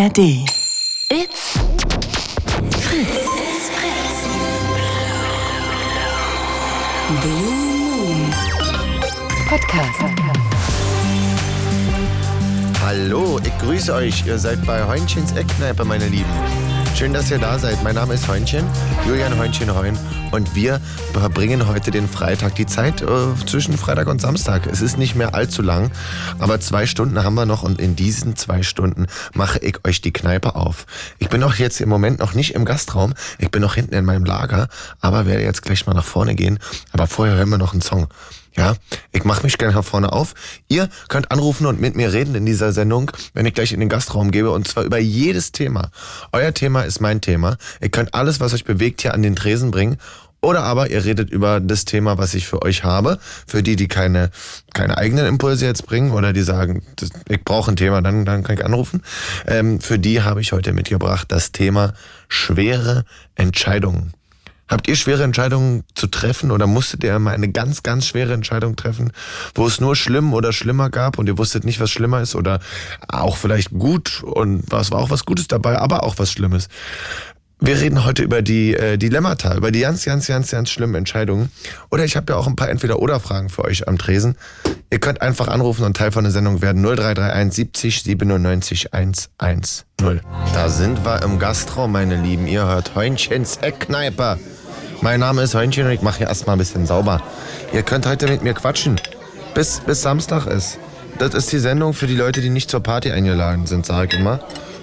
ARD. It's Fritz. It's Fritz. Blue Moon Podcast. Hallo, ich grüße euch. Ihr seid bei Heunchens Eckkneipe, meine Lieben. Schön, dass ihr da seid. Mein Name ist Heunchen, Julian Heunchen Heun. Und wir verbringen heute den Freitag, die Zeit äh, zwischen Freitag und Samstag. Es ist nicht mehr allzu lang, aber zwei Stunden haben wir noch und in diesen zwei Stunden mache ich euch die Kneipe auf. Ich bin auch jetzt im Moment noch nicht im Gastraum. Ich bin noch hinten in meinem Lager, aber werde jetzt gleich mal nach vorne gehen. Aber vorher hören wir noch einen Song. Ja, ich mache mich gerne hier vorne auf. Ihr könnt anrufen und mit mir reden in dieser Sendung, wenn ich gleich in den Gastraum gebe und zwar über jedes Thema. Euer Thema ist mein Thema. Ihr könnt alles, was euch bewegt, hier an den Tresen bringen. Oder aber ihr redet über das Thema, was ich für euch habe. Für die, die keine, keine eigenen Impulse jetzt bringen oder die sagen, das, ich brauche ein Thema, dann, dann kann ich anrufen. Ähm, für die habe ich heute mitgebracht das Thema schwere Entscheidungen. Habt ihr schwere Entscheidungen zu treffen oder musstet ihr mal eine ganz, ganz schwere Entscheidung treffen, wo es nur schlimm oder schlimmer gab und ihr wusstet nicht, was schlimmer ist oder auch vielleicht gut und was war auch was Gutes dabei, aber auch was Schlimmes. Wir reden heute über die äh, Dilemmata, über die ganz, ganz, ganz, ganz schlimmen Entscheidungen. Oder ich habe ja auch ein paar Entweder-Oder-Fragen für euch am Tresen. Ihr könnt einfach anrufen und Teil von der Sendung werden 0331 70 97 110. Da sind wir im Gastraum, meine Lieben. Ihr hört Heunchens Eckkneipe. Mein Name ist Heunchen und ich mache hier erstmal ein bisschen sauber. Ihr könnt heute mit mir quatschen, bis, bis Samstag ist. Das ist die Sendung für die Leute, die nicht zur Party eingeladen sind, sage ich immer.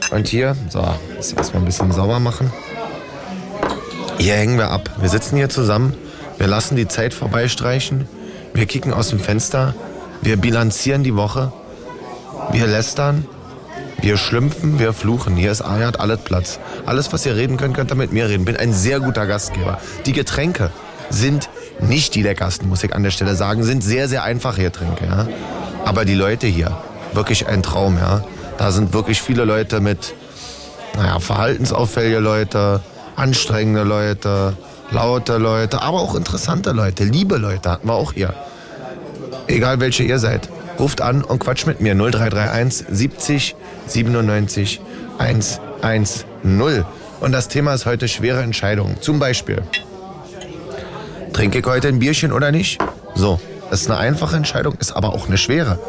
Und hier, so, jetzt erstmal ein bisschen sauber machen. Hier hängen wir ab. Wir sitzen hier zusammen. Wir lassen die Zeit vorbeistreichen. Wir kicken aus dem Fenster. Wir bilanzieren die Woche. Wir lästern. Wir schlümpfen, wir fluchen. Hier ist hat alles Platz. Alles, was ihr reden könnt, könnt ihr mit mir reden. Bin ein sehr guter Gastgeber. Die Getränke sind nicht die leckersten, muss ich an der Stelle sagen. Sind sehr, sehr einfache Getränke, ja. Aber die Leute hier, wirklich ein Traum, ja. Da sind wirklich viele Leute mit, naja, verhaltensauffällige Leute, anstrengende Leute, laute Leute, aber auch interessante Leute, liebe Leute hatten wir auch hier. Egal welche ihr seid. Ruft an und quatscht mit mir 0331 70 97 110. Und das Thema ist heute schwere Entscheidungen. Zum Beispiel, trinke ich heute ein Bierchen oder nicht? So, das ist eine einfache Entscheidung, ist aber auch eine schwere.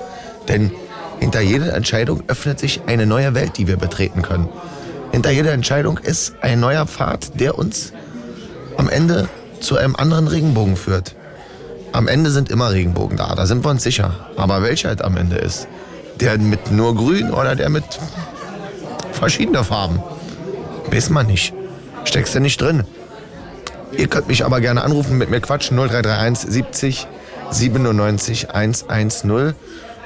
Denn hinter jeder Entscheidung öffnet sich eine neue Welt, die wir betreten können. Hinter jeder Entscheidung ist ein neuer Pfad, der uns am Ende zu einem anderen Regenbogen führt. Am Ende sind immer Regenbogen da, da sind wir uns sicher. Aber welcher halt am Ende ist? Der mit nur grün oder der mit verschiedener Farben? Weiß man nicht. Steckst du nicht drin. Ihr könnt mich aber gerne anrufen, mit mir quatschen 0331 70 97 110.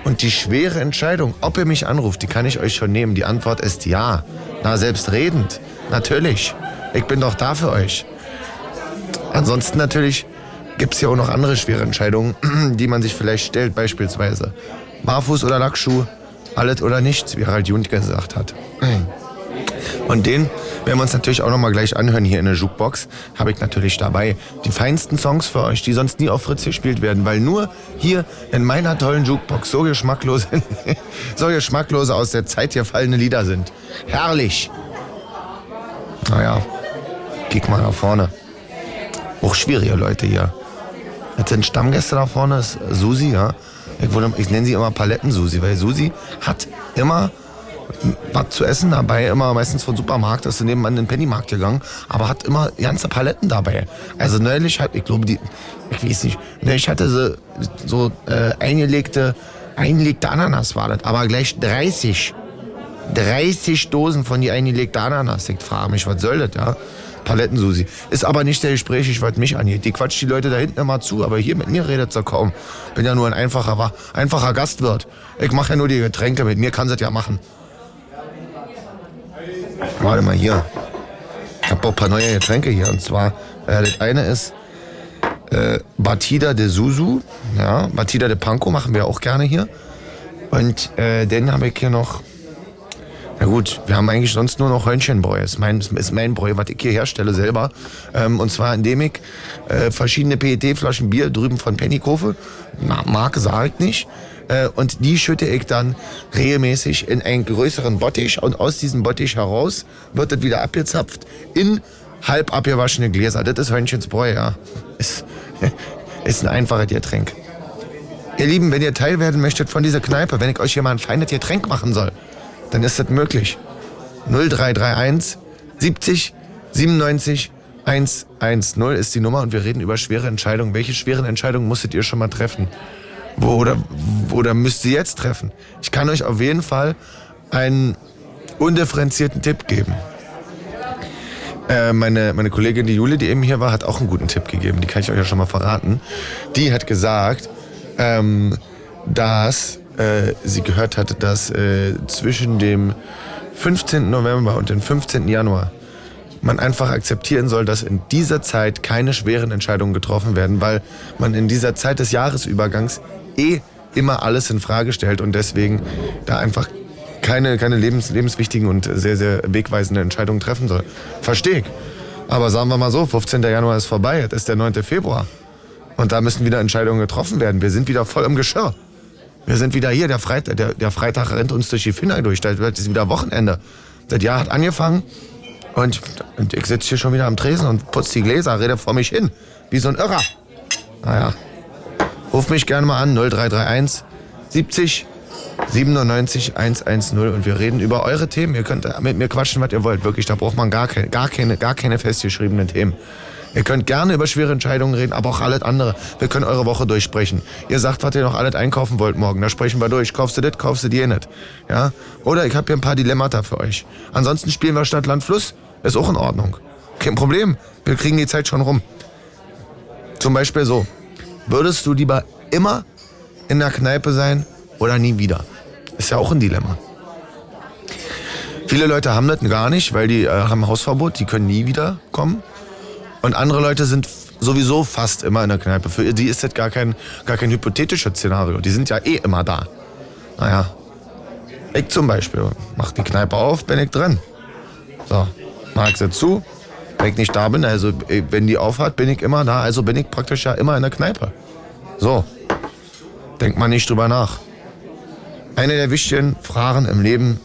Und die schwere Entscheidung, ob ihr mich anruft, die kann ich euch schon nehmen. Die Antwort ist ja. Na, selbstredend. Natürlich. Ich bin doch da für euch. Ansonsten natürlich gibt es ja auch noch andere schwere Entscheidungen, die man sich vielleicht stellt, beispielsweise Barfuß oder Lackschuh, alles oder nichts, wie Harald Jund gesagt hat. Und den werden wir uns natürlich auch noch mal gleich anhören hier in der Jukebox. Habe ich natürlich dabei die feinsten Songs für euch, die sonst nie auf Fritz gespielt werden, weil nur hier in meiner tollen Jukebox so geschmacklose, so geschmacklose aus der Zeit gefallene Lieder sind. Herrlich. Naja, kick mal nach vorne. Auch schwierige Leute hier. Jetzt sind Stammgäste da vorne, ist Susi, ja. Ich, wurde, ich nenne sie immer Paletten-Susi, weil Susi hat immer was zu essen dabei, immer meistens von Supermarkt, ist nebenan in den Pennymarkt gegangen, aber hat immer ganze Paletten dabei. Also neulich hat, ich glaube, die, ich weiß nicht, neulich hatte sie so äh, eingelegte, eingelegte Ananas war das, aber gleich 30. 30 Dosen von die eingelegte Ananas. Ich frage mich, was soll das, ja? Palettensusi. Ist aber nicht sehr gesprächig, was mich angeht. Die quatscht die Leute da hinten immer zu, aber hier mit mir redet sie kaum. Bin ja nur ein einfacher, einfacher Gastwirt. Ich mache ja nur die Getränke, mit mir kann sie das ja machen. Warte mal hier. Ich habe auch ein paar neue Getränke hier. Und zwar, äh, das eine ist äh, Batida de Susu. Ja, Batida de Panko machen wir auch gerne hier. Und äh, dann habe ich hier noch na gut, wir haben eigentlich sonst nur noch Hörnchenbräu. Das ist mein, ist mein Bräu, was ich hier herstelle selber. Ähm, und zwar indem ich äh, verschiedene PET-Flaschen Bier drüben von Pennykofe, Marke sage ich nicht, Äh, und die schütte ich dann regelmäßig in einen größeren Bottich und aus diesem Bottich heraus wird das wieder abgezapft in halb abgewaschene Gläser. Das ist Hörnchensbräu, ja. Ist, ist ein einfaches Getränk. Ihr Lieben, wenn ihr Teil werden möchtet von dieser Kneipe, wenn ich euch hier mal ein feines Getränk machen soll, dann ist das möglich. 0331 70 97 110 ist die Nummer und wir reden über schwere Entscheidungen. Welche schweren Entscheidungen musstet ihr schon mal treffen? Wo, oder, oder müsst ihr jetzt treffen? Ich kann euch auf jeden Fall einen undifferenzierten Tipp geben. Äh, meine, meine Kollegin, die Jule, die eben hier war, hat auch einen guten Tipp gegeben. Die kann ich euch ja schon mal verraten. Die hat gesagt, ähm, dass äh, sie gehört hatte, dass äh, zwischen dem 15. November und dem 15. Januar man einfach akzeptieren soll, dass in dieser Zeit keine schweren Entscheidungen getroffen werden, weil man in dieser Zeit des Jahresübergangs eh immer alles in Frage stellt und deswegen da einfach keine, keine lebens, lebenswichtigen und sehr, sehr wegweisende Entscheidungen treffen soll. Verstehe ich. Aber sagen wir mal so, 15. Januar ist vorbei, jetzt ist der 9. Februar. Und da müssen wieder Entscheidungen getroffen werden. Wir sind wieder voll im Geschirr. Wir sind wieder hier. Der Freitag, der, der Freitag rennt uns durch die Finger durch. Da ist wieder Wochenende. Das Jahr hat angefangen und, und ich sitze hier schon wieder am Tresen und putze die Gläser, rede vor mich hin. Wie so ein Irrer. Naja. Ruf mich gerne mal an, 0331 70 97 110 und wir reden über eure Themen. Ihr könnt mit mir quatschen, was ihr wollt. Wirklich, da braucht man gar keine, gar keine, gar keine festgeschriebenen Themen. Ihr könnt gerne über schwere Entscheidungen reden, aber auch alles andere. Wir können eure Woche durchsprechen. Ihr sagt, was ihr noch alles einkaufen wollt morgen. Da sprechen wir durch. Kaufst du das, kaufst du dir nicht. Ja? Oder ich habe hier ein paar Dilemmata für euch. Ansonsten spielen wir Stadt, Land, Fluss. Ist auch in Ordnung. Kein Problem. Wir kriegen die Zeit schon rum. Zum Beispiel so. Würdest du lieber immer in der Kneipe sein oder nie wieder? Ist ja auch ein Dilemma. Viele Leute haben das gar nicht, weil die äh, haben Hausverbot, die können nie wieder kommen. Und andere Leute sind sowieso fast immer in der Kneipe. Für die ist das gar kein, gar kein hypothetisches Szenario. Die sind ja eh immer da. Naja. Ich zum Beispiel. Mach die Kneipe auf, bin ich drin. So. Ich sie zu. Wenn ich nicht da bin, also äh, wenn die aufhat, bin ich immer da. Also bin ich praktisch ja immer in der Kneipe. So. Denkt man nicht drüber nach. Eine der wichtigen Fragen im Leben,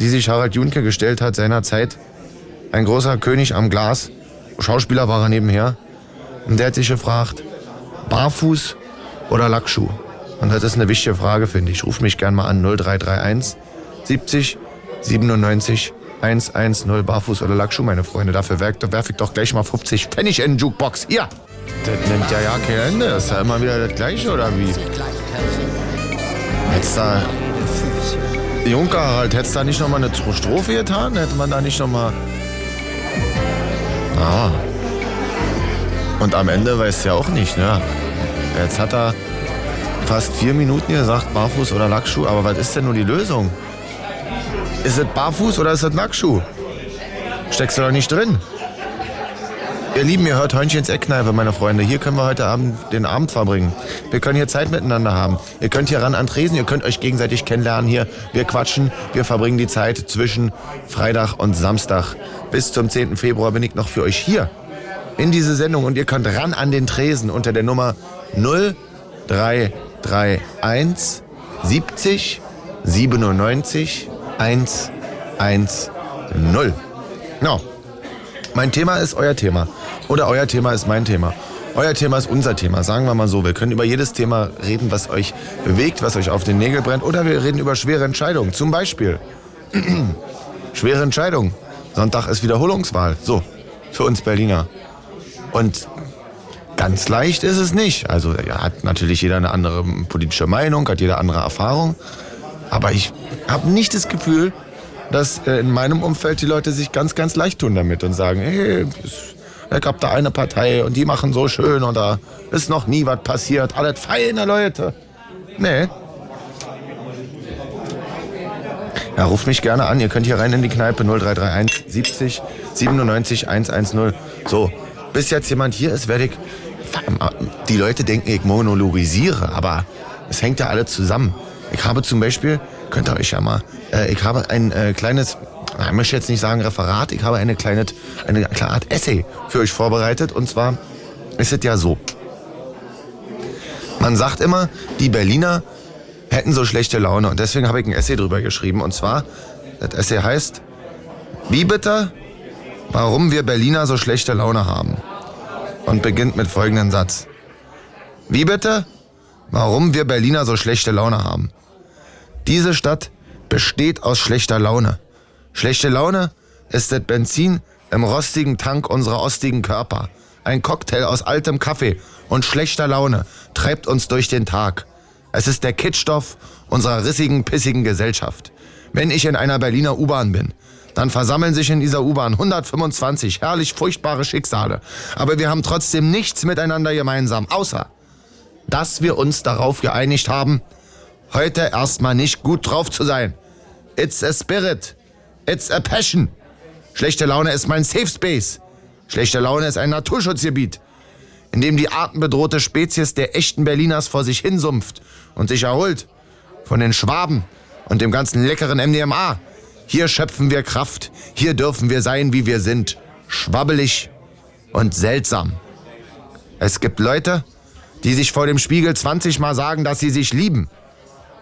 die sich Harald Junke gestellt hat seinerzeit. Ein großer König am Glas Schauspieler war er nebenher. Und der hat sich gefragt, Barfuß oder Lackschuh? Und das ist eine wichtige Frage, finde ich. Ruf mich gern mal an 0331 70 97 110 Barfuß oder Lackschuh, meine Freunde. Dafür werfe ich doch gleich mal 50 Pfennig in den Jukebox. Hier! Das nimmt ja ja kein Ende. Das ist ja immer wieder das Gleiche, oder wie? Hättest da... Junker halt, hättest da nicht nochmal eine Strophe getan? Hätte man da nicht nochmal... Ah. Und am Ende weiß ja auch nicht, ne? Jetzt hat er fast vier Minuten gesagt, Barfuß oder Lackschuh, aber was ist denn nur die Lösung? Ist es Barfuß oder ist es Lackschuh? Steckst du doch nicht drin. Ihr Lieben, ihr hört Hörnchens Eckkneipe, meine Freunde. Hier können wir heute Abend den Abend verbringen. Wir können hier Zeit miteinander haben. Ihr könnt hier ran an Tresen, ihr könnt euch gegenseitig kennenlernen hier. Wir quatschen, wir verbringen die Zeit zwischen Freitag und Samstag. Bis zum 10. Februar bin ich noch für euch hier in diese Sendung und ihr könnt ran an den Tresen unter der Nummer 0331 70 97 110. No. Mein Thema ist euer Thema. Oder euer Thema ist mein Thema. Euer Thema ist unser Thema, sagen wir mal so. Wir können über jedes Thema reden, was euch bewegt, was euch auf den Nägel brennt. Oder wir reden über schwere Entscheidungen. Zum Beispiel, schwere Entscheidung. Sonntag ist Wiederholungswahl. So, für uns Berliner. Und ganz leicht ist es nicht. Also ja, hat natürlich jeder eine andere politische Meinung, hat jeder andere Erfahrung. Aber ich habe nicht das Gefühl, dass äh, in meinem Umfeld die Leute sich ganz, ganz leicht tun damit und sagen, hey, es gab da eine Partei und die machen so schön und da ist noch nie was passiert. Alles feine Leute. Nee. Ja, ruft mich gerne an. Ihr könnt hier rein in die Kneipe 0331 70 97 110. So, bis jetzt jemand hier ist, werde ich. Die Leute denken, ich monologisiere, aber es hängt ja alle zusammen. Ich habe zum Beispiel, könnt ihr euch ja mal, äh, ich habe ein äh, kleines ich möchte jetzt nicht sagen Referat, ich habe eine kleine, eine kleine Art Essay für euch vorbereitet. Und zwar ist es ja so. Man sagt immer, die Berliner hätten so schlechte Laune. Und deswegen habe ich ein Essay drüber geschrieben. Und zwar, das Essay heißt, wie bitte, warum wir Berliner so schlechte Laune haben. Und beginnt mit folgendem Satz. Wie bitte, warum wir Berliner so schlechte Laune haben. Diese Stadt besteht aus schlechter Laune. Schlechte Laune ist das Benzin im rostigen Tank unserer ostigen Körper. Ein Cocktail aus altem Kaffee und schlechter Laune treibt uns durch den Tag. Es ist der Kittstoff unserer rissigen, pissigen Gesellschaft. Wenn ich in einer Berliner U-Bahn bin, dann versammeln sich in dieser U-Bahn 125 herrlich furchtbare Schicksale. Aber wir haben trotzdem nichts miteinander gemeinsam, außer, dass wir uns darauf geeinigt haben, heute erstmal nicht gut drauf zu sein. It's a spirit. It's a passion. Schlechte Laune ist mein Safe Space. Schlechte Laune ist ein Naturschutzgebiet, in dem die artenbedrohte Spezies der echten Berliners vor sich hinsumpft und sich erholt von den Schwaben und dem ganzen leckeren MDMA. Hier schöpfen wir Kraft, hier dürfen wir sein, wie wir sind, schwabbelig und seltsam. Es gibt Leute, die sich vor dem Spiegel 20 Mal sagen, dass sie sich lieben.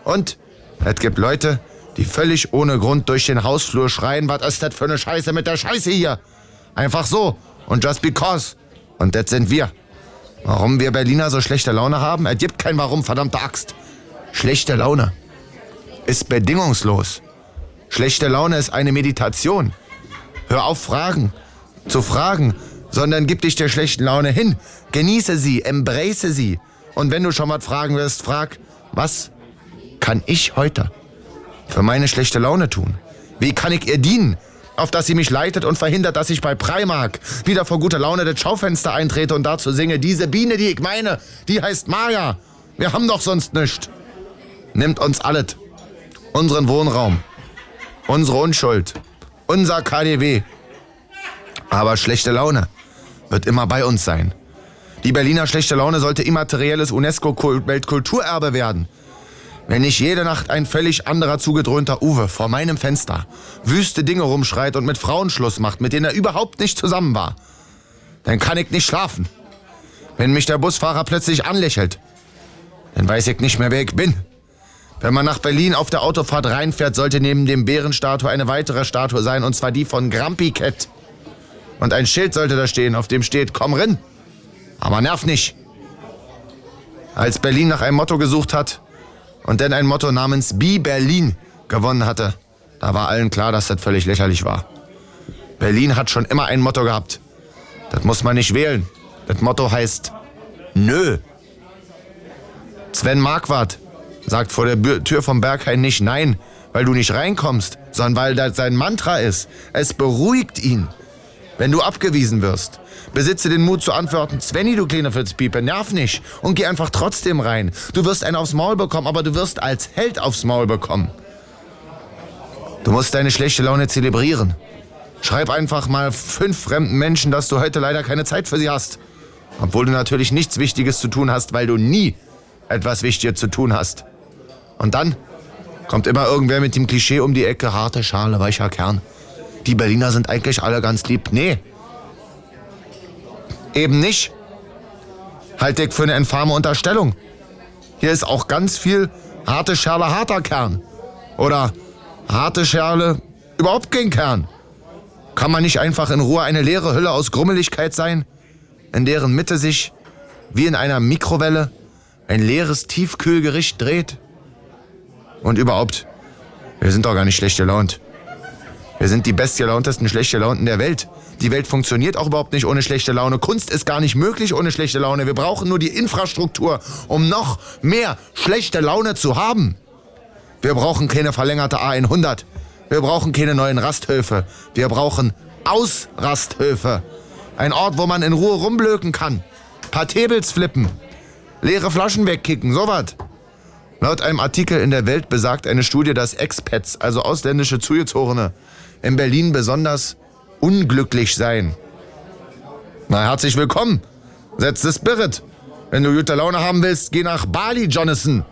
Und es gibt Leute, die völlig ohne Grund durch den Hausflur schreien, was ist das für eine Scheiße mit der Scheiße hier? Einfach so und just because. Und das sind wir. Warum wir Berliner so schlechte Laune haben? Es gibt kein Warum, verdammte Axt. Schlechte Laune ist bedingungslos. Schlechte Laune ist eine Meditation. Hör auf, Fragen zu fragen, sondern gib dich der schlechten Laune hin. Genieße sie, embrace sie. Und wenn du schon mal fragen wirst, frag, was kann ich heute für meine schlechte Laune tun? Wie kann ich ihr dienen? Auf dass sie mich leitet und verhindert, dass ich bei Primark wieder vor guter Laune das Schaufenster eintrete und dazu singe, diese Biene, die ich meine, die heißt Maya. Wir haben doch sonst nichts. Nimmt uns alles. Unseren Wohnraum. Unsere Unschuld. Unser KDW. Aber schlechte Laune wird immer bei uns sein. Die Berliner schlechte Laune sollte immaterielles UNESCO-Weltkulturerbe werden. Wenn nicht jede Nacht ein völlig anderer zugedröhnter Uwe vor meinem Fenster wüste Dinge rumschreit und mit Frauen Schluss macht, mit denen er überhaupt nicht zusammen war, dann kann ich nicht schlafen. Wenn mich der Busfahrer plötzlich anlächelt, dann weiß ich nicht mehr, wer ich bin. Wenn man nach Berlin auf der Autofahrt reinfährt, sollte neben dem Bärenstatue eine weitere Statue sein, und zwar die von Grampi Cat. Und ein Schild sollte da stehen, auf dem steht, komm rin, aber nerv nicht. Als Berlin nach einem Motto gesucht hat und dann ein Motto namens Be Berlin gewonnen hatte, da war allen klar, dass das völlig lächerlich war. Berlin hat schon immer ein Motto gehabt. Das muss man nicht wählen. Das Motto heißt Nö. Sven Marquardt sagt vor der Tür vom Berghain nicht Nein, weil du nicht reinkommst, sondern weil das sein Mantra ist. Es beruhigt ihn. Wenn du abgewiesen wirst, besitze den Mut zu antworten, Svenny, du kleine Fitzpiepe, nerv nicht und geh einfach trotzdem rein. Du wirst einen aufs Maul bekommen, aber du wirst als Held aufs Maul bekommen. Du musst deine schlechte Laune zelebrieren. Schreib einfach mal fünf fremden Menschen, dass du heute leider keine Zeit für sie hast. Obwohl du natürlich nichts Wichtiges zu tun hast, weil du nie etwas Wichtiges zu tun hast. Und dann kommt immer irgendwer mit dem Klischee um die Ecke, harte Schale, weicher Kern. Die Berliner sind eigentlich alle ganz lieb. Nee. Eben nicht. Halte ich für eine infame Unterstellung. Hier ist auch ganz viel harte Schale, harter Kern. Oder harte Schale, überhaupt kein Kern. Kann man nicht einfach in Ruhe eine leere Hülle aus Grummeligkeit sein, in deren Mitte sich, wie in einer Mikrowelle, ein leeres Tiefkühlgericht dreht? Und überhaupt, wir sind doch gar nicht schlecht gelaunt. Wir sind die bestgelauntesten schlecht gelaunten der Welt. Die Welt funktioniert auch überhaupt nicht ohne schlechte Laune. Kunst ist gar nicht möglich ohne schlechte Laune. Wir brauchen nur die Infrastruktur, um noch mehr schlechte Laune zu haben. Wir brauchen keine verlängerte A100. Wir brauchen keine neuen Rasthöfe. Wir brauchen Ausrasthöfe. Ein Ort, wo man in Ruhe rumblöken kann. Paar Tables flippen. Leere Flaschen wegkicken, sowas. Laut einem Artikel in der Welt besagt eine Studie, dass Expats, also ausländische Zugezogene, in Berlin besonders unglücklich seien. Na, herzlich willkommen. Setz the Spirit. Wenn du gute Laune haben willst, geh nach Bali, Jonathan.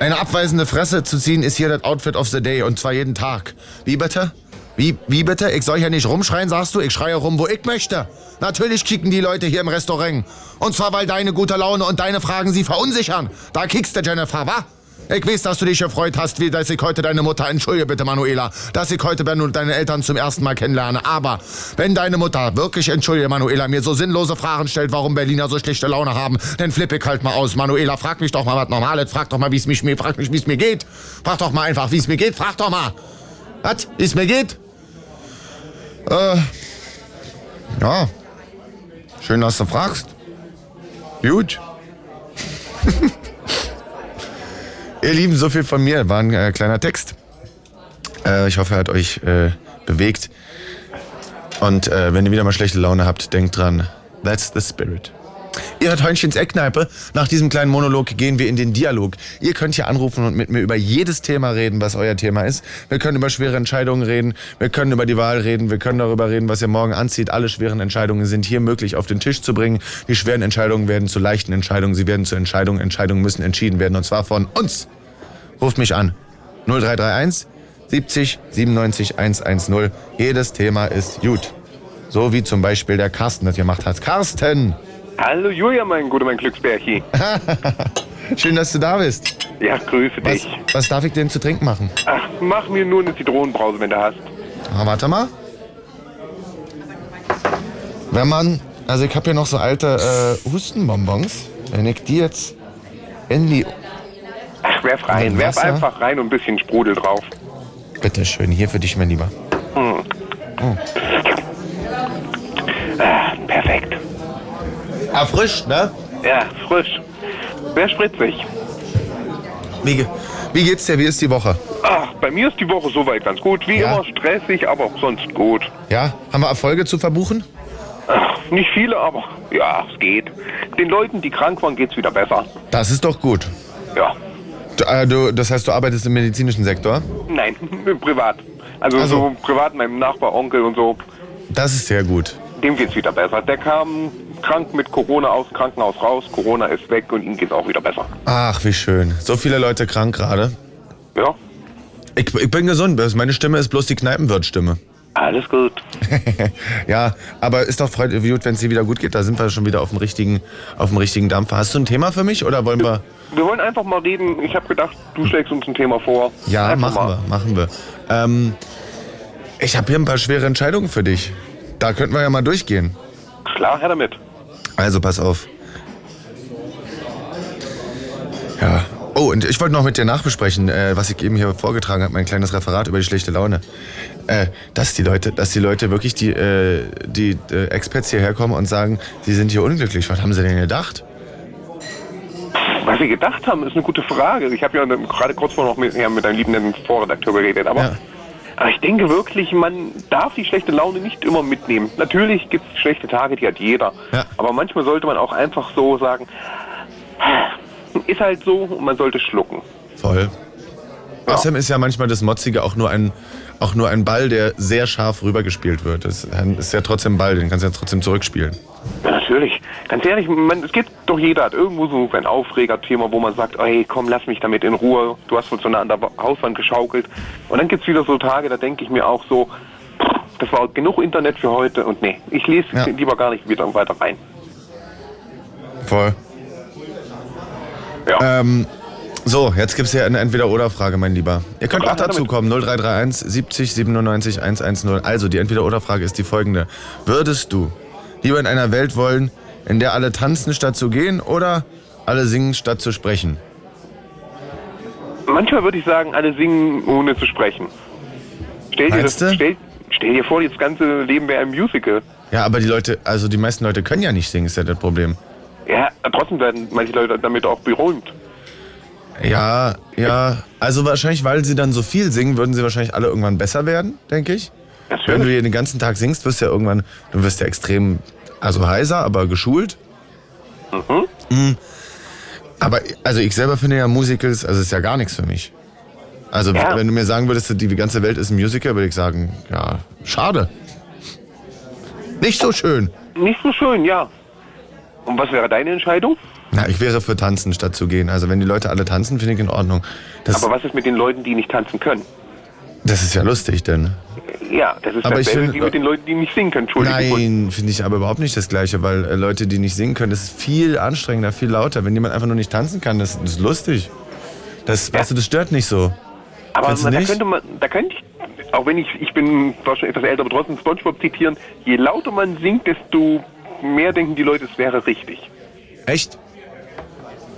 Eine abweisende Fresse zu ziehen ist hier das Outfit of the Day und zwar jeden Tag. Wie bitte? Wie, wie bitte? Ich soll hier nicht rumschreien, sagst du? Ich schreie rum, wo ich möchte. Natürlich kicken die Leute hier im Restaurant. Und zwar, weil deine gute Laune und deine Fragen sie verunsichern. Da kickst du, Jennifer, wa? Ich weiß, dass du dich gefreut hast, wie dass ich heute deine Mutter, entschuldige bitte, Manuela, dass ich heute Ben und deine Eltern zum ersten Mal kennenlerne. Aber wenn deine Mutter wirklich, entschuldige, Manuela, mir so sinnlose Fragen stellt, warum Berliner so schlechte Laune haben, dann flippe ich halt mal aus. Manuela, frag mich doch mal was Normales. Frag doch mal, wie es frag mich, wie es mir geht. Frag doch mal einfach, wie es mir geht. Frag doch mal. Was? Wie es mir geht? Äh. Ja. Schön, dass du fragst. Gut. Ihr Lieben, so viel von mir. War ein äh, kleiner Text. Äh, ich hoffe, er hat euch äh, bewegt. Und äh, wenn ihr wieder mal schlechte Laune habt, denkt dran, that's the spirit. Ihr hört Hörnchens Eckkneipe. Nach diesem kleinen Monolog gehen wir in den Dialog. Ihr könnt hier anrufen und mit mir über jedes Thema reden, was euer Thema ist. Wir können über schwere Entscheidungen reden. Wir können über die Wahl reden. Wir können darüber reden, was ihr morgen anzieht. Alle schweren Entscheidungen sind hier möglich auf den Tisch zu bringen. Die schweren Entscheidungen werden zu leichten Entscheidungen. Sie werden zu Entscheidungen. Entscheidungen müssen entschieden werden. Und zwar von uns. Ruft mich an. 0331 70 97 110. Jedes Thema ist gut. So wie zum Beispiel der Carsten das gemacht hat. Carsten! Hallo Julia, mein guter, mein Glücksbärchi. Schön, dass du da bist. Ja, grüße Was, dich. was darf ich denn zu trinken machen? Ach, mach mir nur eine Zitronenbrause, wenn du hast. Ah, warte mal. Wenn man, also ich habe hier noch so alte äh, Hustenbonbons. Wenn ich die jetzt in die, Ach, werf rein, werf Wasser? einfach rein und ein bisschen Sprudel drauf. bitteschön, hier für dich, mein Lieber. Ah, perfekt. Erfrischt, ne? Ja, frisch. Sehr spritzig. Wie, ge- wie geht's dir? Wie ist die Woche? Ach, bei mir ist die Woche soweit ganz gut. Wie Ja? immer stressig, aber auch sonst gut. Ja, haben wir Erfolge zu verbuchen? Ach, nicht viele, aber ja, es geht. Den Leuten, die krank waren, geht's wieder besser. Das ist doch gut. Ja. Du, äh, du, das heißt, du arbeitest im medizinischen Sektor? Nein, privat. Also, Also- so privat, meinem Nachbar, Onkel und so. Das ist sehr gut. Dem geht's wieder besser. Der kam krank mit Corona aus Krankenhaus raus. Corona ist weg und ihm geht's auch wieder besser. Ach, wie schön. So viele Leute krank gerade. Ja, Ich, ich bin gesund. Meine Stimme ist bloß die Kneipenwirtstimme. alles gut. ja, aber ist doch freut, gut, wenn es dir wieder gut geht. Da sind wir schon wieder auf dem richtigen, auf dem richtigen Dampfer. Hast du ein Thema für mich oder wollen wir? Wir wollen einfach mal reden. Ich habe gedacht, du schlägst uns ein Thema vor. Ja, einfach machen mal. wir, machen wir. Ähm, ich habe hier ein paar schwere Entscheidungen für dich. Da könnten wir ja mal durchgehen. Klar, her damit. Also pass auf. Ja. Oh, und ich wollte noch mit dir nachbesprechen, äh, was ich eben hier vorgetragen habe, mein kleines Referat über die schlechte Laune. Äh, dass die Leute, dass die Leute wirklich die, äh, die äh, Experts hierher kommen und sagen, sie sind hier unglücklich. Was haben sie denn gedacht? Was wir gedacht haben, ist eine gute Frage. Ich habe ja gerade kurz vorher noch mit, ja, mit einem liebenden Vorredakteur geredet. Aber, Ja. Aber ich denke wirklich, man darf die schlechte Laune nicht immer mitnehmen. Natürlich gibt es schlechte Tage, die hat jeder. Ja. Aber manchmal sollte man auch einfach so sagen, ist halt so und man sollte schlucken. Voll. Außerdem ist ja manchmal das Motzige auch nur ein, auch nur ein Ball, der sehr scharf rübergespielt wird. Das ist ja trotzdem ein Ball, den kannst du ja trotzdem zurückspielen. Ja, natürlich. Ganz ehrlich, man, es gibt doch jeder hat irgendwo so ein Aufregerthema, wo man sagt, hey, komm, lass mich damit in Ruhe. Du hast uns so nah an der Hauswand geschaukelt. Und dann gibt's wieder so Tage, da denke ich mir auch so, das war genug Internet für heute und nee, ich lese Ja. lieber gar nicht wieder weiter rein. Voll. Ja. Ähm, so, jetzt gibt's hier eine Entweder-Oder-Frage, mein Lieber. Ihr könnt auch dazu kommen, 0331 70 97 110. Also, die Entweder-Oder-Frage ist die folgende. Würdest du lieber in einer Welt wollen, in der alle tanzen statt zu gehen oder alle singen statt zu sprechen? Manchmal würde ich sagen, alle singen ohne zu sprechen. Stell dir, Meinst das, du? stell, stell dir vor, das ganze Leben wäre ein Musical. Ja, aber die Leute, also die meisten Leute können ja nicht singen, ist ja das Problem. Ja, trotzdem werden manche Leute damit auch berühmt. Ja, ja. Also wahrscheinlich, weil sie dann so viel singen, würden sie wahrscheinlich alle irgendwann besser werden, denke ich. Wenn du Natürlich. hier den ganzen Tag singst, wirst du ja irgendwann, du wirst ja extrem, also heiser, aber geschult. Mhm. Aber, also ich selber finde ja Musicals, also ist ja gar nichts für mich. Also Ja. wenn du mir sagen würdest, die ganze Welt ist ein Musical, würde ich sagen, ja, schade. Nicht so schön. Nicht so schön, ja. Und was wäre deine Entscheidung? Na, ich wäre für tanzen statt zu gehen. Also wenn die Leute alle tanzen, finde ich in Ordnung. Das, Aber was ist mit den Leuten, die nicht tanzen können? das ist ja lustig, denn. Ja, das ist Aber ich dasselbe finde- wie mit den Leuten, die nicht singen können. Entschuldigung. Nein, finde ich aber überhaupt nicht das Gleiche, weil äh, Leute, die nicht singen können, das ist viel anstrengender, viel lauter. Wenn jemand einfach nur nicht tanzen kann, das, das ist lustig. Das, weißt du, das stört nicht so. Aber man, da nicht? könnte man, da könnte ich, auch wenn ich, ich bin schon etwas älter, aber trotzdem Spongebob zitieren, je lauter man singt, desto mehr denken die Leute, es wäre richtig. Echt?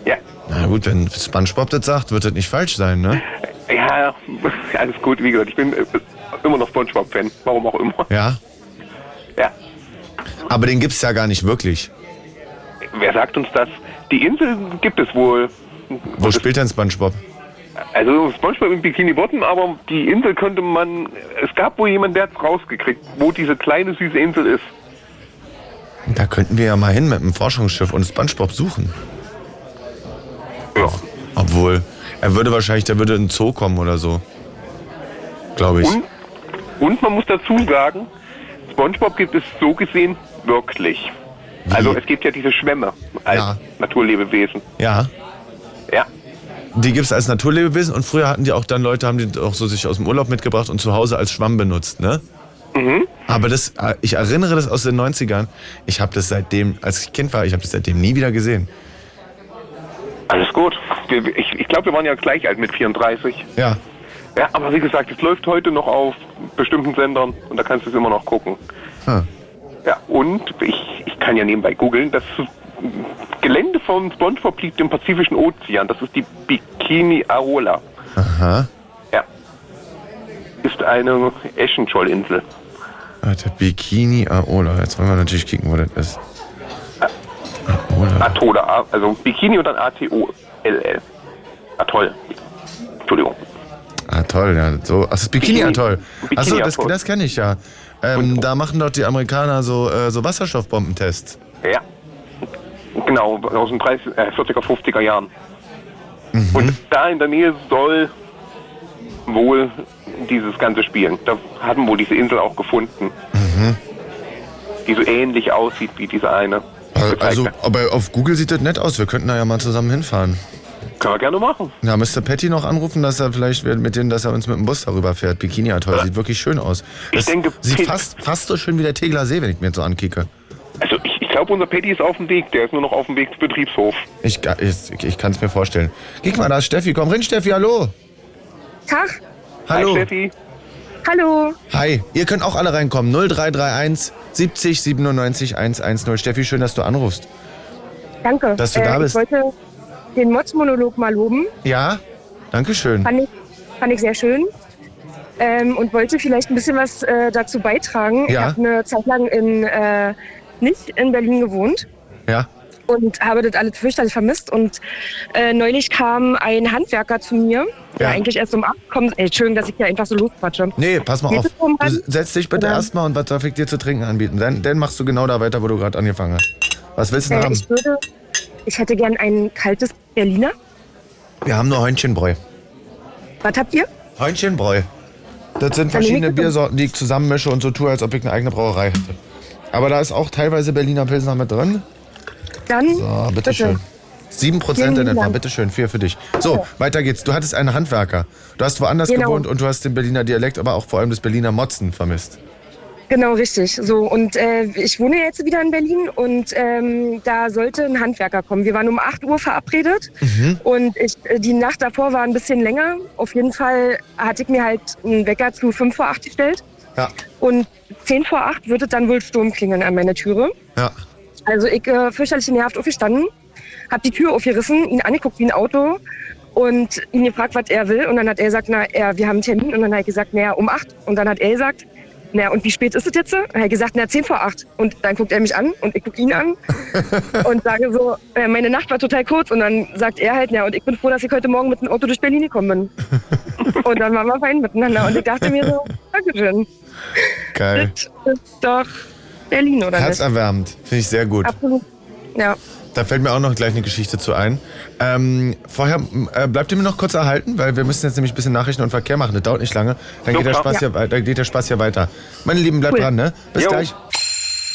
Ja. Na gut, wenn Spongebob das sagt, wird das nicht falsch sein, ne? Ja, alles gut, wie gesagt, ich bin äh, immer noch Spongebob-Fan, warum auch immer. Ja. Ja. Aber den gibt's ja gar nicht wirklich. Wer sagt uns das? Die Insel gibt es wohl. Wo spielt denn Spongebob? Also Spongebob im Bikini Bottom, aber die Insel könnte man. Es gab wohl jemanden, der hat rausgekriegt, wo diese kleine süße Insel ist. Da könnten wir ja mal hin mit dem Forschungsschiff und Spongebob suchen. Ja. Obwohl, er würde wahrscheinlich, der würde in den Zoo kommen oder so. Glaube ich. Und, und man muss dazu sagen, Spongebob gibt es so gesehen wirklich. Also es gibt ja diese Schwämme als Ja. Naturlebewesen. Ja. Ja. Die gibt's als Naturlebewesen und früher hatten die auch dann Leute, haben die auch so sich aus dem Urlaub mitgebracht und zu Hause als Schwamm benutzt, ne? Aber das, äh, ich erinnere das aus den 90ern. Ich habe das seitdem, als ich Kind war, ich habe das seitdem nie wieder gesehen. Alles gut. Ich, ich glaube, wir waren ja gleich alt mit 34. Ja. Ja, aber wie gesagt, es läuft heute noch auf bestimmten Sendern und da kannst du es immer noch gucken. Hm. Ja, und ich, ich kann ja nebenbei googeln, das Gelände von SpongeBob liegt im Pazifischen Ozean. Das ist die Bikini Aola. Aha. Ja. Ist eine Eschenschollinsel. Warte, Bikini Aola. Jetzt wollen wir natürlich kicken, wo das ist. Atoll, A- also Bikini und dann A-T-O-L-L. Atoll. Entschuldigung. Ah, toll, ja. So, ach, das ist Bikini Atoll. Achso, das, Bikini-Atoll. das kenne ich ja. Ähm, da machen doch die Amerikaner so, äh, so Wasserstoffbombentests. Ja. Genau, aus den 30, äh, 40er, 50er Jahren. Und da in der Nähe soll wohl dieses Ganze spielen. Da hatten wohl diese Insel auch gefunden. Die so ähnlich aussieht wie diese eine. Also, gezeigte. aber auf Google sieht das nett aus. Wir könnten da ja mal zusammen hinfahren. Können wir gerne machen. Ja, Mr. Petty noch anrufen, dass er vielleicht mit denen, dass er uns mit dem Bus darüber fährt. Bikini Atoll sieht wirklich schön aus. Das denke, sieht fast, fast so schön wie der Tegler See, wenn ich mir jetzt so ankicke. Also ich, ich glaube, unser Paddy ist auf dem Weg. Der ist nur noch auf dem Weg zum Betriebshof. Ich, ich, ich kann es mir vorstellen. Guck mal, da ist Steffi. Komm rein, Steffi, hallo. Tag. Hallo. Hi, Steffi. Hallo. Hi, ihr könnt auch alle reinkommen. 0331 70 97 110. Steffi, schön, dass du anrufst. Danke. Dass du da bist. Ich wollte den Mods-Monolog mal loben. Ja, Dankeschön. Fand ich, fand ich sehr schön. Ähm, und wollte vielleicht ein bisschen was äh, dazu beitragen. Ich Ja. habe eine Zeit lang in, äh, nicht in Berlin gewohnt Ja, und habe das alles fürchterlich vermisst. Und äh, neulich kam ein Handwerker zu mir, der Ja. eigentlich erst um 8 kommt. Ey, Entschuldigung, dass ich hier einfach so losquatsche. nee, pass mal Geht auf. um Du setz dich bitte erstmal und was darf ich dir zu trinken anbieten? Dann, dann machst du genau da weiter, wo du gerade angefangen hast. Was willst du denn Äh, haben? ich würde, ich hätte gern ein kaltes Berliner. Wir haben nur Heunchenbräu. Was habt ihr? Heunchenbräu. Das sind verschiedene. Biersorten, die ich zusammenmische und so tue, als ob ich eine eigene Brauerei hätte. Aber da ist auch teilweise Berliner Pilsner mit drin. Dann So, bitteschön. 7% in Vielen etwa, Dank. bitteschön, vier für dich. So, weiter geht's. Du hattest einen Handwerker. Du hast woanders Genau. gewohnt und du hast den Berliner Dialekt, aber auch vor allem das Berliner Motzen vermisst. Genau, richtig. So, und äh, ich wohne jetzt wieder in Berlin und ähm, da sollte ein Handwerker kommen. Wir waren um 8 Uhr verabredet und ich, äh, die Nacht davor war ein bisschen länger. Auf jeden Fall hatte ich mir halt einen Wecker zu 5 vor 8 gestellt Ja, und 10 vor 8 würde dann wohl Sturm klingeln an meiner Türe. ja. Also ich äh, fürchterlich genervt aufgestanden, habe die Tür aufgerissen, ihn angeguckt wie ein Auto und ihn gefragt, was er will. Und dann hat er gesagt, na, er, wir haben einen Termin. Und dann hat ich gesagt, naja, um acht. Und dann hat er gesagt, na, und wie spät ist es jetzt? Und er hat gesagt, na, zehn vor acht. Und dann guckt er mich an und ich gucke ihn an und sage so, äh, meine Nacht war total kurz. Und dann sagt er halt, na, und ich bin froh, dass ich heute Morgen mit dem Auto durch Berlin gekommen bin. und dann waren wir fein miteinander. Und ich dachte mir so, Dankeschön. Geil. Das ist doch Berlin, oder nicht? Herzerwärmend. Finde ich sehr gut. Absolut. Ja. Da fällt mir auch noch gleich eine Geschichte zu ein. Ähm, vorher äh, bleibt ihr mir noch kurz erhalten, weil wir müssen jetzt nämlich ein bisschen Nachrichten und Verkehr machen. Das dauert nicht lange. Dann, geht der. Spaß hier, wei- dann geht der Spaß hier weiter. Meine Lieben, bleibt Cool. dran, ne? Bis Jo. gleich.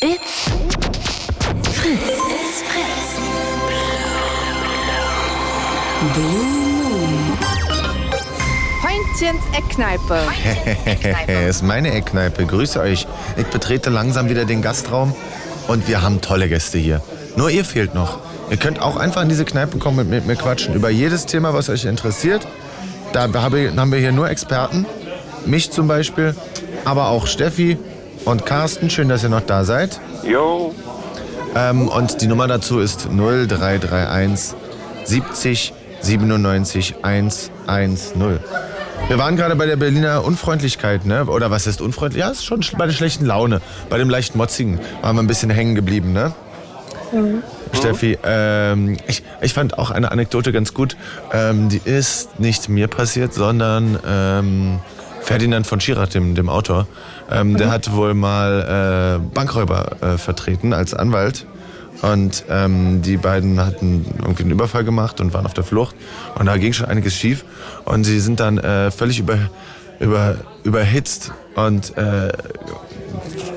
It's Fritz. It's Fritz. Blue Moon. Heintchens Eckkneipe. ist meine Eckkneipe. Grüße euch. Ich betrete langsam wieder den Gastraum und wir haben tolle Gäste hier. Nur ihr fehlt noch. Ihr könnt auch einfach in diese Kneipe kommen und mit mir quatschen. Über jedes Thema, was euch interessiert. Da habe- haben wir hier nur Experten. Mich zum Beispiel, aber auch Steffi und Carsten. Schön, dass ihr noch da seid. Jo. Ähm, und die Nummer dazu ist 0331 70 97 110. Wir waren gerade bei der Berliner Unfreundlichkeit, ne? Oder was ist unfreundlich? Ja, ist schon sch- bei der schlechten Laune. Bei dem leicht motzigen waren wir ein bisschen hängen geblieben, ne? Steffi, ähm, ich, ich fand auch eine Anekdote ganz gut. Ähm, die ist nicht mir passiert, sondern ähm, Ferdinand von Schirach, dem, dem Autor. Ähm, Der hat wohl mal äh, Bankräuber äh, vertreten als Anwalt. Und ähm, die beiden hatten irgendwie einen Überfall gemacht und waren auf der Flucht. Und da ging schon einiges schief. Und sie sind dann äh, völlig über, über, überhitzt und äh,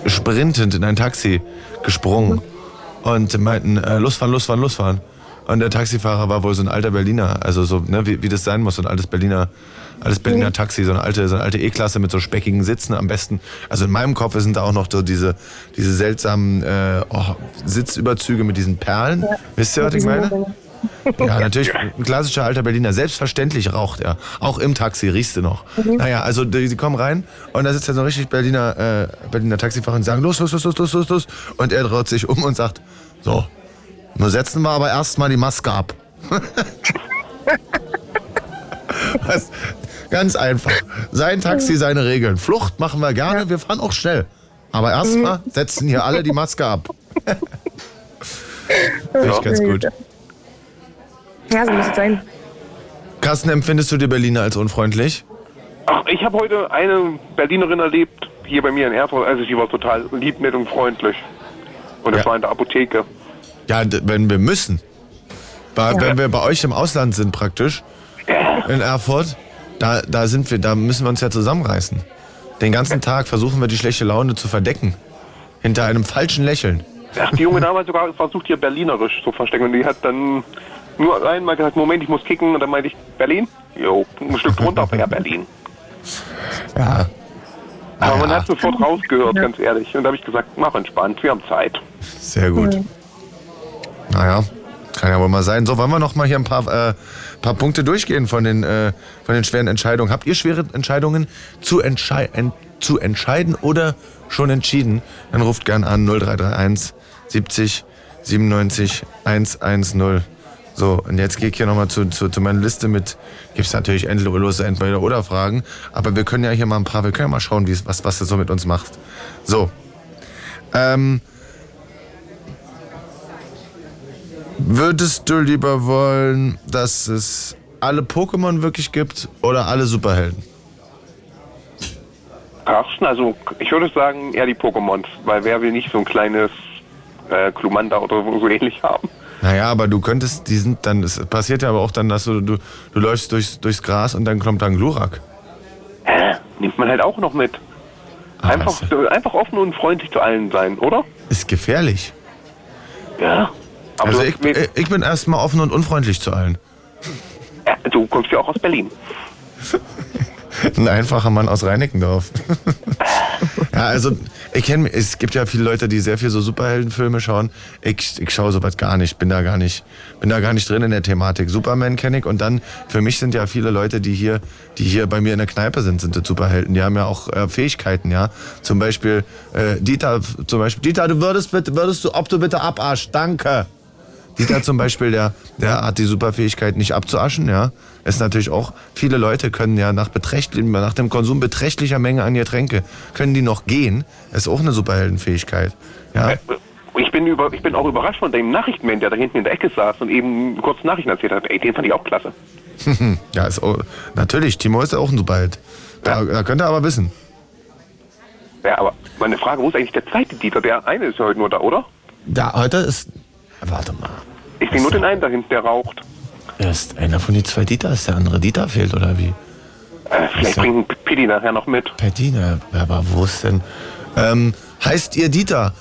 sprintend in ein Taxi gesprungen und meinten, äh, losfahren, losfahren, losfahren. Und der Taxifahrer war wohl so ein alter Berliner, also so, ne, wie, wie das sein muss, so ein altes Berliner, altes Berliner Taxi, so eine alte, so eine alte E-Klasse mit so speckigen Sitzen am besten. Also in meinem Kopf sind da auch noch so diese, diese seltsamen äh, oh, Sitzüberzüge mit diesen Perlen. Wisst ihr, was ich meine? Ja, natürlich, ein klassischer alter Berliner. Selbstverständlich raucht er. Auch im Taxi riechst du noch. Naja, also die, die kommen rein und da sitzt ja so ein richtig Berliner, äh, Berliner Taxifahrer und sagen, los, los, los, los, los, los, los. Und er dreht sich um und sagt, so, nur setzen wir aber erstmal die Maske ab. Was? Ganz einfach. Sein Taxi, seine Regeln. Flucht machen wir gerne, wir fahren auch schnell. Aber erstmal setzen hier alle die Maske ab. Finde ich ganz gut. Ja, so muss es sein. Carsten, empfindest du die Berliner als unfreundlich? Ach, ich habe heute eine Berlinerin erlebt, hier bei mir in Erfurt. Also die war total lieb, nett und freundlich. Und das Ja. war in der Apotheke. Ja, d- wenn wir müssen. Bei, Wenn wir bei euch im Ausland sind praktisch, in Erfurt, da, da sind wir, da müssen wir uns ja zusammenreißen. Den ganzen Tag versuchen wir die schlechte Laune zu verdecken. Hinter einem falschen Lächeln. Ach, die Junge damals sogar versucht, hier berlinerisch zu verstecken. Und die hat dann nur einmal gesagt, Moment, ich muss kicken. Und dann meinte ich, Berlin? Jo, ein Stück drunter, aber ja, Berlin. Ja. Aber man ja. hat sofort rausgehört, ganz ehrlich. Und da habe ich gesagt, mach entspannt, wir haben Zeit. Sehr gut. Naja, kann ja wohl mal sein. So, wollen wir noch mal hier ein paar, äh, paar Punkte durchgehen von den, äh, von den schweren Entscheidungen. Habt ihr schwere Entscheidungen zu, entschei en zu entscheiden oder schon entschieden? Dann ruft gern an 0331 70 97 110. So, und jetzt gehe ich hier nochmal zu, zu, zu meiner Liste mit, gibt es natürlich endlose Entweder-Oder-Fragen, aber wir können ja hier mal ein paar, wir können ja mal schauen, was, was du so mit uns machst. So, ähm, Würdest du lieber wollen, dass es alle Pokémon wirklich gibt oder alle Superhelden? Carsten, also ich würde sagen, eher die Pokémons. Weil wer will nicht so ein kleines äh, Klumanda oder so ähnlich haben? Naja, aber du könntest, die sind dann, es passiert ja aber auch dann, dass du, du, du läufst durchs, durchs Gras und dann kommt da ein Glurak. Hä? Nimmt man halt auch noch mit. Ah, Einfach, das einfach offen und freundlich zu allen sein, oder? ist gefährlich. Ja. Aber Also du, ich, ich ich bin erstmal offen und unfreundlich zu allen. ja, du kommst ja auch aus Berlin. Ein einfacher Mann aus Reinickendorf. ja, also ich kenne, es gibt ja viele Leute, die sehr viel so Superheldenfilme schauen. Ich, ich schaue sowas gar nicht, bin da gar nicht, bin da gar nicht drin in der Thematik. Superman kenne ich und dann für mich sind ja viele Leute, die hier, die hier bei mir in der Kneipe sind, sind Superhelden. Die haben ja auch äh, Fähigkeiten, ja. Zum Beispiel äh, Dieter, zum Beispiel Dieter, du würdest bitte, würdest du, ob du bitte abarsch, danke. Dieter zum Beispiel, der, der hat die Superfähigkeit nicht abzuaschen, ja. Ist natürlich auch, viele Leute können ja nach, beträchtlich, nach dem Konsum beträchtlicher Menge an Getränke, können die noch gehen. Ist auch eine Superheldenfähigkeit. Ja. Äh, Ich bin, über, ich bin auch überrascht von dem Nachrichtenmann, der da hinten in der Ecke saß und eben kurz Nachrichten erzählt hat. Ey, den fand ich auch klasse. ja, ist auch, natürlich, Timo ist auch ein Superheld. Da, da könnt ihr aber wissen. Ja, aber meine Frage, wo ist eigentlich der zweite Dieter? Der eine ist ja heute nur da, oder? Da, heute ist, warte mal, Ich sehe nur den einen da hinten, der raucht. Ist einer von den zwei Dieter, ist der andere Dieter fehlt, oder wie? Äh, vielleicht ja- bringt Pidi nachher noch mit. Perdina, aber wo ist denn? Ähm, heißt ihr Dieter?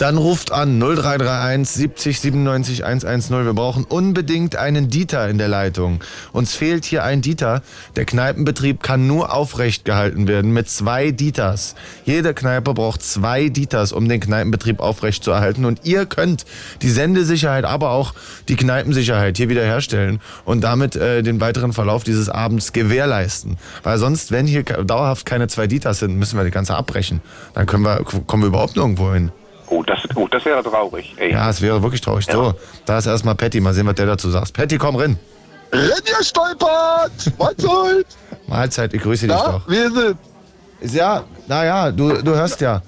Dann ruft an 0331 70 97 110. Wir brauchen unbedingt einen Dieter in der Leitung. Uns fehlt hier ein Dieter. Der Kneipenbetrieb kann nur aufrecht gehalten werden mit zwei Dieters. Jede Kneipe braucht zwei Dieters, um den Kneipenbetrieb aufrecht zu erhalten. Und ihr könnt die Sendesicherheit, aber auch die Kneipensicherheit hier wiederherstellen und damit äh, den weiteren Verlauf dieses Abends gewährleisten. Weil sonst, wenn hier dauerhaft keine zwei Dieters sind, müssen wir die ganze abbrechen. Dann können wir, kommen wir überhaupt nirgendwo hin. Oh, das, oh, das wäre traurig. Ey. Ja, es wäre wirklich traurig. So, da ist erstmal Patty. Mal sehen, was der dazu sagt. Patty, komm rein. Renn ihr stolpert! Mahlzeit! Mahlzeit, ich grüße dich Na, doch. wir sind. Ja, naja, du, du hörst ja.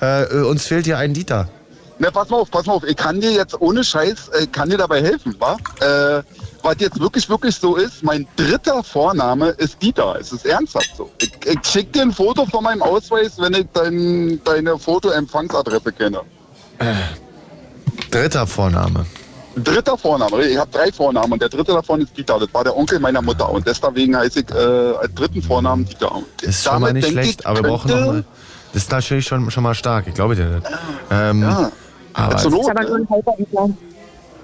Äh, uns fehlt hier ein Dieter. Na, pass mal auf, pass mal auf. Ich kann dir jetzt ohne Scheiß, äh, kann dir dabei helfen, wa? Äh, was jetzt wirklich, wirklich so ist, mein dritter Vorname ist Dieter. Es ist ernsthaft so. Ich, ich schick dir ein Foto von meinem Ausweis, wenn ich dein, deine Fotoempfangsadresse kenne. Dritter Vorname. Dritter Vorname. Ich habe drei Vornamen und der dritte davon ist Dieter. Das war der Onkel meiner Mutter und deswegen heiße ich äh, als dritten Vornamen Dieter. Und Ist schon mal damit nicht schlecht, ich, aber wir brauchen könnte- noch mal. Das ist natürlich schon, schon mal stark, ich glaube dir nicht. Ähm, Ja. Aber, Zur Ist aber nur ein halber Dieter.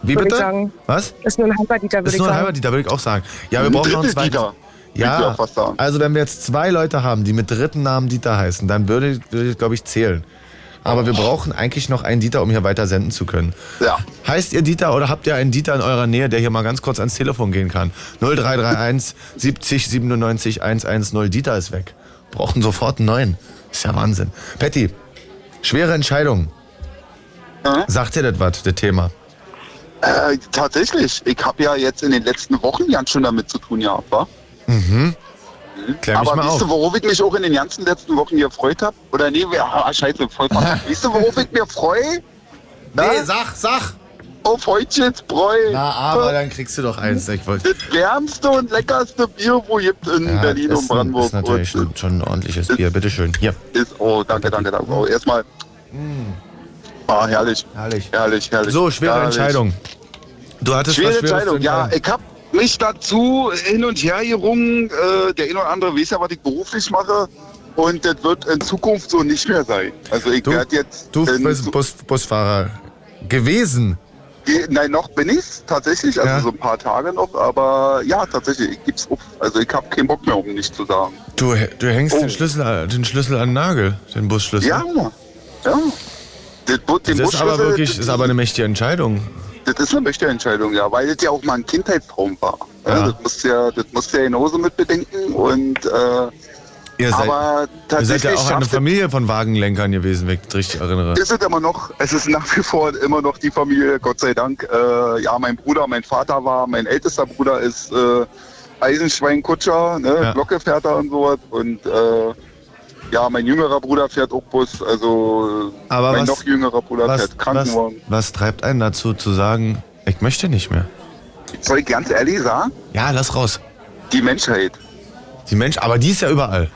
wie würd ich bitte? sagen. Was? Ist nur ein halber Dieter, würde Ist ich nur ein sagen. halber Dieter, würde ich auch sagen. Ja, wir Ein brauchen noch einen Drittel zweiten. Dieter, ich Ja, auch fast sagen. also wenn wir jetzt zwei Leute haben, die mit dritten Namen Dieter heißen, dann würde, würde ich, glaube ich, zählen. Aber wir brauchen eigentlich noch einen Dieter, um hier weiter senden zu können. Ja. Heißt ihr Dieter oder habt ihr einen Dieter in eurer Nähe, der hier mal ganz kurz ans Telefon gehen kann? 0331 70 97 110. Dieter ist weg. Brauchen sofort einen neuen. Ist ja Wahnsinn. Patty, schwere Entscheidung. Ja. Sagt dir das was, das Thema? Äh, tatsächlich. Ich habe ja jetzt in den letzten Wochen ganz schön damit zu tun gehabt, wa? Klär mich Aber mal weißt du, worauf ich mich auch in den ganzen letzten Wochen gefreut habe? Oder nee, wir, ah, scheiße, voll. Weißt du, worauf ich mir freue? Nee, sag, sag! Auf Heutchens Bräu. Na, aber dann kriegst du doch eins. Ich wollte. Das wärmste und leckerste Bier, wo gibt in Ja, Berlin und Brandenburg. ist natürlich und schon, schon ein ordentliches Bier. Bitteschön. Hier. ist, oh, danke, danke, danke. Oh, erstmal. Ah, herrlich. Herrlich. Herrlich, herrlich. So, schwere herrlich. Entscheidung. Du hattest Schwere Entscheidung, ja. Ich habe mich dazu hin und her gerungen. Äh, der eine oder andere weiß ja, was ich beruflich mache. Und das wird in Zukunft so nicht mehr sein. Also ich werde jetzt... Du bist Bus, Busfahrer gewesen. Nein, noch bin ich's tatsächlich, also Ja. so ein paar Tage noch, aber ja, tatsächlich, ich gib's auf. Also ich habe keinen Bock mehr, um nicht zu sagen. Du, du hängst Oh. den, Schlüssel, an- den Schlüssel an den Nagel, den Busschlüssel. Ja, ja. Das, Das ist aber wirklich, ist aber eine mächtige Entscheidung. Das ist eine möchte Entscheidung, ja, weil das ja auch mal ein Kindheitstraum war. Ja. Das musst du ja, das musst ja genauso mit bedenken und äh, Ihr seid, aber ihr seid ja auch eine Familie von Wagenlenkern gewesen, wenn ich das richtig erinnere. ist es immer noch, es ist nach wie vor immer noch die Familie, Gott sei Dank. Äh, ja, mein Bruder, mein Vater war, mein ältester Bruder ist äh, Eisenschweinkutscher, ne, Ja. Glockeferter und sowas und äh, ja, mein jüngerer Bruder fährt auch Bus, also Aber mein was- noch jüngerer Bruder Was, fährt was, Krankenwagen. was treibt einen dazu zu sagen, ich möchte nicht mehr? Soll ich ganz ehrlich sagen? Ja, lass raus. Die Menschheit. Die Mensch, aber die ist ja überall.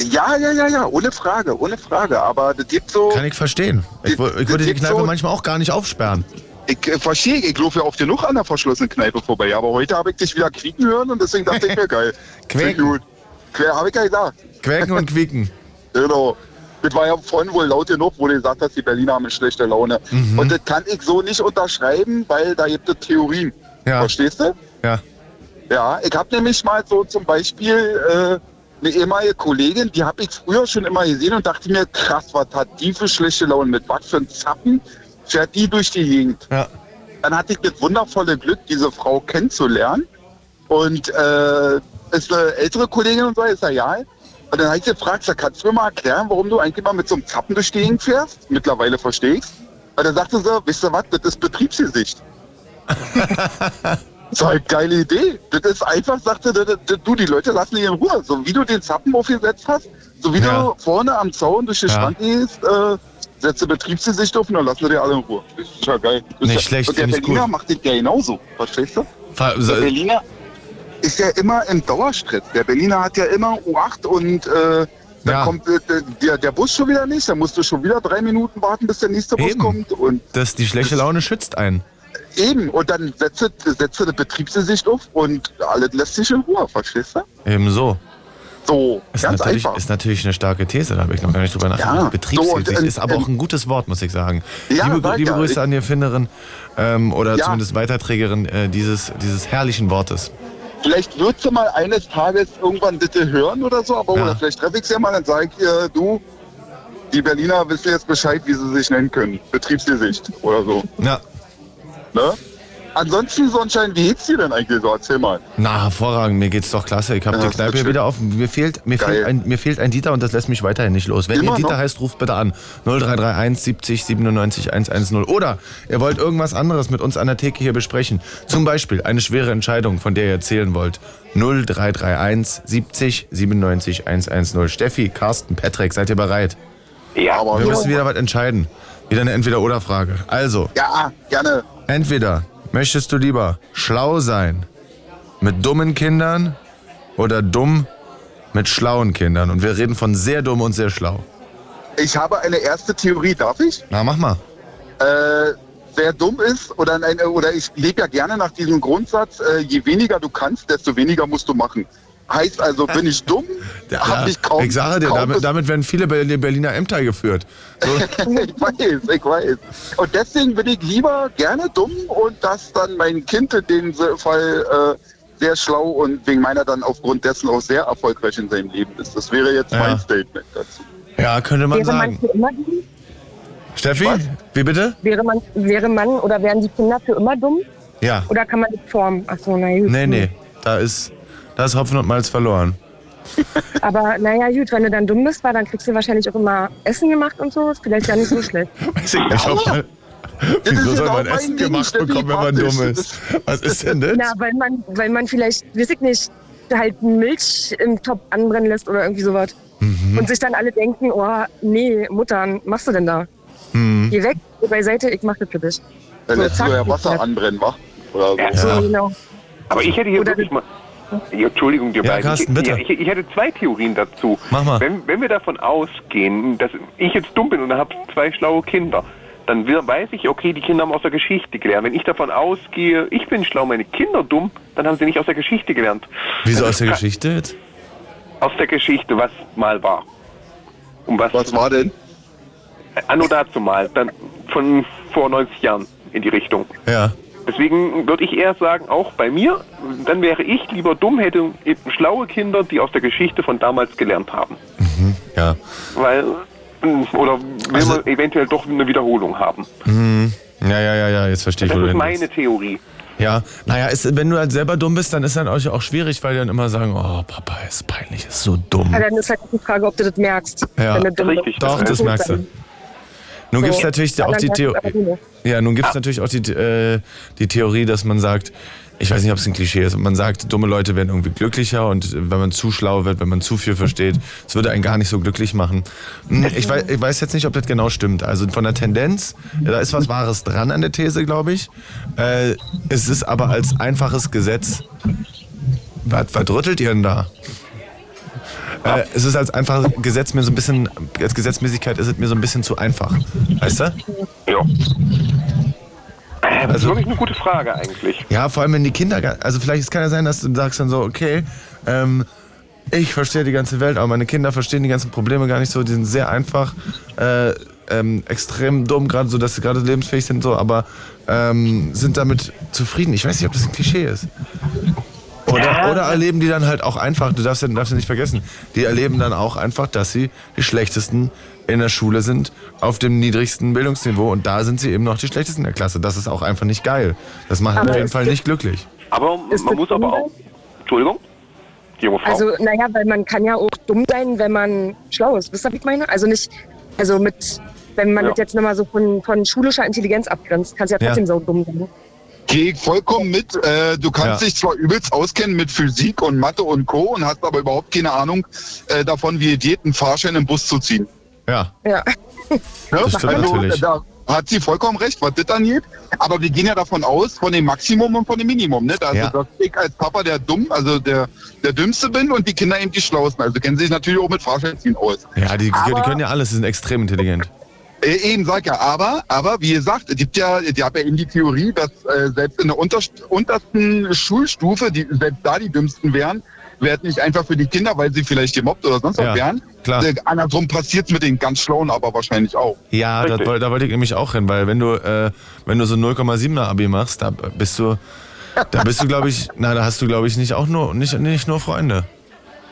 Ja, ja, ja, ja, ohne Frage, ohne Frage. Aber das gibt so. Kann ich verstehen. Ich, wo- ich Das würde die Kneipe so- manchmal auch gar nicht aufsperren. Ich äh, verstehe, ich laufe ja oft genug an der verschlossenen Kneipe vorbei. Aber heute habe ich dich wieder quieken hören und deswegen dachte ich mir, geil. Quäken. Quer habe ich ja gesagt. Quäken und quieken. Genau. Das war ja vorhin wohl laut genug, wo du gesagt hast, die Berliner haben eine schlechte Laune. Mhm. Und das kann ich so nicht unterschreiben, weil da gibt es Theorien. Ja. Verstehst du? Ja. Ja, ich habe nämlich mal so zum Beispiel äh, eine ehemalige Kollegin, die habe ich früher schon immer gesehen und dachte mir, krass, was hat die für schlechte Laune mit was für ein Zappen fährt die durch die Gegend. Ja. Dann hatte ich das wundervolle Glück, diese Frau kennenzulernen und äh, ist eine ältere Kollegin und so, ist ja egal. Und dann habe ich gefragt, sag, kannst du mir mal erklären, warum du eigentlich mal mit so einem Zappen durch die Gegend fährst? Mittlerweile verstehe ich's. Und dann sagte sie, wisst ihr was, das ist Betriebsgesicht. So eine geile Idee. Das ist einfach, sagte das, das, du, die Leute lassen dich in Ruhe. So wie du den Zappen aufgesetzt hast, so wie Ja. du vorne am Zaun durch die Ja. Schrank gehst, äh, setze Betriebsgesicht auf und dann lassen wir dir alle in Ruhe. Das ist ja geil. Das Nicht ist ja, schlecht, Und der Berliner macht das ja genauso. Verstehst du? Ver- Der Berliner ist ja immer im Dauerstress. Der Berliner hat ja immer U8 und äh, dann Ja. kommt äh, der, der Bus schon wieder nicht. Dann musst du schon wieder drei Minuten warten, bis der nächste Bus Eben. kommt. Und Das, die schlechte Laune schützt einen. eben, und dann setze, setze eine Betriebsgesicht auf und alles lässt sich in Ruhe, verstehst du? Eben so. So, Ist ganz natürlich, einfach. ist natürlich eine starke These, da habe ich noch gar nicht drüber nachgedacht. Ja, Betriebswirtschaft so, und, ist aber auch ein gutes Wort, muss ich sagen. Ja, liebe sag liebe Grüße ich- an die Erfinderin ähm, oder Ja. zumindest Weiterträgerin äh, dieses, dieses herrlichen Wortes. Vielleicht wird sie mal eines Tages irgendwann bitte hören oder so, aber Ja. oder vielleicht treffe ich sie ja mal, dann sage ich ihr, du, die Berliner wissen jetzt Bescheid, wie sie sich nennen können. Betriebsgesicht oder so. Ja, Ne? Ansonsten, Sonnenschein, wie geht's dir denn eigentlich so? Erzähl mal. na hervorragend, mir geht's doch klasse. Ich habe Ja, die Kneipe hier wieder auf. Mir fehlt, mir, Geil. fehlt ein, mir fehlt ein Dieter und das lässt mich weiterhin nicht los. Wenn Immer ihr Dieter noch? heißt, ruft bitte an 0331 70 97 110. Oder ihr wollt irgendwas anderes mit uns an der Theke hier besprechen. Zum Beispiel eine schwere Entscheidung, von der ihr erzählen wollt. 0331 70 97 110. Steffi, Carsten, Patrick, seid ihr bereit? Ja, Aber Wir müssen wieder was entscheiden. Wieder eine Entweder-Oder-Frage. Also, ja, gerne. entweder möchtest du lieber schlau sein mit dummen Kindern oder dumm mit schlauen Kindern. Und wir reden von sehr dumm und sehr schlau. Ich habe eine erste Theorie, darf ich? Na, mach mal. Äh, wer dumm ist, oder, oder ich lebe ja gerne nach diesem Grundsatz, äh, je weniger du kannst, desto weniger musst du machen. Heißt also, bin ich dumm, Ja, hab ich kaum... ich sage dir, kaum damit, damit werden viele Berliner Ämter geführt. So, ich weiß, ich weiß. Und deswegen bin ich lieber gerne dumm und dass dann mein Kind in dem Fall äh, sehr schlau und wegen meiner dann aufgrund dessen auch sehr erfolgreich in seinem Leben ist. Das wäre jetzt Ja. mein Statement dazu. ja, könnte man Wäre man sagen. dumm? Steffi, Was? wie bitte? Wäre man, wäre man oder wären die Kinder für immer dumm? Ja. Oder kann man das formen? Achso, na gut. Nee, nee. Da ist, da ist Hopfen und Malz verloren. Aber naja, gut, wenn du dann dumm bist, weil dann kriegst du wahrscheinlich auch immer Essen gemacht und so. Ist vielleicht ja nicht so schlecht. Weiß ich nicht, ob man, wieso soll genau man mein Essen Ding, gemacht bekommen, wenn man dumm ist? Was ist denn das? Na, weil man, weil man vielleicht, weiß ich nicht, halt Milch im Topf anbrennen lässt oder irgendwie sowas. Mhm. Und sich dann alle denken, oh, nee, Mutter, was machst du denn da? Mhm. Geh weg, geh beiseite, ich mach das für dich. Dann So, lässt du ja Wasser anbrennen, wa? Oder so. Ja. So, genau. aber ich hätte hier Oder- wirklich mal... Ja, Entschuldigung, dir Ja, beiden. Carsten, ich, bitte. Ich, ich hätte zwei Theorien dazu. Mach mal. Wenn, wenn wir davon ausgehen, dass ich jetzt dumm bin und habe zwei schlaue Kinder, dann weiß ich, okay, die Kinder haben aus der Geschichte gelernt. Wenn ich davon ausgehe, ich bin schlau, meine Kinder dumm, dann haben sie nicht aus der Geschichte gelernt. Wieso Also aus der Geschichte jetzt? Aus der Geschichte, was mal war. Um was, Was war denn? Anno dazu mal, dann von vor 90 Jahren in die Richtung. Ja. Deswegen würde ich eher sagen, auch bei mir, dann wäre ich lieber dumm, hätte eben schlaue Kinder, die aus der Geschichte von damals gelernt haben. Ja. Weil, oder will Also- man eventuell doch eine Wiederholung haben. Ja, ja, ja, ja, jetzt verstehe ich, Das wo du ist meine. Theorie. Ja, naja, ist, wenn du halt selber dumm bist, dann ist dann auch, auch schwierig, weil die dann immer sagen, oh, Papa ist peinlich, ist so dumm. Aber dann ist halt die Frage, ob du das merkst. Ja. wenn du dumm Richtig, bist. Doch, das das merkst du. Nun So. gibt es natürlich auch die Theorie. Ja, nun gibt es natürlich auch die, äh, die Theorie, dass man sagt, ich weiß nicht, ob es ein Klischee ist, man sagt, dumme Leute werden irgendwie glücklicher und wenn man zu schlau wird, wenn man zu viel versteht, es würde einen gar nicht so glücklich machen. Hm, Ich weiß, ich weiß jetzt nicht, ob das genau stimmt. Also von der Tendenz, da ist was Wahres dran an der These, glaube ich. Äh, es ist aber als einfaches Gesetz. Was, was rüttelt ihr denn da? Äh, es ist als einfaches Gesetz mir so ein bisschen, als Gesetzmäßigkeit ist es mir so ein bisschen zu einfach. Weißt du? Ja. Das ist Also- wirklich eine gute Frage eigentlich. Ja, vor allem wenn die Kinder, also vielleicht es kann ja sein, dass du sagst dann so, okay, ähm, ich verstehe die ganze Welt, aber meine Kinder verstehen die ganzen Probleme gar nicht so, die sind sehr einfach, äh, ähm, extrem dumm, gerade so, dass sie gerade lebensfähig sind, so, aber ähm, sind damit zufrieden. Ich weiß nicht, ob das ein Klischee ist. Oder, oder erleben die dann halt auch einfach, du darfst ja, darfst ja nicht vergessen, die erleben dann auch einfach, dass sie die schlechtesten in der Schule sind, auf dem niedrigsten Bildungsniveau und da sind sie eben noch die schlechtesten in der Klasse. Das ist auch einfach nicht geil. Das macht Aber auf jeden Fall nicht glücklich. Aber Ist man muss aber auch. Entschuldigung? Die junge Frau. Also, naja, weil man kann ja auch dumm sein, wenn man schlau ist. Wisst ihr, was ich meine? Also nicht, also mit, wenn man Ja. das jetzt nochmal so von, von schulischer Intelligenz abgrenzt, kannst du ja Ja. trotzdem so dumm sein. Gehe ich vollkommen mit. Äh, du kannst Ja. dich zwar übelst auskennen mit Physik und Mathe und Co. und hast aber überhaupt keine Ahnung äh, davon, wie es geht, einen Fahrschein im Bus zu ziehen. Ja, Ja. Ne? Das stimmt natürlich. Da hat sie vollkommen recht, was das angeht. Aber wir gehen ja davon aus, von dem Maximum und von dem Minimum. Ne? Also, Ja. dass ich als Papa der dumm, also der, der Dümmste bin und die Kinder eben die Schlausten. Also kennen sie sich natürlich auch mit Fahrscheinziehen aus. ja die, die können ja alles, die sind extrem intelligent. Äh, eben sag ja, aber, aber wie gesagt, es gibt ja, ich habe ja eben die Theorie, dass äh, selbst in der unterst untersten Schulstufe, die selbst da die dümmsten wären, Werd nicht einfach für die Kinder, weil sie vielleicht gemobbt oder sonst Ja, was wären. klar. Äh, andersrum passiert mit den ganz Schlauen aber wahrscheinlich auch. Ja, da, da wollte ich nämlich auch hin, weil wenn du, äh, wenn du so 0,7er Abi machst, da bist du, da bist du, glaube ich, na, da hast du, glaube ich, nicht auch nur, nicht, nicht nur Freunde.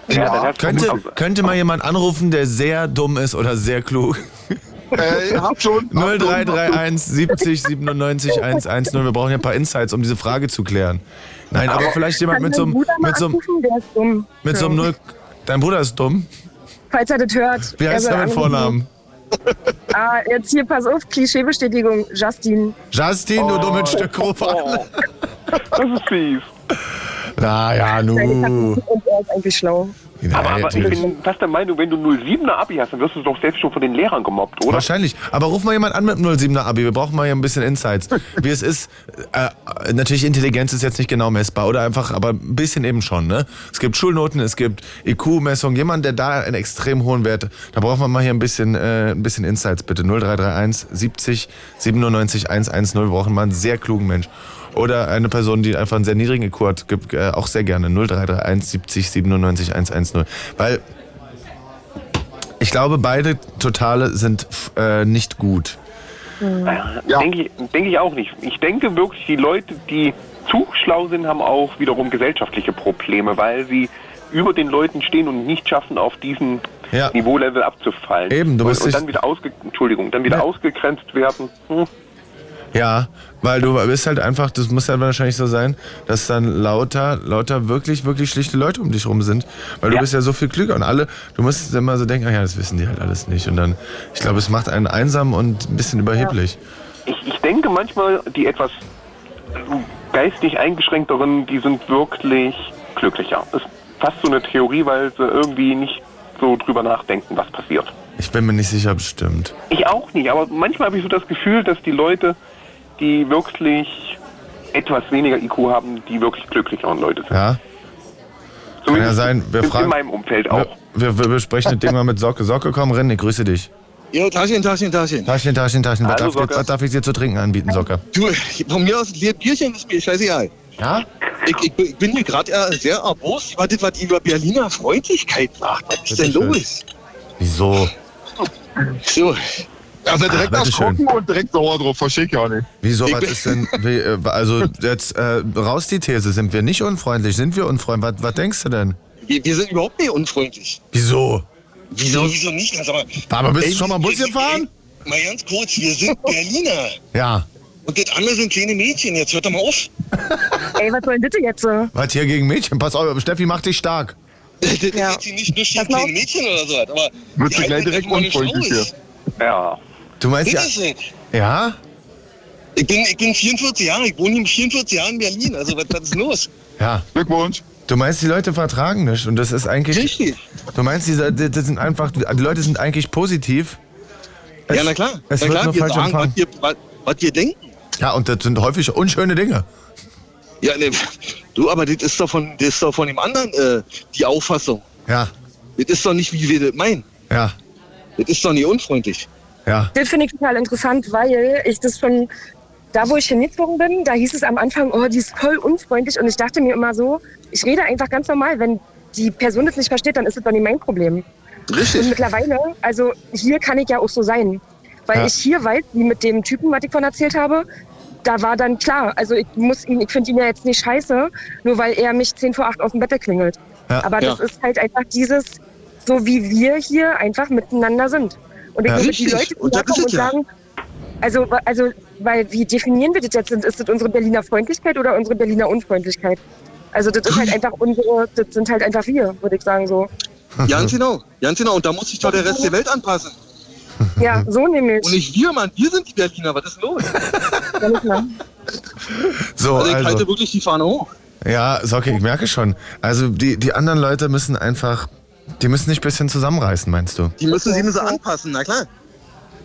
Ja, du- Könnte, könnte mal jemand anrufen, der sehr dumm ist oder sehr klug? Äh, hab schon. hab schon, hab schon. 0331 70 97 110. Wir brauchen ja ein paar Insights, um diese Frage zu klären. Nein, aber vielleicht jemand mit so einem, mit so einem, mit so einem Null. Dein Bruder ist dumm. Falls er das hört. Wie heißt er anrufen. Vornamen? Ah, jetzt hier, pass auf, Klischeebestätigung, Justin. Justin, du dummes Stück, ruf an. Das ist fies. Na ja, nu. Und er ist eigentlich schlau. Ja, Aber, aber ich bin fast der Meinung, wenn du 07er Abi hast, dann wirst du doch selbst schon von den Lehrern gemobbt, oder? Wahrscheinlich. Aber ruf mal jemand an mit dem 07er Abi. Wir brauchen mal hier ein bisschen Insights. Wie es ist. Äh, natürlich, Intelligenz ist jetzt nicht genau messbar. Oder einfach, aber ein bisschen eben schon. Ne? Es gibt Schulnoten, es gibt IQ-Messungen. Jemand, der da einen extrem hohen Wert. Da brauchen wir mal hier ein bisschen, äh, ein bisschen Insights, bitte. 0331 70 97 110. Wir brauchen mal einen sehr klugen Mensch. Oder eine Person, die einfach einen sehr niedrigen IQ hat, gibt äh, auch sehr gerne 0331 70 97 110. Weil ich glaube, beide Totale sind äh, nicht gut. Ja. Denke ich, denke ich auch nicht. Ich denke wirklich, die Leute, die zu schlau sind, haben auch wiederum gesellschaftliche Probleme, weil sie über den Leuten stehen und nicht schaffen, auf diesen Ja. Niveaulevel abzufallen. Eben, du und, bist und nicht- dann wieder ausge Entschuldigung, dann wieder Ja. ausgegrenzt werden. Hm. Ja, weil du bist halt einfach, das muss ja wahrscheinlich so sein, dass dann lauter, lauter wirklich, wirklich schlichte Leute um dich rum sind. Weil du Ja. bist ja so viel klüger und alle, du musst immer so denken, ach ja, das wissen die halt alles nicht. Und dann, ich glaube, es macht einen einsam und ein bisschen überheblich. Ich, ich denke manchmal, die etwas geistig eingeschränkteren, die sind wirklich glücklicher. Das ist fast so eine Theorie, weil sie irgendwie nicht so drüber nachdenken, was passiert. Ich bin mir nicht sicher, bestimmt. Ich auch nicht, aber manchmal habe ich so das Gefühl, dass die Leute, die wirklich etwas weniger IQ haben, die wirklich glücklicheren Leute sind. Ja? Zumindest sein. Wir in, fragen- in meinem Umfeld Wir, auch. wir, wir besprechen das Ding mal mit Socke. Socke, komm, ich grüße dich. Jo, Taschen, Taschen, Taschen. Taschen, Taschen, Taschen. Was Hallo, darf, was darf ich dir zu trinken anbieten, Socke? Du, von mir aus ein Bierchen ist mir scheißegal. Ja? Ich, ich, ich bin hier gerade äh, sehr erbost über das, was über Berliner Freundlichkeit sagt. Was ist denn los? Wieso? So, Also direkt bitteschön. erschrocken und direkt sauer drauf, verstehe ich ja nicht. Wieso, Ich was ist denn, wie, äh, also jetzt äh, raus die These, sind wir nicht unfreundlich, sind wir unfreundlich, was, was denkst du denn? wir, wir sind überhaupt nicht unfreundlich. Wieso? Wieso, wieso nicht? Mal, Aber bist du ey, schon mal Bus ey, gefahren? ey, Mal ganz kurz, wir sind Berliner. Ja. Und das andere sind kleine Mädchen. Jetzt hört doch mal auf. Ey, was soll denn das jetzt? Was hier gegen Mädchen? Pass auf, Steffi, mach dich stark. Das Ja. ist hier nicht nur kleine. Mädchen oder so. Aber Wird sie gleich direkt unfreundlich aus. Ja. Du meinst ja. Ja? Ich bin, ich bin 44 Jahre, ich wohne hier 44 Jahre in Berlin. Also was, was ist los? Ja. Glückwunsch. Du meinst, die Leute vertragen nicht und das ist eigentlich. Richtig. Du meinst, diese, die, das sind einfach, die Leute sind eigentlich positiv. Es- ja, na klar. Es na wird klar, nur wir falsch sagen, was wir, was, was wir denken. Ja, und das sind häufig unschöne Dinge. Ja, ne, du, aber das ist doch von, das ist doch von dem anderen äh, die Auffassung. Ja, Das ist doch nicht, wie wir das meinen. ja, Das ist doch nicht unfreundlich. Ja. Das finde ich total interessant, weil ich das schon, da wo ich hingezogen bin, da hieß es am Anfang, oh, die ist voll unfreundlich. Und ich dachte mir immer so, ich rede einfach ganz normal. Wenn die Person das nicht versteht, dann ist es doch nicht mein Problem. Und Richtig. mittlerweile, also hier kann ich ja auch so sein. Weil Ja. ich hier weiß, wie mit dem Typen, was ich von erzählt habe, da war dann klar, also ich muss ihn, ich finde ihn ja jetzt nicht scheiße, nur weil er mich 10 vor 8 aus dem Bett klingelt. Ja. Aber das Ja. ist halt einfach dieses, so wie wir hier einfach miteinander sind. Und ich Ja. glaube, die. Leute, die Und da kommen und sagen, also, also, weil wie definieren wir das jetzt? Ist das unsere Berliner Freundlichkeit oder unsere Berliner Unfreundlichkeit? Also das ist halt einfach unsere, das sind halt einfach wir, würde ich sagen so. Ganz genau. Ganz genau. Und da muss sich doch der Rest der Welt anpassen. Ja, so nämlich. Und nicht wir, Mann. Wir sind die Berliner. Was ist los? So, Also ich also. halte wirklich die Fahne hoch. Ja, Socke, ich merke schon. Also die, die anderen Leute müssen einfach, die müssen sich ein bisschen zusammenreißen, meinst du? Die müssen sie müssen anpassen, na klar.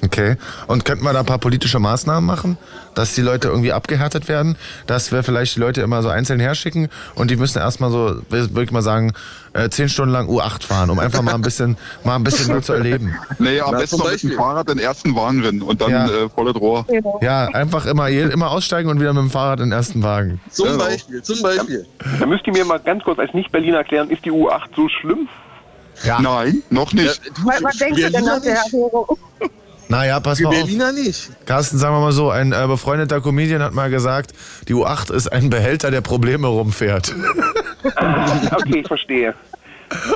Okay. Und könnten wir da ein paar politische Maßnahmen machen, dass die Leute irgendwie abgehärtet werden, dass wir vielleicht die Leute immer so einzeln herschicken und die müssen erstmal so, würde ich mal sagen, äh, zehn Stunden lang U8 fahren, um einfach mal ein bisschen, mal ein bisschen mehr zu erleben. Nee, am besten mit dem. Fahrrad den ersten Wagen rennen und dann Ja. äh, volles Rohr. Ja, einfach immer, immer aussteigen und wieder mit dem Fahrrad in den ersten Wagen. Zum Genau. Beispiel, zum Beispiel. Da müsst ihr mir mal ganz kurz als Nicht-Berliner erklären, ist die U8 so schlimm? Ja. Nein, noch Ja, nicht. du, Was, denkst du denn nach der. Erklärung? Naja, pass Für mal auf. Berliner nicht. Carsten, sagen wir mal so, ein äh, befreundeter Comedian hat mal gesagt, die U8 ist ein Behälter, der Probleme rumfährt. Okay, ich verstehe.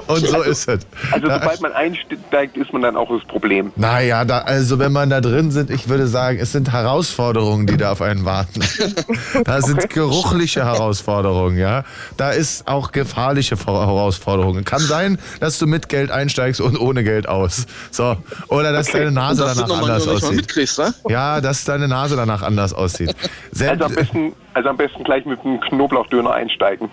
Und so ist es. Also Da- sobald man einsteigt, ist man dann auch das Problem. Naja, da, also wenn man da drin sind, ich würde sagen, es sind Herausforderungen, die da auf einen warten. Da sind geruchliche Herausforderungen, ja. Da ist auch gefährliche Vor- Herausforderungen. Kann sein, dass du mit Geld einsteigst und ohne Geld aus. So. Oder dass deine Und Nase dass du danach anders aussieht. wa? Ja, dass deine Nase danach anders aussieht. Selbst, Also am besten, also am besten gleich mit einem Knoblauchdöner einsteigen.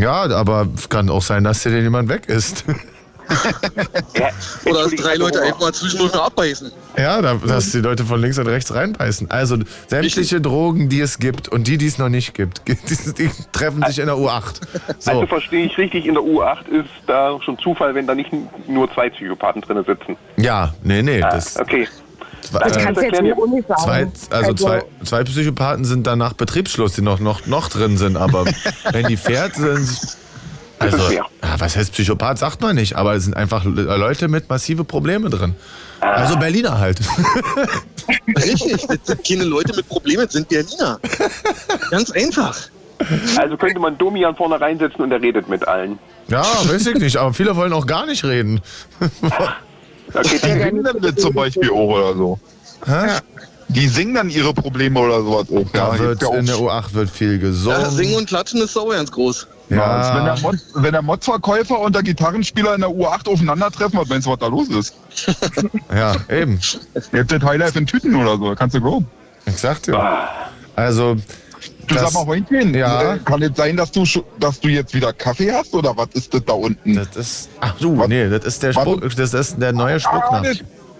Ja, aber es kann auch sein, dass dir den jemand weg ist. Ja, Oder dass drei Leute einfach mal zwischendurch mal abbeißen. Ja, da, dass die Leute von links und rechts reinbeißen. Also sämtliche Drogen, die es gibt und die, die es noch nicht gibt, die, die treffen sich in der U8. So. Also verstehe ich richtig, in der U8 ist da schon Zufall, wenn da nicht nur zwei Psychopathen drin sitzen. Ja, nee, nee. Ah, Das, okay. Zwei, Das äh, kannst du jetzt mir nicht sagen. zwei, also zwei, zwei Psychopathen sind dann nach Betriebsschluss, die noch, noch, noch drin sind. Aber wenn die fährt, sind. Also, was heißt Psychopath, sagt man nicht, aber es sind einfach Leute mit massive Probleme drin. Also Berliner halt. Richtig, das sind keine Leute mit Problemen, das sind Berliner. Ganz einfach. Also könnte man Domian vorne reinsetzen und er redet mit allen. Ja, weiß ich nicht, aber viele wollen auch gar nicht reden. Okay, Die singen dann zum Beispiel auch oder so. Hä? Die singen dann ihre Probleme oder sowas auch. Da wird ja auch in der U8 wird viel gesungen. Ja, singen und klatschen ist auch ganz groß. Ja. Wenn, der Mod, wenn der Modverkäufer und der Gitarrenspieler in der U8 aufeinandertreffen, was meinst du, was da los ist? ja, eben. Jetzt das Highlife in Tüten oder so, kannst du glauben. Ich sag dir. Also, Du Das- sag mal, Freundchen, Ja. äh, kann es sein, dass du, dass du jetzt wieder Kaffee hast oder was ist das da unten? das ist. Ach du, nee, das ist der. Spuck, das ist der neue Ah, Spucknapf. der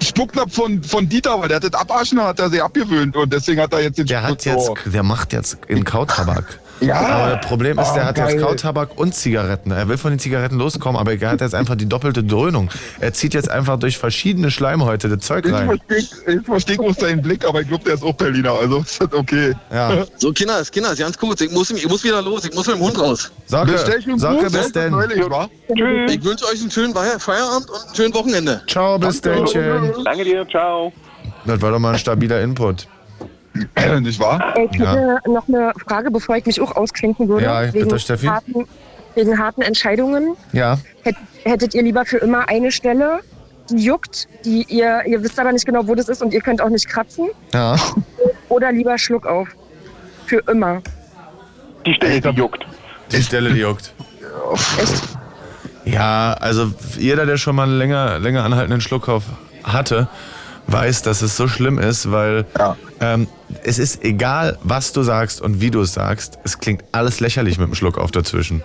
Spucknapf von, von Dieter, weil der hat das Abaschen, hat er sich abgewöhnt und deswegen hat er jetzt den Der hat Spuck- jetzt, der macht jetzt in Kautabak. Ja. Aber das Problem ist, der Oh, hat jetzt geil. Kautabak und Zigaretten. Er will von den Zigaretten loskommen, aber er hat jetzt einfach die doppelte Dröhnung. Er zieht jetzt einfach durch verschiedene Schleimhäute das Zeug Ich rein. verstehe ich versteh groß deinen Blick, aber ich glaube, der ist auch Berliner, also ist das okay. Ja. So, Kinders, Kinders, ganz kurz. Ich muss, ich muss wieder los. Ich muss mit dem Hund raus. Sage, schon sage bis denn. Ich wünsche euch einen schönen Feierabend und ein schönes Wochenende. Ciao, bis denn. Danke dir, ciao. Das war doch mal ein stabiler Input. Nicht wahr? Ich hätte noch eine Frage, bevor ich mich auch ausklinken würde. Ja, bitte, wegen, Steffi. Harten, wegen harten Entscheidungen. Ja. Hätt, hättet ihr lieber für immer eine Stelle, die juckt, die ihr, ihr wisst aber nicht genau, wo das ist und ihr könnt auch nicht kratzen? Ja. Oder lieber Schluck auf? Für immer. Die Stelle, die juckt. Die Stelle, die juckt. Echt? Ja, also jeder, der schon mal einen länger, länger anhaltenden Schluckauf hatte, weiß, dass es so schlimm ist, weil Ja. ähm, es ist egal, was du sagst und wie du es sagst, es klingt alles lächerlich mit dem Schluckauf dazwischen.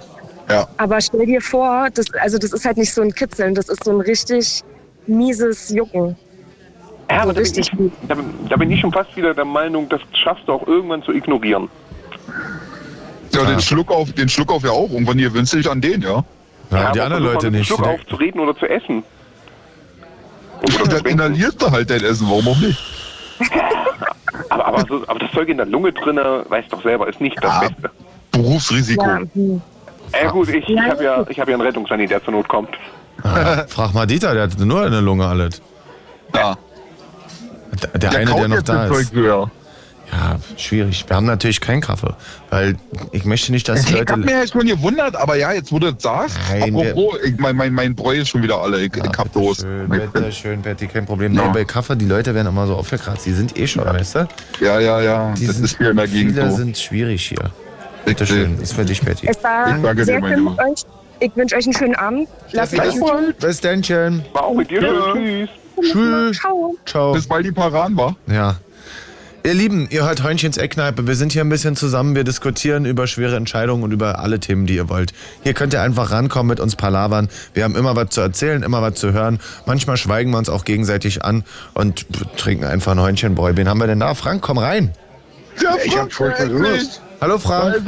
Ja. Aber stell dir vor, das, also das ist halt nicht so ein Kitzeln, das ist so ein richtig mieses Jucken. Ja, aber da bin, richtig ich, gut. da, bin- da bin ich schon fast wieder der Meinung, das schaffst du auch irgendwann zu ignorieren. Ja, den Schluck auf, den Schluck auf ja auch. Irgendwann gewöhnst du dich an den, ja. Ja, die aber anderen Leute nicht. Schluck auf zu reden oder zu essen. Oder Und dann inhalierst du halt dein Essen, warum auch nicht? aber, aber, so, aber das Zeug in der Lunge drinne, weißt doch selber, ist nicht das Ja. Beste. Berufsrisiko. Ja. Ja gut, ich, ich habe ja, ich hab ja einen Rettungssani, der zur Not kommt. Ah, frag mal Dieter, der hat nur eine Lunge alles. Ja. Der, der eine, der noch jetzt da ist. Zeug höher. Ja, schwierig. Wir haben natürlich keinen Kaffee, weil ich möchte nicht, dass die Ich Leute... hab mir ja schon gewundert, aber ja, jetzt wo du das sagst, Nein, wir- apropos, ich, mein, mein, mein Bräu ist schon wieder alle, ich, ich hab los. Schön, bitte schön, Betty, kein Problem. Nee, bei Kaffee, die Leute werden immer so aufgekratzt. Die sind eh schon, weißt du? Ja, ja, ja, Die das sind, ist hier in der Gegend viele so. sind schwierig hier. Bitte schön, ist für dich, Betty. Es war Ich danke sehr dir, mein Lieber. euch. Ich wünsche euch einen schönen Abend. Lasst euch bis- gut. Bis dann, War auch mit dir Ja. Tschüss. Tschüss. Ciao. Ciao. Bis bald die Paran war. Ja. Ihr Lieben, ihr hört Hörnchens Eckkneipe. Wir sind hier ein bisschen zusammen. Wir diskutieren über schwere Entscheidungen und über alle Themen, die ihr wollt. Hier könnt ihr einfach rankommen mit uns palavern. Wir haben immer was zu erzählen, immer was zu hören. Manchmal schweigen wir uns auch gegenseitig an und trinken einfach ein Hörnchenbräu. Wen haben wir denn da? Frank, komm rein. Der Ich hab furchtbar Durst. Hallo Frank.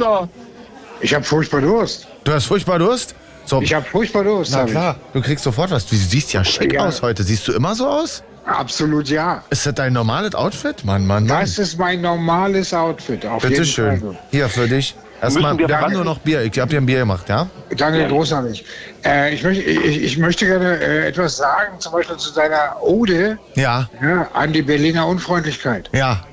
Ich hab furchtbar Durst. Du hast furchtbar Durst? So, Ich hab furchtbar Durst. na hab ich. klar, du kriegst sofort was. Du siehst ja schick Ja. aus heute. Siehst du immer so aus? Absolut ja. Ist das dein normales Outfit? Mann, Mann, Mann. Das ist mein normales Outfit. Auf Bitte jeden schön. Fall. Hier für dich. Erstmal, wir wir haben nur noch Bier. Ich hab dir ein Bier gemacht, ja? Danke, großartig. Äh, ich, möchte, ich, ich möchte gerne äh, etwas sagen, zum Beispiel zu deiner Ode Ja, ja, an die Berliner Unfreundlichkeit. ja.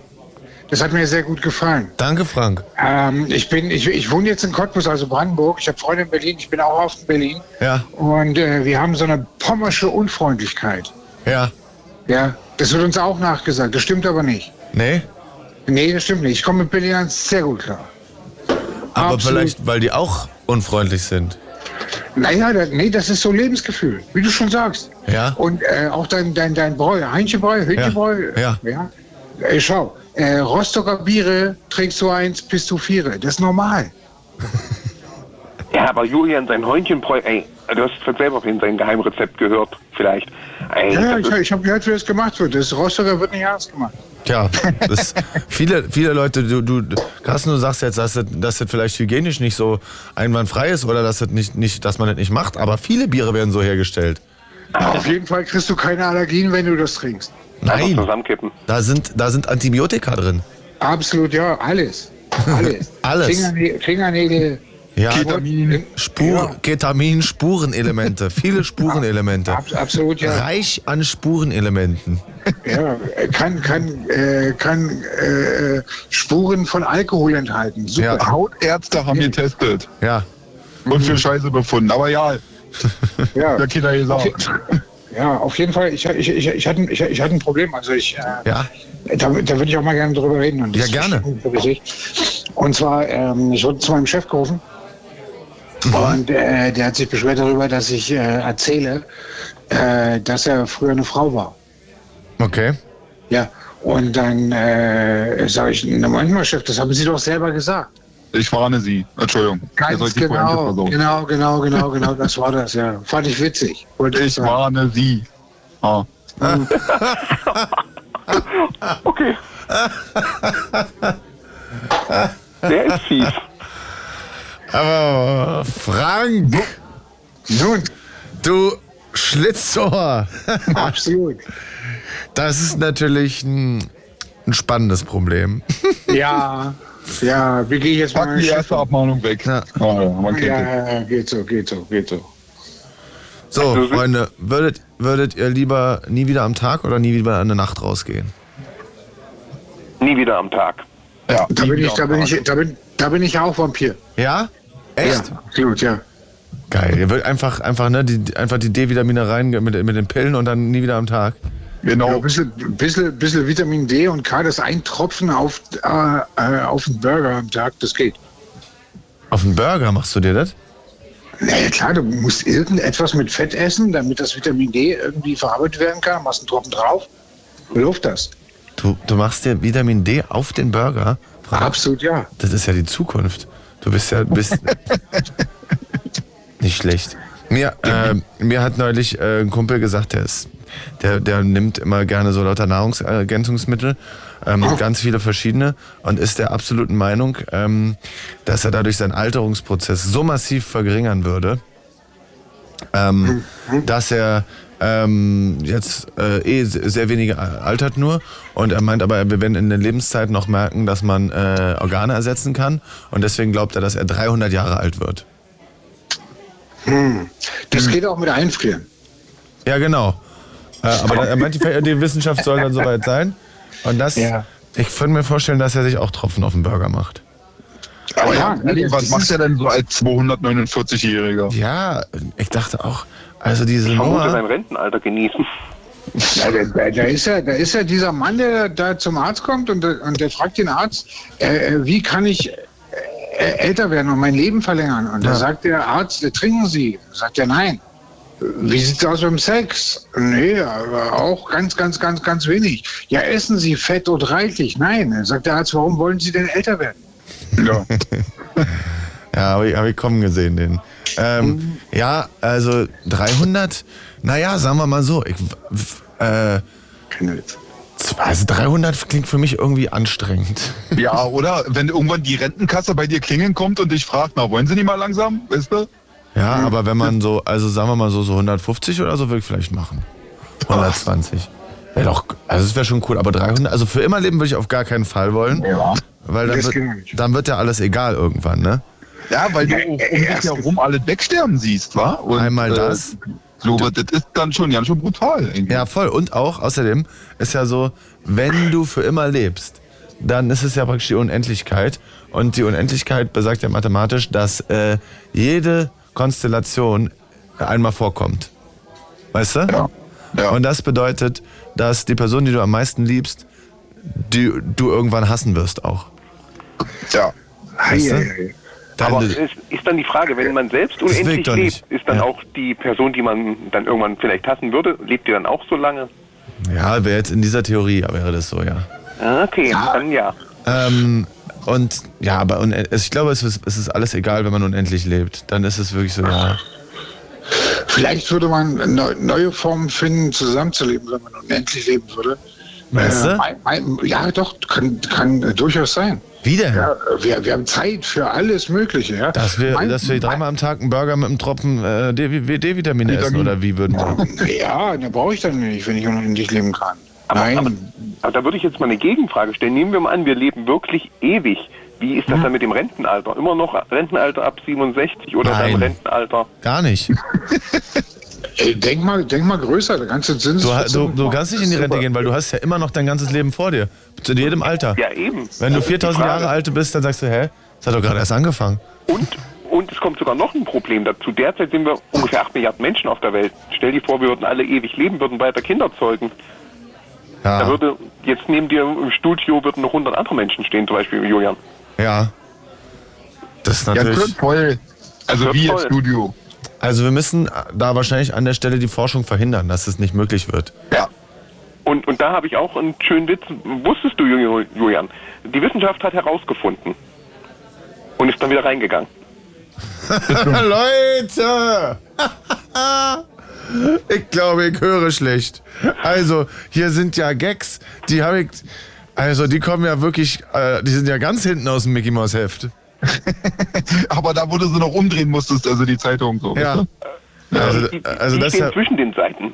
Das hat mir sehr gut gefallen. Danke, Frank. Ähm, ich, bin, ich, ich wohne jetzt in Cottbus, also Brandenburg. Ich habe Freunde in Berlin. Ich bin auch oft in Berlin. Ja, Und äh, wir haben so eine pommersche Unfreundlichkeit. ja. Ja, das wird uns auch nachgesagt. Das stimmt aber nicht. Nee? Nee, das stimmt nicht. Ich komme mit Berlinern sehr gut klar. Aber Absolut. vielleicht, weil die auch unfreundlich sind. Naja, da, nee, das ist so Lebensgefühl, wie du schon sagst. Ja? Und äh, auch dein, dein, dein Bräu, Heinchebräu, Hütchebräu. Ja. ja. Äh, schau, äh, Rostocker Biere trinkst du eins, bist du viere. Das ist normal. Ja, aber Julian, sein Hörnchenbräu, ey, du hast vielleicht selber von sein Geheimrezept gehört, vielleicht. Ey, Ja, ich, ich habe gehört, wie das gemacht wird. Das Rostocker wird nicht ernst gemacht. Tja, das, viele, viele Leute, du, du, Carsten, du sagst jetzt, dass das, dass das vielleicht hygienisch nicht so einwandfrei ist oder dass, das nicht, nicht, dass man das nicht macht, aber viele Biere werden so hergestellt. Auf jeden Fall kriegst du keine Allergien, wenn du das trinkst. Nein, zusammenkippen. da sind, da sind Antibiotika drin. Absolut, ja, alles. Alles. Alles. Fingernägel, Fingernägel Ja, Ketamin. Spur, Ketamin, Spurenelemente, viele Spurenelemente. Ab, absolut, ja. Reich an Spurenelementen. ja kann kann, äh, kann äh, Spuren von Alkohol enthalten. Super. Ja. Hautärzte haben getestet Ja, und für Scheiße befunden. Aber ja, Ja. der Kinder gesagt. Ja, auf jeden Fall. Ich, ich, ich, ich, hatte, ein- ich, ich hatte ein Problem. Also ich, äh, ja, da, da würde ich auch mal gerne drüber reden. Ja, gerne. Und zwar, ähm, ich wurde zu meinem Chef gerufen. Und äh, der hat sich beschwert darüber, dass ich äh, erzähle, äh, dass er früher eine Frau war. okay. Ja. Und dann äh, sage ich, na Moment mal, Chef, das haben Sie doch selber gesagt. Ich warne Sie. Entschuldigung. Ganz genau, genau, genau, genau, genau, das war das, ja. Fand ich witzig. Wollte Ich sagen. warne Sie. Ah. Okay. Der ist fies. Aber Frank, Nun, du Schlitzohr, absolut. das ist natürlich ein, ein spannendes Problem. Ja, ja, wie gehe ich jetzt Pack mal die erste Abmahnung weg. Ja. Ah, ja, Ja, ja, geht so, geht so, geht so. So, Freunde, würdet, würdet ihr lieber nie wieder am Tag oder nie wieder in der Nacht rausgehen? Nie wieder am Tag. Ja, Da bin ich, da bin ich, da bin, da bin ich auch Vampir. Ja? Echt? Ja, absolut, ja. Geil. Ihr würdet einfach, einfach, ne, die, einfach die D-Vitamine rein mit, mit den Pillen und dann nie wieder am Tag. Ja, Genau. ein bisschen, bisschen, bisschen Vitamin D und K, das ein Tropfen auf, äh, äh, auf einen Burger am Tag, das geht. Auf einen Burger machst du dir das? Naja, klar, du musst irgendetwas mit Fett essen, damit das Vitamin D irgendwie verarbeitet werden kann. Machst einen Tropfen drauf, läuft das. Du, du machst dir Vitamin D auf den Burger? Absolut, ja. Das ist ja die Zukunft. Du bist ja bist nicht schlecht. Mir, äh, mir hat neulich äh, ein Kumpel gesagt, der ist, der, der nimmt immer gerne so lauter Nahrungsergänzungsmittel, ähm, ganz viele verschiedene und ist der absoluten Meinung, ähm, dass er dadurch seinen Alterungsprozess so massiv verringern würde, ähm, dass er ähm, jetzt äh, eh se- sehr wenige altert nur und er meint aber, wir werden in der Lebenszeit noch merken, dass man äh, Organe ersetzen kann und deswegen glaubt er, dass er 300 Jahre alt wird. Das geht auch mit Einfrieren. Ja, genau. Äh, aber er meint, die, die Wissenschaft soll dann soweit sein und das, Ja. ich könnte mir vorstellen, dass er sich auch Tropfen auf den Burger macht. Aber Ja, ja, was macht ist- er denn so als 249-Jähriger? Ja, ich dachte auch, also diese Ich vermute, sein Nummer, Rentenalter genießen. Ja, da, da, da, ist ja, da ist ja dieser Mann, der da zum Arzt kommt und, der- und der fragt den Arzt, äh, äh, wie kann ich äh, älter werden und mein Leben verlängern? Und da Ja. sagt der Arzt, äh, trinken Sie? Sagt er nein. wie sieht's aus mit dem Sex? Nee, aber auch ganz, ganz, ganz, ganz wenig. Ja, essen Sie fett und reichlich. Nein, Dann sagt der Arzt, warum wollen Sie denn älter werden? Ja. Ja, habe ich, hab ich kommen gesehen, den. Ähm, Mhm. Ja, also 300, naja, sagen wir mal so. Ich, äh, Keine Witz. also 300 klingt für mich irgendwie anstrengend. Ja, oder wenn irgendwann die Rentenkasse bei dir klingeln kommt und dich fragt, na, wollen Sie nicht mal langsam, weißt du? Ja, aber wenn man so, also sagen wir mal so, so 150 oder so würde ich vielleicht machen. 120. Wäre doch, also es wäre schon cool, aber 300, also für immer leben würde ich auf gar keinen Fall wollen. Ja. Weil dann Das wird, dann wird ja alles egal irgendwann, ne? Ja, weil du um dich herum alle wegsterben siehst, wa? Und, Einmal das. Äh, so, das ist dann schon ganz schön brutal. Irgendwie. Ja, voll. Und auch, außerdem ist ja so, wenn du für immer lebst, dann ist es ja praktisch die Unendlichkeit. Und die Unendlichkeit besagt ja mathematisch, dass äh, jede Konstellation einmal vorkommt. Weißt du? Ja. ja. Und das bedeutet, dass die Person, die du am meisten liebst, die du irgendwann hassen wirst auch. ja. Weißt du? Eieiei. Aber Deine- es ist dann die Frage, wenn man selbst unendlich lebt, nicht. ist dann Ja. auch die Person, die man dann irgendwann vielleicht hassen würde, lebt die dann auch so lange? ja, wäre jetzt in dieser Theorie, wäre das so, ja. Ah, Okay, dann ja. Ähm, und ja, aber ich glaube, es ist, es ist alles egal, wenn man unendlich lebt. Dann ist es wirklich so, ja. Vielleicht würde man neu, neue Formen finden, zusammenzuleben, wenn man unendlich leben würde. Meinst du? mein, mein, ja, doch, kann, kann äh, durchaus sein. Wie denn? Ja, wir, wir haben Zeit für alles Mögliche. Ja? Dass wir, Mein- dass wir dreimal am Tag einen Burger mit einem Tropfen äh, D-Vitamine essen oder wie würden wir? Ja, da brauche ich dann nicht, wenn ich unendlich leben kann. Aber, Nein. aber, aber da würde ich jetzt mal eine Gegenfrage stellen. Nehmen wir mal an, wir leben wirklich ewig. Wie ist das dann mit dem Rentenalter? Immer noch Rentenalter ab 67 oder Nein. dann Rentenalter? Gar nicht. Ey, denk, mal, denk mal größer, da kannst du Zins. Du, du, du kannst nicht in die Rente gehen, weil du hast ja immer noch dein ganzes Leben vor dir. Zu jedem Alter. Ja, eben. Wenn du Das ist die 4000 Frage. Jahre alt bist, dann sagst du, hä? Das hat doch gerade erst angefangen. Und, und es kommt sogar noch ein Problem dazu. Derzeit sind wir ungefähr 8 Milliarden Menschen auf der Welt. Stell dir vor, wir würden alle ewig leben, würden weiter Kinder zeugen. Da Ja. würde, jetzt neben dir im Studio würden noch 100 andere Menschen stehen, zum Beispiel Julian. Ja. Das ist Ja, natürlich. wird voll. Also wie im. Studio. Also wir müssen da wahrscheinlich an der Stelle die Forschung verhindern, dass es nicht möglich wird. Ja. Und, und da habe ich auch einen schönen Witz. Wusstest du, Ju- Julian, die Wissenschaft hat herausgefunden und ist dann wieder reingegangen. Leute! ich glaube, ich höre schlecht. Also, hier sind ja Gags, die habe ich. Also, die kommen ja wirklich. Äh, die sind ja ganz hinten aus dem Mickey Mouse Heft. Aber da, wo du sie noch umdrehen musstest, also die Zeitung so. Ja. weißt du? Also, Die, also die das, ist ja, zwischen den Seiten.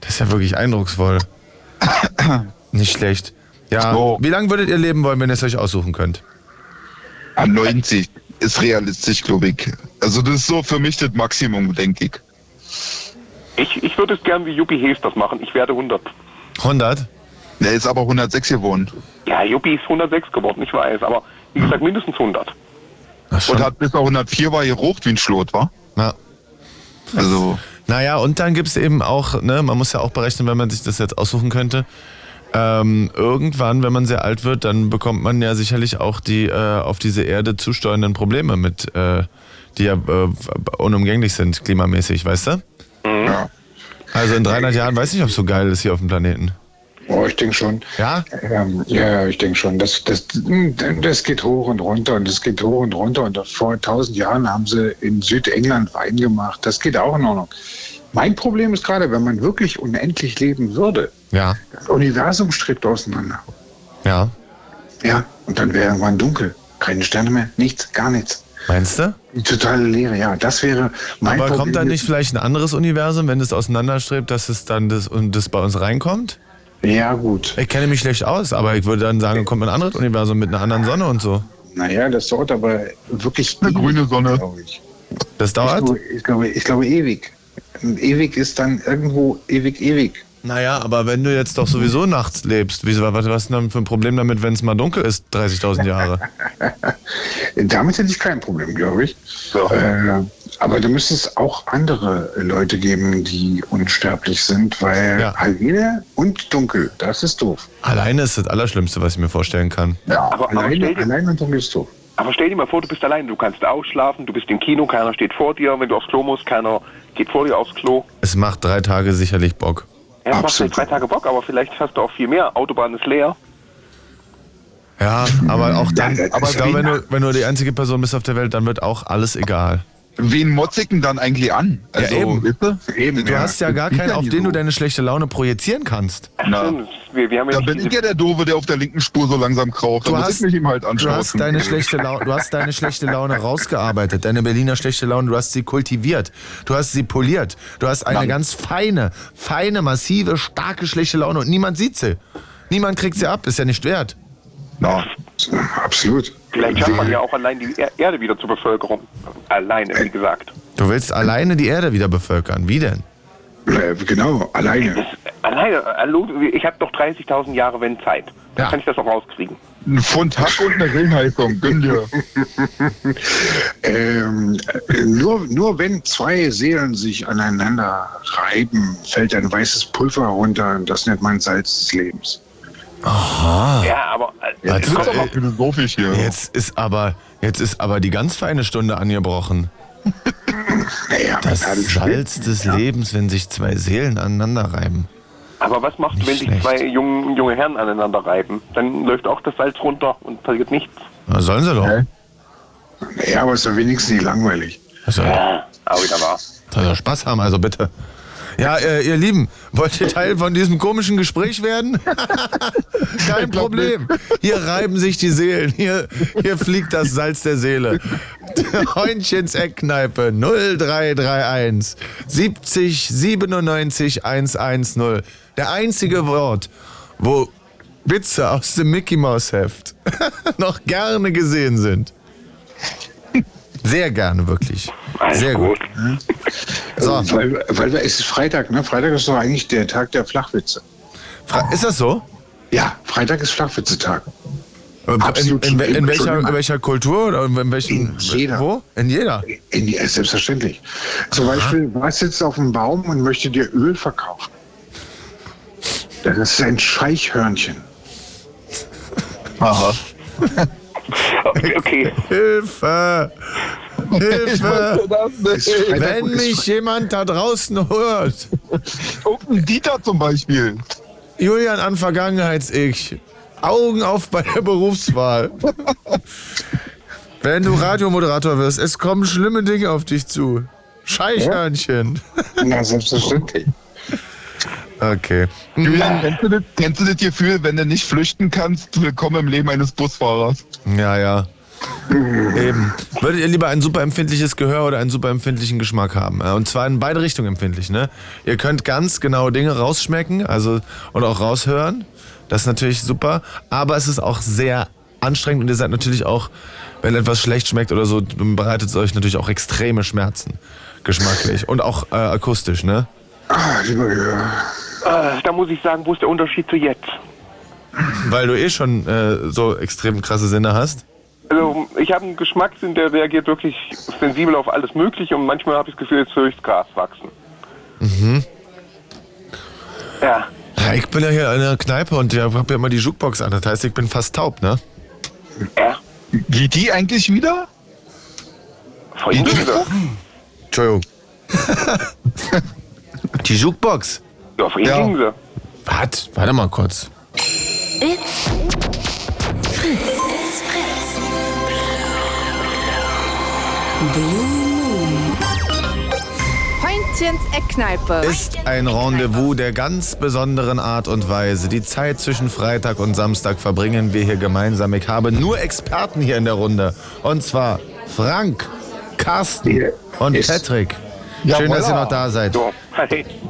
das ist ja wirklich eindrucksvoll. Nicht schlecht. Ja. So. Wie lange würdet ihr leben wollen, wenn ihr es euch aussuchen könnt? An 90 ist realistisch, glaube ich. Also das ist so für mich das Maximum, denke ich. Ich, ich würde es gern wie Yuppie Hayes das machen. Ich werde 100. 100? Der ist aber 106 geworden Ja, Yuppie ist 106 geworden, ich weiß. Aber wie gesagt, mindestens 100. Und hat bis er 104 war gerucht wie ein Schlot, war? Ja. Also Naja, und dann gibt es eben auch, ne, man muss ja auch berechnen, wenn man sich das jetzt aussuchen könnte. Ähm, irgendwann, wenn man sehr alt wird, dann bekommt man ja sicherlich auch die äh, auf diese Erde zusteuernden Probleme mit, äh, die ja äh, unumgänglich sind, klimamäßig, weißt du? ja. Also in 300 Jahren weiß ich nicht, ob es so geil ist hier auf dem Planeten. Oh, ich denke schon. Ja? Ähm, ja, ich denke schon. Das, das, das geht hoch und runter und das geht hoch und runter. Und vor tausend Jahren haben sie in Südengland Wein gemacht. Das geht auch in Ordnung. Mein Problem ist gerade, wenn man wirklich unendlich leben würde, Ja. das Universum strebt auseinander. Ja. Ja, und dann wäre irgendwann dunkel. Keine Sterne mehr, nichts, gar nichts. Meinst du? Die totale Leere, ja. Das wäre mein Aber Problem. kommt dann nicht vielleicht ein anderes Universum, wenn es auseinanderstrebt, dass es dann das, und das bei uns reinkommt? Ja, gut. Ich kenne mich schlecht aus, aber ich würde dann sagen, kommt ein anderes Universum mit einer anderen Sonne und so. Naja, das dauert aber wirklich. Eine ewig, grüne Sonne. Ich. Das Ich, dauert? glaube, ich, glaube, ich glaube ewig. Ewig ist dann irgendwo ewig, ewig. Naja, aber wenn du jetzt doch sowieso nachts lebst, wieso, was, was ist denn dann für ein Problem damit, wenn es mal dunkel ist, 30.000 Jahre? Damit hätte ich kein Problem, glaube ich. Äh, aber da müsste es auch andere Leute geben, die unsterblich sind, weil Ja. Helle und dunkel, das ist doof. Alleine ist das Allerschlimmste, was ich mir vorstellen kann. Ja, Aber- aber alleine, dir- alleine und dunkel ist doof. Aber stell dir mal vor, du bist allein, du kannst ausschlafen, du bist im Kino, keiner steht vor dir, wenn du aufs Klo musst, keiner geht vor dir aufs Klo. Es macht drei Tage sicherlich Bock. Das macht drei Tage Bock, aber vielleicht hast du auch viel mehr. Autobahn ist leer. Ja, aber auch dann, Ja, aber glaube, wenn du, wenn du die einzige Person bist auf der Welt, dann wird auch alles egal. Wen motzigen dann eigentlich an? Also, Ja, eben. du? Eben, Du hast ja gar keinen, ja auf den so. du deine schlechte Laune projizieren kannst. Na. Wir, wir haben ja Da bin ich ja der Doofe, der auf der linken Spur so langsam kraucht. Du hast- ich mich ihm halt Du anschauen. hast, deine schlechte Laune, du hast deine schlechte Laune rausgearbeitet, deine Berliner schlechte Laune, du hast sie kultiviert, du hast sie poliert, du hast eine Nein. ganz feine, feine, massive, starke schlechte Laune und niemand sieht sie. Niemand kriegt sie ab, ist ja nicht wert. Na, Absolut. Vielleicht schafft man ja auch allein die Er- Erde wieder zur Bevölkerung. Alleine, wie gesagt. Du willst alleine die Erde wieder bevölkern. Wie denn? Äh, Genau, alleine. Das, alleine, hallo, ich habe doch 30.000 Jahre wenn Zeit. Dann Ja. kann ich das auch rauskriegen. ein Pfund Hack und eine Grillheizung, gönn dir. Ähm, äh, nur, nur wenn zwei Seelen sich aneinander reiben, fällt ein weißes Pulver runter. und Das nennt man Salz des Lebens. Ja, aber äh, Jetzt, ist äh, philosophisch hier. jetzt ist aber, jetzt ist aber die ganz feine Stunde angebrochen. Naja, Das Salz des Lebens, wenn sich zwei Seelen aneinander reiben. Aber was macht, Nicht wenn sich schlecht. zwei jung, junge Herren aneinander reiben? Dann läuft auch das Salz runter und passiert nichts. Na, sollen sie doch. Hä? Ja, aber ist doch wenigstens nicht langweilig. Also, Ja, auch wieder wahr. soll ja Spaß haben, also bitte. Ja, äh, ihr Lieben, wollt ihr Teil von diesem komischen Gespräch werden? Kein Problem. Hier reiben sich die Seelen. Hier, hier fliegt das Salz der Seele. Heunchens Eckkneipe 0331 70 97 110. Der einzige Wort, wo Witze aus dem Mickey Mouse Heft noch gerne gesehen sind. Sehr gerne, wirklich. Alles Sehr gut. gut. So, Weil, weil es ist Freitag, ne? Freitag ist doch eigentlich der Tag der Flachwitze. Fra- ist das so? Ja, Freitag ist Flachwitzetag. In, Absolut. in, in, in, welcher, in welcher Kultur oder in welchem? In jeder. Wo? In jeder. In die, selbstverständlich. Zum Beispiel, was sitzt auf dem Baum und möchte dir Öl verkaufen? Das ist ein Scheichhörnchen. Aha. Okay. Hilfe! Hilfe! Wenn mich jemand da draußen hört. Irgendein Dieter zum Beispiel. Julian an Vergangenheits-Ich. Augen auf bei der Berufswahl. Wenn du Radiomoderator wirst, es kommen schlimme Dinge auf dich zu. Scheichhörnchen. Na, selbstverständlich. Okay. Julian, kennst du, das, kennst du das Gefühl, wenn du nicht flüchten kannst? Willkommen im Leben eines Busfahrers. Ja, ja. Eben. Würdet ihr lieber ein super empfindliches Gehör oder einen super empfindlichen Geschmack haben? Und zwar in beide Richtungen empfindlich, ne? Ihr könnt ganz genau Dinge rausschmecken, also und auch raushören. Das ist natürlich super, aber es ist auch sehr anstrengend und ihr seid natürlich auch, wenn etwas schlecht schmeckt oder so, bereitet es euch natürlich auch extreme Schmerzen. Geschmacklich und auch äh, akustisch, ne? Ah, lieber Gehör. Äh, da muss ich sagen, wo ist der Unterschied zu jetzt? Weil du eh schon äh, so extrem krasse Sinne hast. Also ich habe einen Geschmackssinn, der reagiert wirklich sensibel auf alles Mögliche und manchmal habe ich das Gefühl, jetzt höre ich das Gras wachsen. Mhm. Ja, Ja, ich bin ja hier in der Kneipe und ich hab ja immer die Jukebox an. Das heißt, ich bin fast taub, ne? ja. Geht die eigentlich wieder? Vorhin sie. Entschuldigung. Die Jukebox. Ja, vorhin Ja. ging sie. Was? Warte mal kurz. It's Fritz. It's Fritz. Heintchens Eckkneipe. Ist ein Rendezvous der ganz besonderen Art und Weise. Die Zeit zwischen Freitag und Samstag verbringen wir hier gemeinsam. Ich habe nur Experten hier in der Runde. Und zwar Frank, Carsten und Patrick. Schön, dass ihr noch da seid.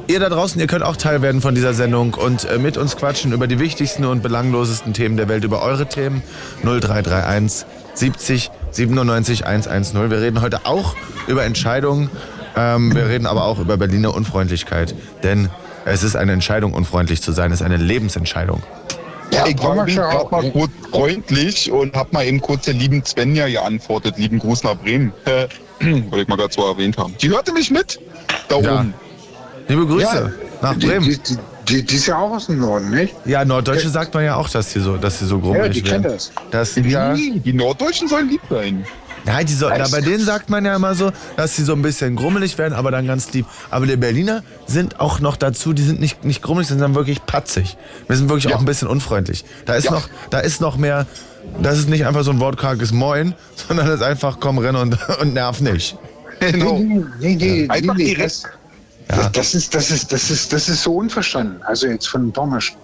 Ihr da draußen, ihr könnt auch Teil werden von dieser Sendung und äh, mit uns quatschen über die wichtigsten und belanglosesten Themen der Welt, über eure Themen 0331 70 97 110. Wir reden heute auch über Entscheidungen, ähm, wir reden aber auch über Berliner Unfreundlichkeit, denn es ist eine Entscheidung, unfreundlich zu sein, es ist eine Lebensentscheidung. Ja, ich war schon grad auch, mal kurz freundlich und hab mal eben kurz der lieben Svenja geantwortet. Lieben Gruß nach Bremen. Äh, Wollte ich mal gerade so erwähnt haben. Die hörte mich mit. Da Ja. oben. Liebe Grüße Ja, nach Bremen. die, die, Die, die ist ja auch aus dem Norden, nicht? Ja, Norddeutsche sagt man ja auch, dass sie so, dass sie so Ja, grummelig die kennt werden. das. Das, ja? Die Norddeutschen sollen lieb sein. ja, die so, na, bei denen sagt man ja immer so, dass sie so ein bisschen grummelig werden, aber dann ganz lieb. Aber die Berliner sind auch noch dazu, die sind nicht, nicht grummelig, sondern wirklich patzig. Wir sind wirklich auch ein bisschen unfreundlich. Da ist Ja. noch, da ist noch mehr, das ist nicht einfach so ein wortkarges Moin, sondern das ist einfach komm, renn und, und nerv nicht. Genau. Nee, nee, nee, Einfach nee, nee, direkt. Das, das, ist, das, ist, das, ist, das ist so unverstanden. Also jetzt von den Pommerschen.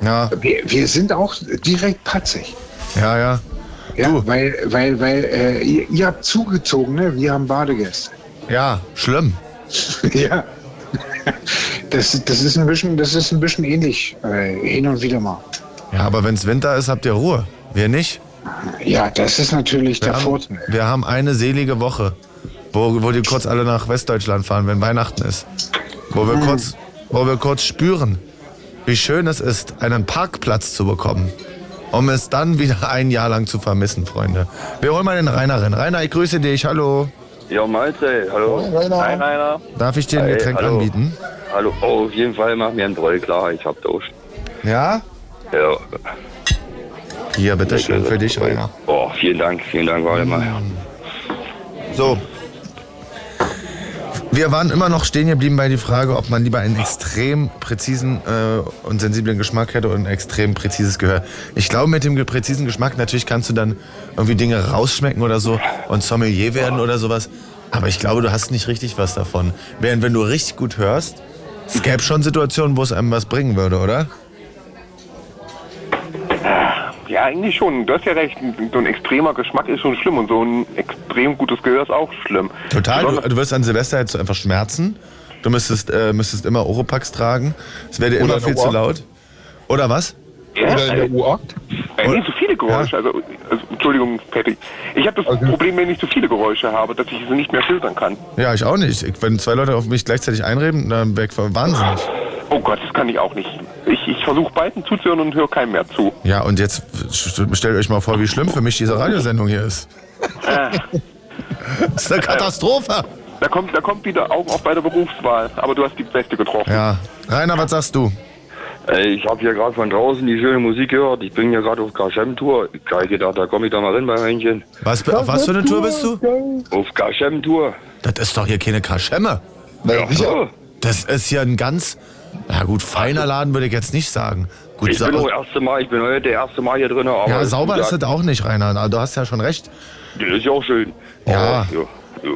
Ja, Wir, wir sind auch direkt patzig. ja, ja. Ja, Du. weil, weil, weil äh, ihr, ihr habt zugezogen, ne? Wir haben Badegäste. Ja, schlimm. ja. Das, das, ist ein bisschen, das ist ein bisschen ähnlich, äh, hin und wieder mal. Ja, aber wenn es Winter ist, habt ihr Ruhe. Wir nicht. Ja, das ist natürlich Wir der haben, Vorteil. wir haben eine selige Woche, wo, wo die kurz alle nach Westdeutschland fahren, wenn Weihnachten ist. Wo wir, kurz, wo wir kurz spüren, wie schön es ist, einen Parkplatz zu bekommen. Um es dann wieder ein Jahr lang zu vermissen, Freunde. Wir holen mal den Rainer rein. Rainer, ich grüße dich. Hallo. Ja, Mahlzeit, hallo. Rainer. Hi, Rainer. Darf ich dir ein Hi, Getränk hallo. anbieten? Hallo, oh, auf jeden Fall mach mir einen Bräu klar, ich hab Durst. Ja? Ja. Hier, bitteschön, für dich, Rainer. Oh, vielen Dank, vielen Dank, warte mal. So. Wir waren immer noch stehen geblieben bei die Frage, ob man lieber einen extrem präzisen äh, und sensiblen Geschmack hätte und ein extrem präzises Gehör. Ich glaube, mit dem präzisen Geschmack natürlich kannst du dann irgendwie Dinge rausschmecken oder so und Sommelier werden oder sowas. Aber ich glaube, du hast nicht richtig was davon. Während wenn du richtig gut hörst, es gäbe schon Situationen, wo es einem was bringen würde, oder? Ja, eigentlich schon. Du hast ja recht. So ein extremer Geschmack ist schon schlimm und so ein extrem gutes Gehör ist auch schlimm. Total. Du, du wirst an Silvester jetzt so einfach schmerzen. Du müsstest, äh, müsstest immer Oropax tragen. Es wäre dir immer viel zu laut. Oder was? ja, Oder in der also, U8. äh, nicht so viele Geräusche. Also, also, Entschuldigung, Patty. Ich habe das Problem, wenn ich zu viele Geräusche habe, dass ich sie nicht mehr filtern kann. Ja, ich auch nicht. Ich, wenn zwei Leute auf mich gleichzeitig einreden, dann wäre ich wahnsinnig. Oh Gott, das kann ich auch nicht. Ich, ich versuche beiden zuzuhören und höre keinem mehr zu. Ja, und jetzt st- stellt euch mal vor, wie schlimm für mich diese Radiosendung hier ist. Das ist eine Katastrophe. Da kommt, da kommt wieder Augen auf bei der Berufswahl. Aber du hast die beste getroffen. Ja. Rainer, was sagst du? Ey, ich hab hier gerade von draußen die schöne Musik gehört. Ich bin hier gerade auf Gashem-Tour. Ich hab gedacht, da komme ich da mal rein bei Hähnchen. Was, auf was für eine Tour bist du? Auf Gashem-Tour. Das ist doch hier keine Kaschemme. Na, sicher. So. Das ist hier ein ganz, na gut, feiner Laden würde ich jetzt nicht sagen. Gut, Ich bin auch erste Mal, ich bin heute der erste Mal hier drin. Aber ja, sauber ist das auch nicht, Rainer. Aber Du hast ja schon recht. Das ist ja auch schön. Ja. Ja, ja.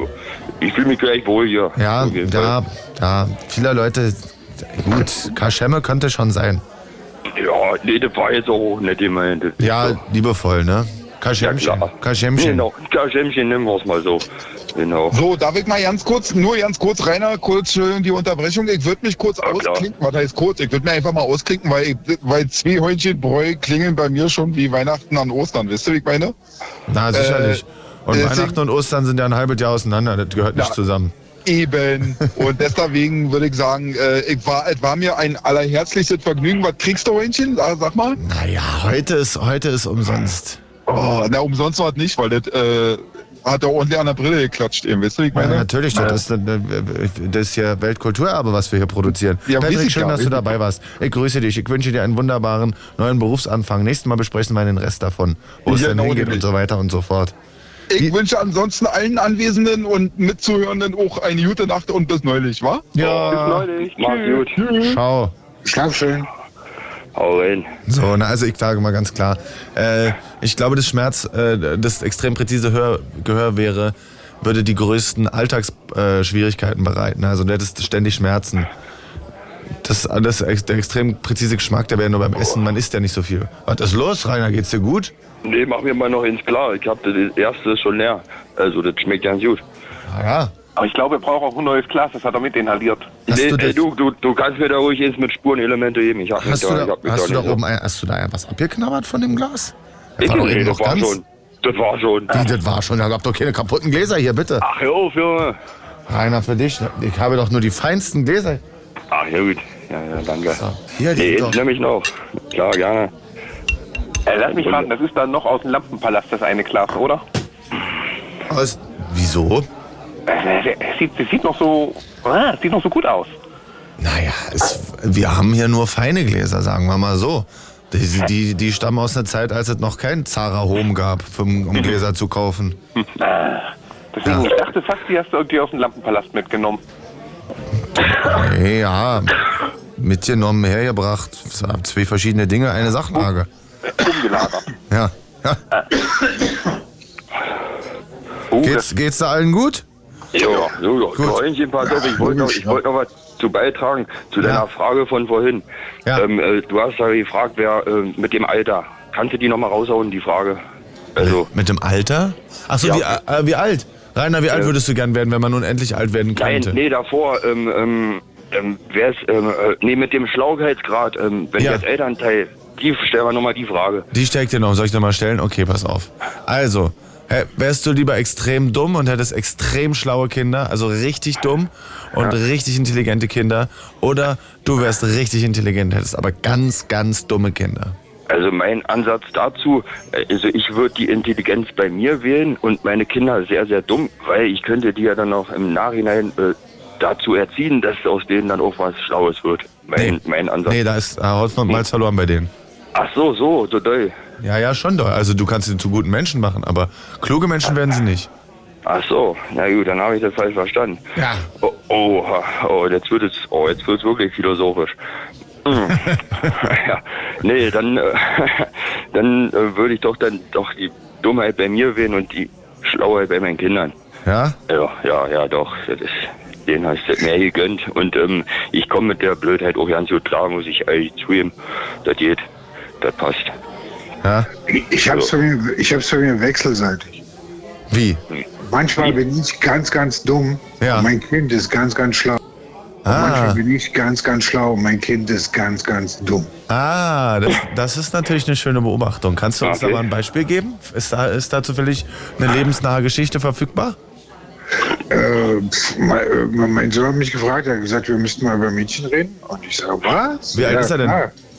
Ich fühle mich gleich wohl hier. Ja, ja, ja, viele Leute, gut, Kaschemme könnte schon sein. Ja, nee, das war jetzt auch nicht gemeint. Ja, liebevoll, ne? ja Kaschemchen. klar. Kaschemchen. Genau, Kaschemchen nehmen wir es mal so. Genau. So, darf ich mal ganz kurz, nur ganz kurz, Rainer, kurz Entschuldigung, die Unterbrechung. Ich würde mich kurz Ja, klar. ausklinken. Was heißt kurz? Ich würde mir einfach mal ausklinken, weil, ich, weil zwei Hähnchenbräu klingeln bei mir schon wie Weihnachten an Ostern. Wisst ihr, wie ich meine? Na, sicherlich. und deswegen- Weihnachten und Ostern sind ja ein halbes Jahr auseinander. Das gehört nicht Ja. zusammen. Eben. Und deswegen würde ich sagen, äh, ich war, es war mir ein allerherzlichstes Vergnügen. Was kriegst du, Hähnchen? Sag, sag mal. Naja, heute ist, heute ist umsonst. Oh, na, umsonst war es nicht, weil das äh, hat er ordentlich an der Brille geklatscht. Eben. Wisst ihr, wie ich Ja, meine? natürlich, das ist, äh, das ist ja Weltkulturerbe, was wir hier produzieren. Ja, Patrick, ich schön, ja, dass du dabei warst. Ich grüße dich. Ich wünsche dir einen wunderbaren neuen Berufsanfang. Nächstes Mal besprechen wir den Rest davon, wo es Ja, dann genau, hingeht und so weiter und so fort. Ich wünsche ansonsten allen Anwesenden und Mitzuhörenden auch eine gute Nacht und bis neulich, wa? Ja, Bis neulich. Mach's Tschüss. gut. schau. Schlaf schön. Hau rein. So, na, also ich sage mal ganz klar, äh, ich glaube, das Schmerz, äh, das extrem präzise Hör, Gehör wäre, würde die größten Alltagsschwierigkeiten Schwierigkeiten bereiten. Also du hättest ständig Schmerzen. Das, das, der extrem präzise Geschmack, der wäre nur beim Essen, man isst ja nicht so viel. Was ist los, Rainer? Geht's dir gut? Nee, mach mir mal noch ins klar. Ich hab das erste schon leer. Also, das schmeckt ganz gut. Ah, ja. Aber ich glaube, er braucht auch ein neues Glas. Das hat er mit inhaliert. Hast nee, du das- du, du, du kannst mir da ruhig jetzt mit Spurenelemente geben. Ich hab mich Hast du da, ich hab mich hast du da nicht so- oben ein, hast du da was abgeknabbert von dem Glas? Das Ich, war doch nee, eben das noch war ganz. schon. Das war schon. Wie, das war schon. Da habt doch keine kaputten Gläser hier, bitte. Ach, hör auf, Junge. Rainer, für dich. Ich habe doch nur die feinsten Gläser. Ach, ja gut. Ja, ja, danke. Hier, die Nee, sind jetzt doch. nehm ich noch. Klar, gerne. Äh, lass mich raten, das ist dann noch aus dem Lampenpalast, das eine Glas, oder? Aus, wieso? Es sieht, es sieht noch so, ah, es sieht noch so gut aus. Naja, es, wir haben hier nur feine Gläser, sagen wir mal so. Die, die, die stammen aus einer Zeit, als es noch kein Zara Home gab, für, um Gläser zu kaufen. Deswegen, ich dachte fast, die hast du irgendwie aus dem Lampenpalast mitgenommen. Nee, ja, mitgenommen, hergebracht. Zwei verschiedene Dinge, eine Sachlage. Umgelagert. Ja. ja. Geht's, geht's da allen gut? Ja, so, ja. Freundchen, pass auf, ich wollte noch, ich wollte noch was zu beitragen zu deiner Frage von vorhin. Ähm, äh, du hast ja gefragt, wer äh, mit dem Alter. Kannst du die nochmal raushauen, die Frage? Also, Mit dem Alter? Achso, Ja. wie, äh, wie alt? Rainer, wie alt würdest du gern werden, wenn man unendlich alt werden nein, könnte? nee, davor, ähm, ähm, ähm, wer ist, ähm, äh, nee, mit dem Schlauheitsgrad, ähm, wenn Ja. das Elternteil, die, stellen wir nochmal die Frage. Die steckt dir noch. Soll ich nochmal stellen? Okay, pass auf. Also, wärst du lieber extrem dumm und hättest extrem schlaue Kinder, also richtig dumm und richtig intelligente Kinder, oder du wärst richtig intelligent, hättest aber ganz, ganz dumme Kinder? Also mein Ansatz dazu, äh, also ich würde die Intelligenz bei mir wählen und meine Kinder sehr, sehr dumm, weil ich könnte die ja dann auch im Nachhinein äh, dazu erziehen, dass aus denen dann auch was Schlaues wird. Mein, mein Ansatz. Nee, da ist und Malz verloren bei denen. Ach so, so, so doll. Ja, ja, schon doll. Also du kannst sie zu guten Menschen machen, aber kluge Menschen werden sie nicht. Ach so, na gut, dann habe ich das falsch verstanden. Ja. Oh, oh, oh jetzt wird es, oh, jetzt wird es wirklich philosophisch. Hm. ja, nee, dann, äh, dann äh, würde ich doch dann doch die Dummheit bei mir wählen und die Schlauheit bei meinen Kindern. Ja? Ja, ja, ja, doch. Das ist, denen hast du mehr gegönnt. Und ähm, ich komme mit der Blödheit auch ganz gut klar, muss ich ehrlich zugeben. Das geht. Das passt. Ja? Ich hab's von mir, ich hab's von mir wechselseitig. Wie? Manchmal bin ich ganz, ganz dumm. Ja. Und mein Kind ist ganz, ganz schlau. Ah. manchmal bin ich ganz, ganz schlau. und Mein Kind ist ganz, ganz dumm. Ah, das, das ist natürlich eine schöne Beobachtung. Kannst du uns Okay. da mal ein Beispiel geben? Ist da, ist da zufällig eine lebensnahe Geschichte verfügbar? Äh, mein, mein Sohn hat mich gefragt, er hat gesagt, wir müssten mal über Mädchen reden. Und ich sage, was? Wie alt ist er denn?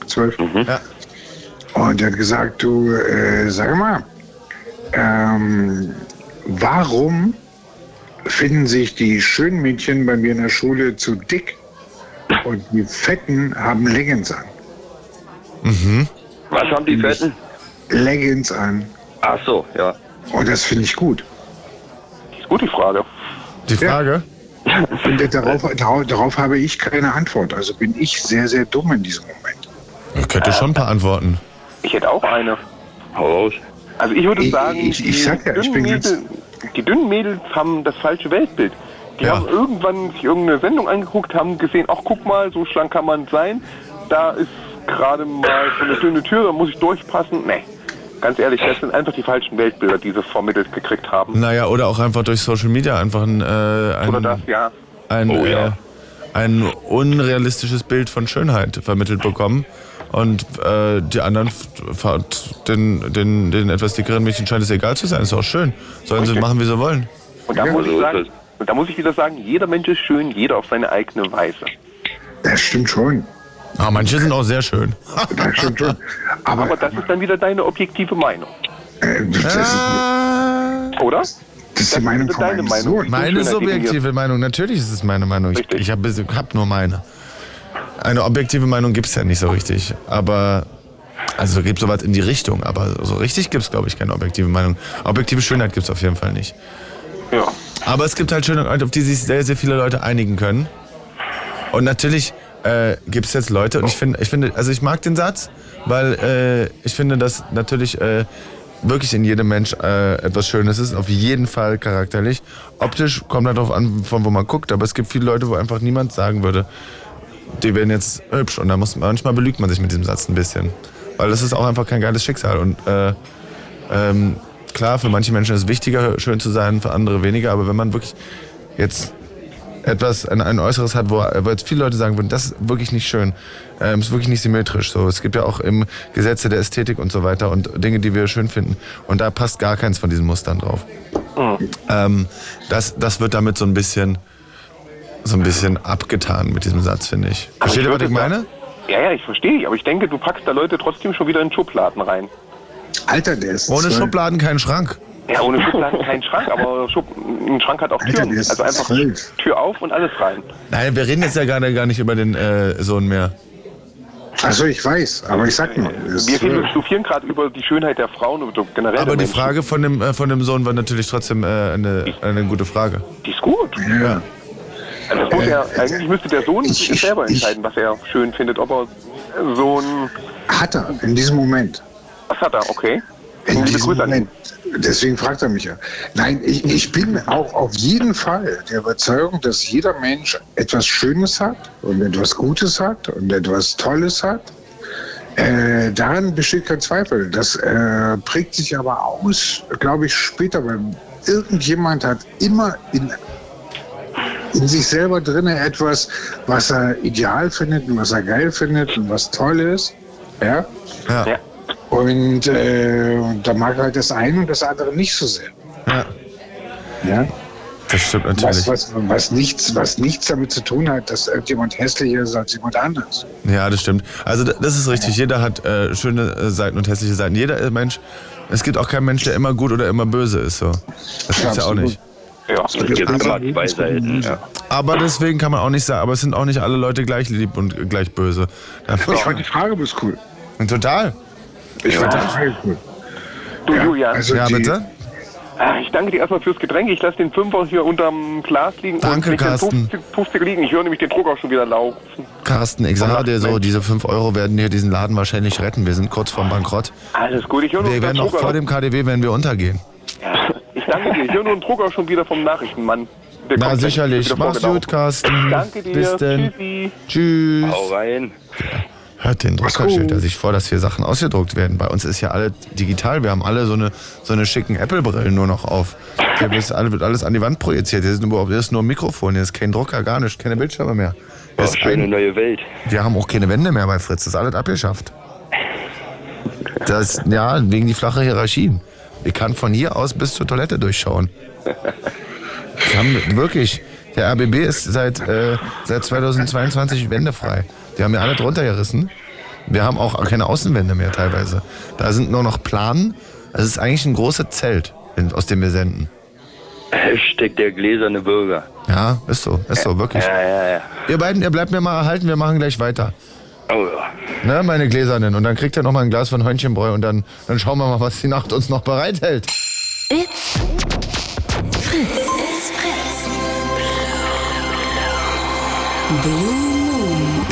Zwölf. Ja. Und er hat gesagt, du, äh, sag mal, ähm, warum finden sich die schönen Mädchen bei mir in der Schule zu dick und die Fetten haben Leggings an? Mhm. Was haben die Fetten? Leggings an. Ach so, ja. Und das finde ich gut. Ist gut die Frage. Die Frage? Und darauf, darauf, darauf habe ich keine Antwort. Also bin ich sehr, sehr dumm in diesem Moment. Ich könnte schon ein paar Antworten. Ich hätte auch eine. Hau raus. Also ich würde Ich- sagen, ich- ich die, sag ja, ich dünnen bin ganz- Mädel, die dünnen Mädels haben das falsche Weltbild. Die Ja. haben irgendwann sich irgendeine Sendung angeguckt, haben gesehen, ach guck mal, so schlank kann man sein. Da ist gerade mal so eine dünne Tür, da muss ich durchpassen. Nee, ganz ehrlich, das sind einfach die falschen Weltbilder, die sie vermittelt gekriegt haben. Naja, oder auch einfach durch Social Media einfach ein, äh, ein, Oder das, ja. ein, Oh, ja. äh, ein unrealistisches Bild von Schönheit vermittelt bekommen. Und äh, die anderen, den, den, den etwas dickeren Mädchen scheint es egal zu sein. Ist auch schön. Sollen sie Okay. machen, wie sie wollen. Und da, Ja, muss ich so ist sagen, und da muss ich wieder sagen, jeder Mensch ist schön, jeder auf seine eigene Weise. Das stimmt schon. Ah, manche sind auch sehr schön. Das stimmt schon. Aber, Aber das ist dann wieder deine objektive Meinung, äh, das, ist, Ah, oder? das ist die Meinung ist von deine meinem Meinung. Sohn. meine subjektive Meinung, natürlich ist es meine Meinung. Ich, ich habe hab nur meine. Eine objektive Meinung gibt es ja nicht so richtig. Aber, also gibt sowas in die Richtung. Aber so richtig gibt es, glaube ich, keine objektive Meinung. Objektive Schönheit gibt es auf jeden Fall nicht. Ja. Aber es gibt halt Schönheit, auf die sich sehr, sehr viele Leute einigen können. Und natürlich äh, gibt es jetzt Leute, und ich finde, ich finde, also ich mag den Satz, weil äh, ich finde, dass natürlich äh, wirklich in jedem Mensch äh, etwas Schönes ist, auf jeden Fall charakterlich. Optisch kommt halt darauf an, von wo man guckt, aber es gibt viele Leute, wo einfach niemand sagen würde, die werden jetzt hübsch. Und da muss manchmal belügt man sich mit diesem Satz ein bisschen. Weil das ist auch einfach kein geiles Schicksal. Und äh, ähm, klar, für manche Menschen ist es wichtiger, schön zu sein, für andere weniger. Aber wenn man wirklich jetzt etwas, ein, ein Äußeres hat, wo, wo jetzt viele Leute sagen würden, das ist wirklich nicht schön, ähm, ist wirklich nicht symmetrisch. So, es gibt ja auch im Gesetze der Ästhetik und so weiter und Dinge, die wir schön finden. Und da passt gar keins von diesen Mustern drauf. Ähm, das, das wird damit so ein bisschen, so ein bisschen abgetan mit diesem Satz, finde ich. Versteht ihr, was ich meine? Ja, ja, ich verstehe. Aber ich denke, du packst da Leute trotzdem schon wieder in Schubladen rein. Alter, der ist Ohne zwölf. Schubladen kein Schrank. Ja, ohne Schubladen kein Schrank, aber Schub, ein Schrank hat auch Alter, Türen. der ist Also einfach zwölf. Tür auf und alles rein. Nein, wir reden jetzt ja gerade gar nicht über den äh, Sohn mehr. Also ich weiß, aber ich sag nur. Wir reden stufieren gerade über die Schönheit der Frauen und generell Aber die. Frage von dem, äh, von dem Sohn war natürlich trotzdem äh, eine, eine gute Frage. Die ist gut. ja. Also muss Äh, er, eigentlich müsste der Sohn ich- ich- selber entscheiden, was er schön findet. Ob er so ein... Hat er in diesem Moment. Was hat er? Okay. In diesem Grüße. Moment. Deswegen fragt er mich ja. Nein, ich, ich bin auch auf jeden Fall der Überzeugung, dass jeder Mensch etwas Schönes hat und etwas Gutes hat und etwas Tolles hat. Äh, daran besteht kein Zweifel. Das äh, prägt sich aber aus, glaube ich, später, weil irgendjemand hat immer in, in sich selber drin etwas, was er ideal findet und was er geil findet und was toll ist. Ja? Ja. Ja. Und äh, da mag halt das eine und das andere nicht so sehr. Ja, Ja? das stimmt Was, natürlich. was, was, nichts, was nichts damit zu tun hat, dass irgendjemand hässlicher ist als jemand anders. Ja, das stimmt. Also das ist richtig. Jeder hat äh, schöne äh, Seiten und hässliche Seiten. Jeder äh, Mensch, es gibt auch keinen Mensch, der immer gut oder immer böse ist. So. Das gibt's ja auch nicht. Ja. Es gibt immer zwei Seiten. Ja. Aber deswegen kann man auch nicht sagen, aber es sind auch nicht alle Leute gleich lieb und gleich böse. Da Ich fand die Frage bloß cool. Total. Ich fand die Frage cool. Du, Julian, Also Ja, die, bitte? ah, ich danke dir erstmal fürs Getränk. Ich lasse den Fünfer hier unterm Glas liegen Danke, und Carsten. 50, 50 liegen. Ich höre nämlich den Druck auch schon wieder laufen. Carsten, ich sage dir so, diese 5 Euro werden hier diesen Laden wahrscheinlich retten. Wir sind kurz vorm Bankrott. Alles gut, ich höre nur Wir den werden auch vor dem KDW, wenn wir untergehen. Ja, danke dir. Ich höre nur den Drucker schon wieder vom Nachrichtenmann. Der Na sicherlich. Mach's gut, Carsten. Danke dir. Bis denn. Tschüssi. Tschüss. Hau rein. Hört den Drucker, stellt er sich vor, dass hier Sachen ausgedruckt werden. Bei uns ist ja alle digital. Wir haben alle so eine, so eine schicken Apple-Brillen nur noch auf. Hier wird alles, wird alles an die Wand projiziert. Hier ist, überhaupt, hier ist nur ein Mikrofon, hier ist kein Drucker, gar nicht, keine Bildschirme mehr. Hier Oh, ist schöne ein, neue Welt. wir haben auch keine Wände mehr bei Fritz. Das ist alles abgeschafft. Das, ja, wegen die flache Hierarchien. Ich kann von hier aus bis zur Toilette durchschauen. Haben wirklich, der RBB ist seit, äh, seit 2022 wendefrei. Die haben ja alle drunter gerissen. Wir haben auch keine Außenwände mehr teilweise. Da sind nur noch Planen. Es ist eigentlich ein großes Zelt, aus dem wir senden. Hashtag der gläserne Bürger. Ja, ist so, ist so, wirklich. Ja, ja, ja. Ihr beiden, ihr bleibt mir mal erhalten, wir machen gleich weiter. Oh ja. Ne, meine Gläsernen. Und dann kriegt ihr noch mal ein Glas von Hörnchenbräu und dann, dann schauen wir mal, was die Nacht uns noch bereithält. It's Fritz. It's Fritz. Blue Moon.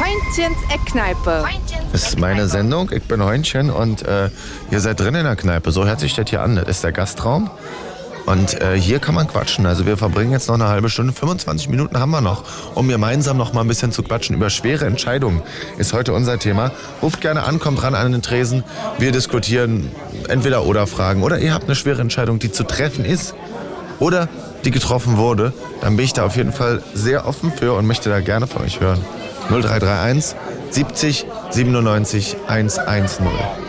Heintchens Eckkneipe. Das ist meine Sendung. Ich bin Heunchen und äh, ihr seid drin in der Kneipe. So hört sich das hier an. Das ist der Gastraum. Und äh, hier kann man quatschen. Also wir verbringen jetzt noch eine halbe Stunde. 25 Minuten haben wir noch, um gemeinsam noch mal ein bisschen zu quatschen. Über schwere Entscheidungen ist heute unser Thema. Ruft gerne an, kommt ran an den Tresen. Wir diskutieren entweder oder Fragen. Oder ihr habt eine schwere Entscheidung, die zu treffen ist. Oder die getroffen wurde. Dann bin ich da auf jeden Fall sehr offen für und möchte da gerne von euch hören. 0331 70 97 110.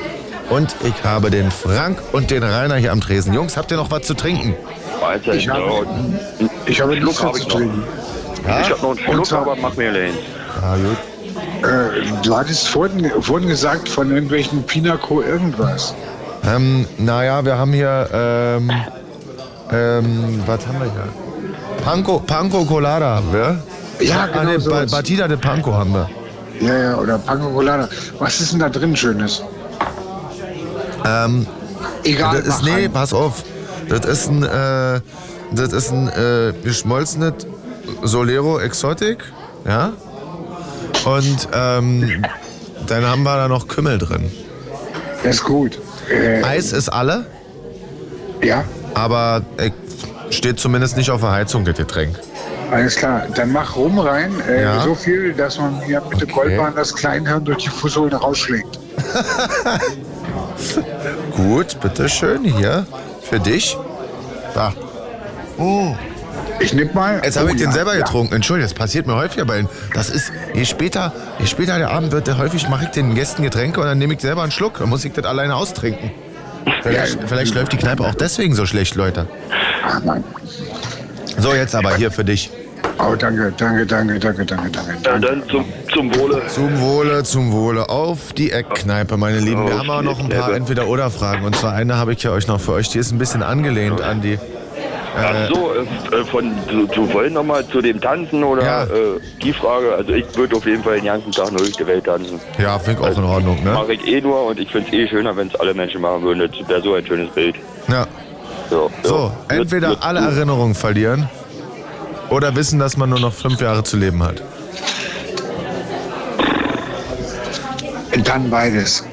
Und ich habe den Frank und den Rainer hier am Tresen. Jungs, habt ihr noch was zu trinken? Mahlzeit. Ich habe- ja. Ich habe nichts hab zu trinken. Ich hab noch einen Schluck, aber mach mir leid. Ja, gut. Äh, du hattest vorhin, vorhin gesagt von irgendwelchen Pinaco irgendwas. Ähm, naja, wir haben hier, ähm, ähm, was haben wir hier? Panko, Panko Colada haben wir. Ja, ah, genau nee, so Ba- ist. Batida de Panko haben wir. Ja, ja, oder Panko Colada. Was ist denn da drin Schönes? Ähm, Egal, das ist, nee, pass auf. Das ist ein, äh, das ist ein äh, geschmolzenes Solero Exotic, ja. Und ähm, dann haben wir da noch Kümmel drin. Das ist gut. Äh, Eis ist alle, ja, aber steht zumindest nicht auf der Heizung, das Getränk. alles klar. Dann mach rum rein. Äh, Ja. So viel, dass man hier mit dem Okay. Goldbahn das Kleinhirn durch die Fußsohle rausschlägt. Gut, bitteschön, hier. Für dich. Da. Ich nimm mal. Jetzt habe Oh, ich den ja, selber ja. getrunken. Entschuldigung, das passiert mir häufiger bei Ihnen. Das ist, je später, je später der Abend wird, der häufig mache ich den Gästen Getränke und dann nehme ich selber einen Schluck. Dann muss ich das alleine austrinken. Vielleicht, vielleicht läuft die Kneipe auch deswegen so schlecht, Leute. Ach nein. So, jetzt aber hier für dich. Oh, danke, danke, danke, danke, danke, danke. Ja, dann zum, zum Wohle. Zum Wohle, zum Wohle. Auf die Eckkneipe, meine Lieben. Wir haben auch noch ein paar. Entweder-Oder-Fragen. Und zwar eine habe ich ja euch noch für euch. Die ist ein bisschen angelehnt an die. Ach so, äh, von, zu, zu wollen nochmal zu dem Tanzen oder Ja. äh, die Frage. Also ich würde auf jeden Fall den ganzen Tag nur durch die Welt tanzen. Ja, finde ich auch in Ordnung, ne? Mache ich eh nur und ich finde es eh schöner, wenn es alle Menschen machen würden. Das wäre so ein schönes Bild. Ja. So, So, Wird- entweder wird alle gut. Erinnerungen verlieren oder wissen, dass man nur noch fünf Jahre zu leben hat. Dann beides.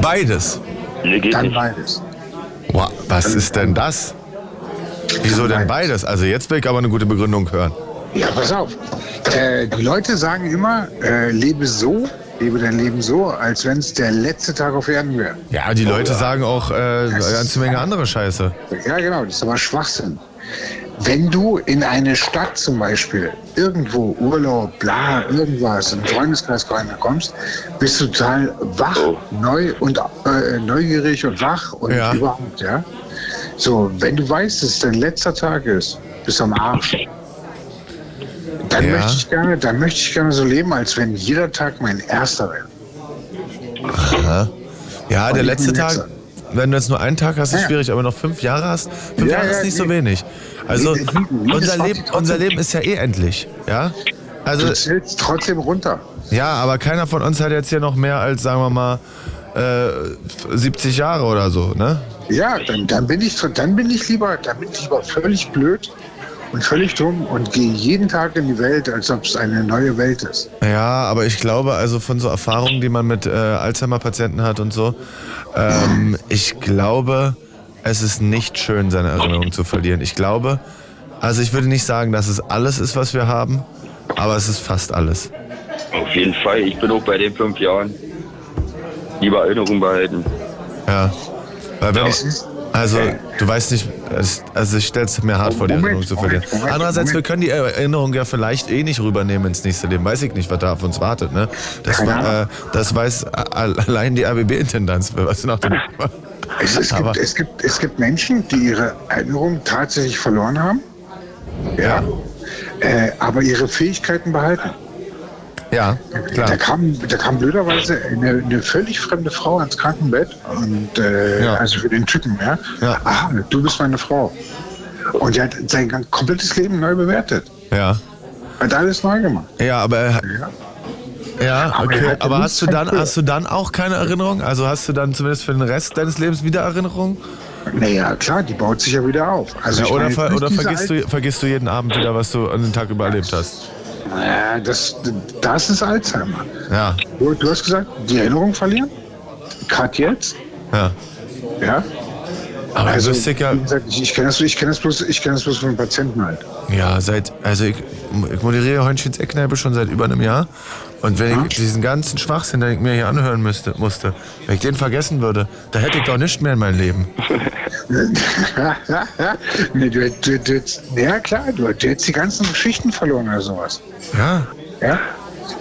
Beides. Nee, geht Dann nicht. beides. Wow, was ist denn das? Wieso denn beides? Also jetzt will ich aber eine gute Begründung hören. Ja, pass auf. Äh, die Leute sagen immer, äh, lebe so, lebe dein Leben so, als wenn es der letzte Tag auf Erden wäre. Ja, die Leute sagen auch äh, eine ganze Menge andere Scheiße. Ja, genau, das ist aber Schwachsinn. Wenn du in eine Stadt zum Beispiel irgendwo Urlaub, bla, irgendwas, im Freundeskreis kommst, bist du total wach, neu und äh, neugierig und wach und Ja. überhaupt, ja. So, wenn du weißt, dass es dein letzter Tag ist, bist du am Arsch. Dann Ja. möchte ich gerne, dann möchte ich gerne so leben, als wenn jeder Tag mein erster wäre. Aha. Ja, Und der letzte Tag, letzter. wenn du jetzt nur einen Tag hast, ist Ja. schwierig, aber noch fünf Jahre hast, fünf Ja, Jahre ja, ist nicht so wenig. Also unser Leben, unser. Leben ist ja eh endlich, ja? Also Du zählst trotzdem runter. ja, aber keiner von uns hat jetzt hier noch mehr als, sagen wir mal, äh, 70 Jahre oder so, ne? Ja, dann, dann bin ich dann bin ich lieber, dann bin ich lieber völlig blöd und völlig dumm und gehe jeden Tag in die Welt, als ob es eine neue Welt ist. Ja, aber ich glaube, also von so Erfahrungen, die man mit äh, Alzheimer-Patienten hat und so, ähm, ich glaube, es ist nicht schön, seine Erinnerung zu verlieren. Ich glaube, also ich würde nicht sagen, dass es alles ist, was wir haben, aber es ist fast alles. Auf jeden Fall. Ich bin auch bei den fünf Jahren. Lieber Erinnerung behalten. Ja. Weil wenn, Es also, du weißt nicht, es, also ich stelle es mir hart vor, die Erinnerung zu verlieren. Moment, Moment, Andererseits, wir können die Erinnerung ja vielleicht eh nicht rübernehmen ins nächste Leben. Weiß ich nicht, was da auf uns wartet. Ne? Das, war, äh, das weiß allein die ABB-Intendanz, was nach dem Es, es, gibt, es, gibt, es gibt Menschen, die ihre Erinnerung tatsächlich verloren haben, ja, äh, aber ihre Fähigkeiten behalten. Ja, Da klar. kam, da kam blöderweise eine, eine völlig fremde Frau ans Krankenbett und äh, Ja. also für den Typen, ja. Ja. Aha, du bist meine Frau. Und er hat sein komplettes Leben neu bewertet. Ja. Hat alles neu gemacht. Ja, aber er- Ja. ja, Aber okay. Aber nichts hast du dann hast du dann auch keine Erinnerung? Also hast du dann zumindest für den Rest deines Lebens wieder Erinnerung? Naja, klar, die baut sich ja wieder auf. Also Ja, oder meine, ver oder vergisst, du, vergisst du jeden Abend wieder, was du an den Tag über erlebt hast? Naja, das, das ist Alzheimer. Ja, Du, du hast gesagt, die Erinnerung verlieren? Gerade jetzt? ja. Ja. Aber Also, also, ja, gesagt, ich, ich kenne das, ich kenn das, bloß- ich kenn das bloß von Patienten halt. ja, seit, also ich, ich moderiere Heunchen's Eckkneipe schon seit über einem Jahr. Und wenn ich diesen ganzen Schwachsinn, den ich mir hier anhören müsste, musste, wenn ich den vergessen würde, da hätte ich doch nichts mehr in meinem Leben. nee, du, du, du, ja klar, du, du hättest die ganzen Geschichten verloren oder sowas. Ja, Ja?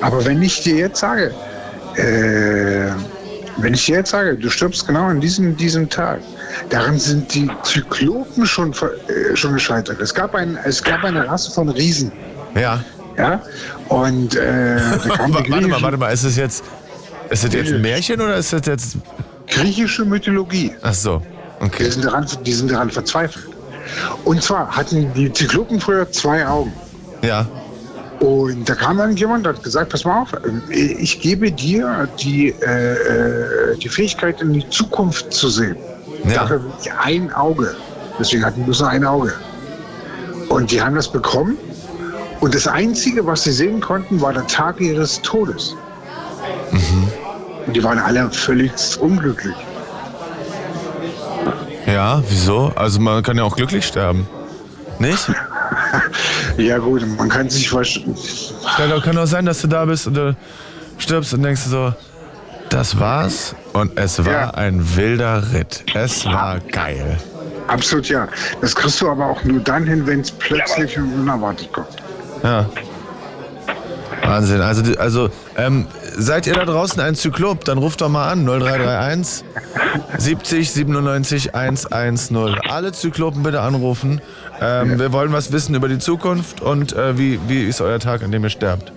Aber wenn ich dir jetzt sage, äh, wenn ich dir jetzt sage, du stirbst genau an diesem, diesem Tag, daran sind die Zyklopen schon, äh, schon gescheitert. Es gab, ein, es gab eine Rasse von Riesen. ja. Ja? Und äh, die warte mal, warte mal, ist es jetzt, ist das jetzt ein Märchen oder ist das jetzt, griechische Mythologie. ach so, Die okay. sind, daran, die sind daran verzweifelt. Und zwar hatten die Zyklopen früher zwei Augen. Ja, Und da kam dann jemand und hat gesagt, pass mal auf, äh, ich gebe dir die, äh, äh, die Fähigkeit, in die Zukunft zu sehen. Ja. Dafür ein Auge. Deswegen hatten die bloß noch ein Auge. Und die haben das bekommen. Und das Einzige, was sie sehen konnten, war der Tag ihres Todes. Mhm. Und die waren alle völlig unglücklich. ja, wieso? Also man kann ja auch glücklich sterben. Nicht? Ja gut, man kann sich verstehen. Kann doch sein, dass du da bist und du stirbst und denkst so, das war's und es war Ja. ein wilder Ritt. Es war geil. Absolut ja. Das kriegst du aber auch nur dann hin, wenn es plötzlich und unerwartet kommt. Ja. Wahnsinn. Also, also ähm, seid ihr da draußen ein Zyklop? Dann ruft doch mal an 0331 70 97 110. Alle Zyklopen bitte anrufen. Ähm, Wir wollen was wissen über die Zukunft und äh, wie, wie ist euer Tag, an dem ihr sterbt.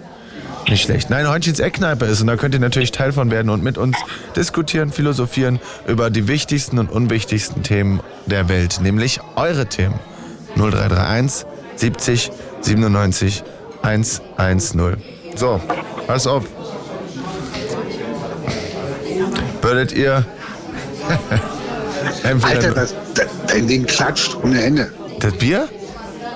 Nicht schlecht. Nein, Heunchens Eckkneipe ist und da könnt ihr natürlich Teil von werden und mit uns diskutieren, philosophieren über die wichtigsten und unwichtigsten Themen der Welt, nämlich eure Themen. 0331 70 97 110. So, pass auf. Würdet ihr Alter, das, das, dein Ding klatscht ohne Ende. das Bier?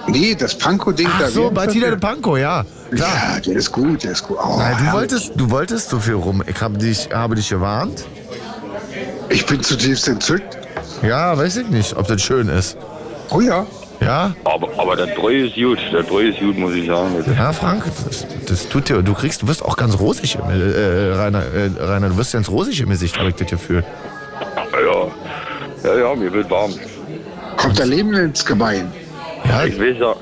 Nee, das Panko-Ding da. so, Martina de Panko, ja. denn? Ja, der ist gut, der ist gut. Oh, Nein, du wolltest, du wolltest so viel rum. Ich habe dich, habe dich gewarnt. Ich bin zutiefst entzückt. Ja, weiß ich nicht, ob das schön ist. Oh ja. Ja? Aber, aber das Bräu ist gut. Das Bräu ist gut, muss ich sagen. Ja, Frank, das, das tut dir, du kriegst, du wirst auch ganz rosig, im, äh, Rainer, äh, Rainer, du wirst ganz rosig im Gesicht, habe ich das Gefühl. Ja, ja, ja, mir wird warm. Kommt der Leben ins Gebein. Ja, Ich weiß ja.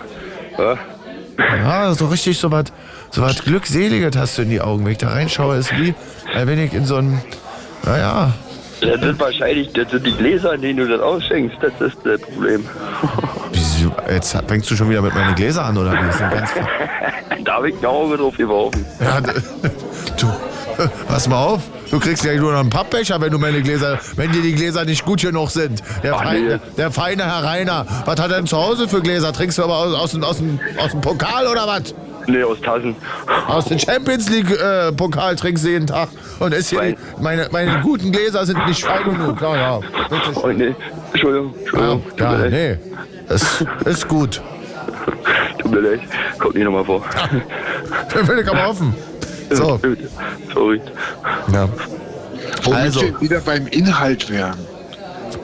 ja. ja so richtig so was so was Glückseliges hast du in die Augen. Wenn ich da reinschaue, ist wie, wenn ich in so einem, naja, Das sind wahrscheinlich das sind die Gläser, in denen du das ausschenkst. Das ist das Problem. Jetzt fängst du schon wieder mit meinen Gläser an, oder wie? Sind ganz, da habe ich ein Auge drauf geworfen. ja, du, pass mal auf, du kriegst ja nur noch einen Pappbecher, wenn du meine Gläser, wenn dir die Gläser nicht gut genug sind. Der, Ach, feine, nee. der feine Herr Rainer, was hat er denn zu Hause für Gläser? Trinkst du aber aus, aus, dem- aus, aus dem Pokal oder was? Nee, aus Tassen. Aus dem Champions League äh, Pokal trinkst du jeden Tag. Und ist hier die, meine, meine guten Gläser sind nicht fein genug. Ja, ja. Oh, nee. Entschuldigung, Entschuldigung. Ja, leid. nee. Ist, ist gut. Tut mir leid. Kommt nicht nochmal vor. Da will ich aber offen. So. Sorry. Ja. Womit Also. wir wieder beim Inhalt wären.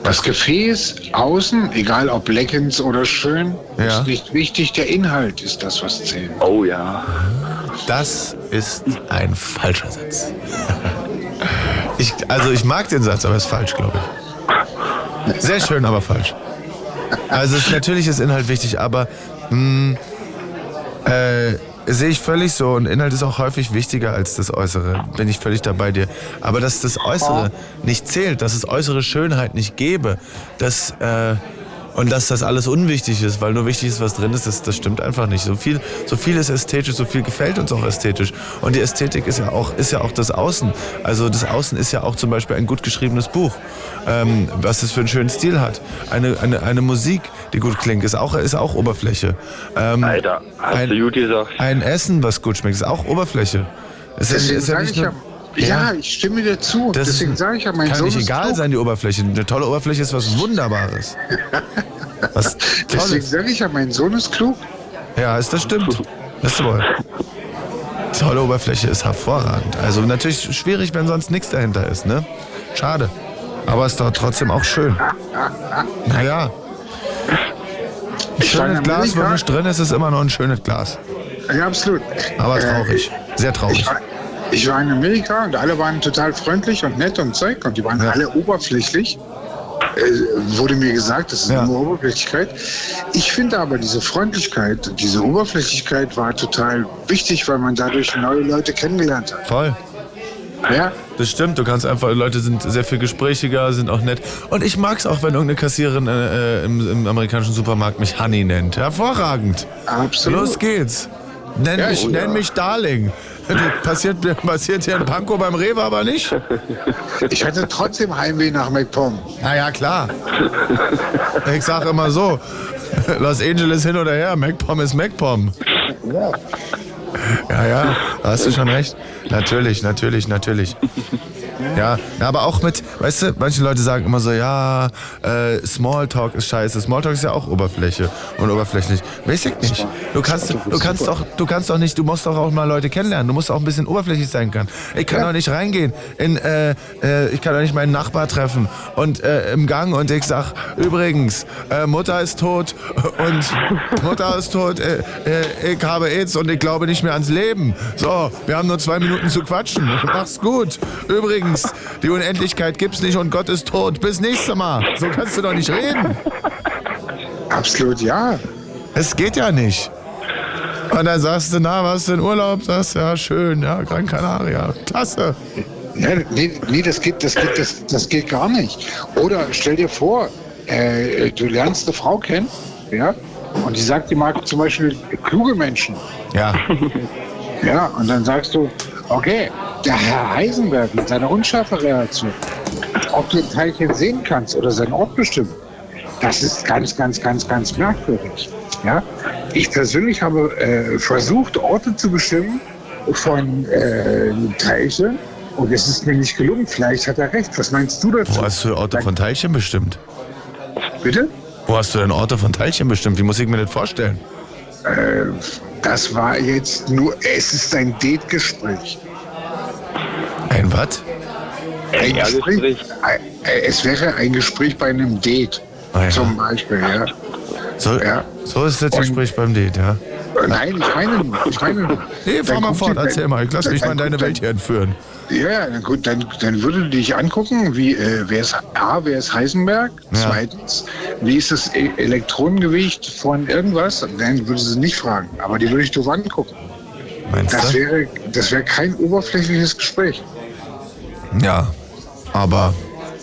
Das Gefäß außen, egal ob leckens oder schön, Ja. ist nicht wichtig. Der Inhalt ist das, was zählt. Oh ja. Das ist ein falscher Satz. Ich, also ich mag den Satz, aber ist falsch, glaube ich. Sehr schön, aber falsch. Also es, natürlich ist Inhalt wichtig, aber mh, äh, sehe ich völlig so und Inhalt ist auch häufig wichtiger als das Äußere. Bin ich völlig dabei dir. Aber dass das Äußere nicht zählt, dass es äußere Schönheit nicht gäbe, dass äh, und dass das alles unwichtig ist, weil nur wichtig ist, was drin ist, das, das stimmt einfach nicht. So viel, so viel ist ästhetisch, so viel gefällt uns auch ästhetisch. Und die Ästhetik ist ja auch, ist ja auch das Außen. Also das Außen ist ja auch zum Beispiel ein gut geschriebenes Buch, ähm, was es für einen schönen Stil hat. Eine, eine, eine Musik, die gut klingt, ist auch, ist auch Oberfläche. Ähm, Alter, hast ein, du gut gesagt. ein Essen, was gut schmeckt, ist auch Oberfläche. Es ist, ist ja nicht ich nur, ja, ja, ich stimme dir zu. das Deswegen sage ich ja, mein kann Sohn nicht ist egal klug. sein, die Oberfläche. Eine tolle Oberfläche ist was Wunderbares. Was Deswegen sage ich ja, mein Sohn ist klug. Ja, ist, das stimmt. Das ist wohl. Tolle Oberfläche ist hervorragend. Also natürlich schwierig, wenn sonst nichts dahinter ist, ne? Schade. Aber ist doch trotzdem auch schön. Naja. Ein schönes Glas, wo Amerika. nichts drin ist, ist immer noch ein schönes Glas. Ja, absolut. Aber Äh, traurig. Sehr traurig. Ich ich war in Amerika und alle waren total freundlich und nett und Zeug und die waren alle oberflächlich. Äh, wurde mir gesagt, das ist Ja. nur Oberflächlichkeit. Ich finde aber diese Freundlichkeit, diese Oberflächlichkeit war total wichtig, weil man dadurch neue Leute kennengelernt hat. Voll. Ja, Das stimmt, du kannst einfach, Leute sind sehr viel gesprächiger, sind auch nett. Und ich mag's auch, wenn irgendeine Kassiererin äh, im, im amerikanischen Supermarkt mich Honey nennt. Hervorragend. absolut. Los geht's. Nenn, Ja, mich, oh nenn ja. mich Darling. Passiert, passiert hier in Pankow beim Rewe aber nicht. Ich hatte trotzdem Heimweh nach McPom. Na ja, klar. Ich sag immer so, Los Angeles hin oder her, MacPom ist MacPom. Ja, ja, da hast du schon recht. Natürlich, natürlich, natürlich. Ja, aber auch mit, weißt du, manche Leute sagen immer so, ja, äh, Smalltalk ist scheiße. Smalltalk ist ja auch Oberfläche und oberflächlich. Weiß ich nicht. Du kannst, du kannst doch, du kannst doch nicht, du musst doch auch mal Leute kennenlernen. Du musst auch ein bisschen oberflächlich sein können. Ich kann doch nicht reingehen in, äh, äh, ich kann doch nicht meinen Nachbar treffen und äh, im Gang und ich sag, übrigens, äh, Mutter ist tot und Mutter ist tot, äh, ich habe AIDS und ich glaube nicht mehr ans Leben. So, wir haben nur zwei Minuten zu quatschen. Mach's gut. Übrigens, die Unendlichkeit gibt's nicht und Gott ist tot. Bis nächstes Mal. So kannst du doch nicht reden. Absolut, ja. Es geht ja nicht. Und dann sagst du, na, was in Urlaub? Sagst ja, schön, ja, Gran Canaria. Klasse. Ja, nee, nee das, geht, das, geht, das, das geht gar nicht. Oder stell dir vor, äh, du lernst eine Frau kennen, ja, und die sagt, die mag zum Beispiel kluge Menschen. Ja. Ja, und dann sagst du, okay, der Herr Heisenberg mit seiner unscharfen Reaktion, ob du ein Teilchen sehen kannst oder seinen Ort bestimmen, das ist ganz, ganz, ganz, ganz merkwürdig. Ja? Ich persönlich habe äh, versucht, Orte zu bestimmen von äh, Teilchen und es ist mir nicht gelungen. Vielleicht hat er recht. Was meinst du dazu? Wo hast du Orte von Teilchen bestimmt? Bitte? Wo hast du denn Orte von Teilchen bestimmt? Wie muss ich mir das vorstellen? Äh, das war jetzt nur, es ist ein Date-Gespräch. Ein was? Ein Gespräch. Ein- äh, Es wäre ein Gespräch bei einem Date. Ah, ja. Zum Beispiel, ja. So, Ja. so ist das Gespräch beim Date, ja? Nein, ich meine nur. Ich meine nur. Nee, fahr mal fort, erzähl mal. Ich lass mich mal in deine Welt hier entführen. Ja, dann gut, dann, dann würde du dich angucken, wie, äh, wer ist A, wer ist Heisenberg? Ja. Zweitens, wie ist das E- Elektronengewicht von irgendwas? Dann würde sie nicht fragen, aber die würde ich doof angucken. Meinst Das du? wäre, das wäre kein oberflächliches Gespräch. Ja, aber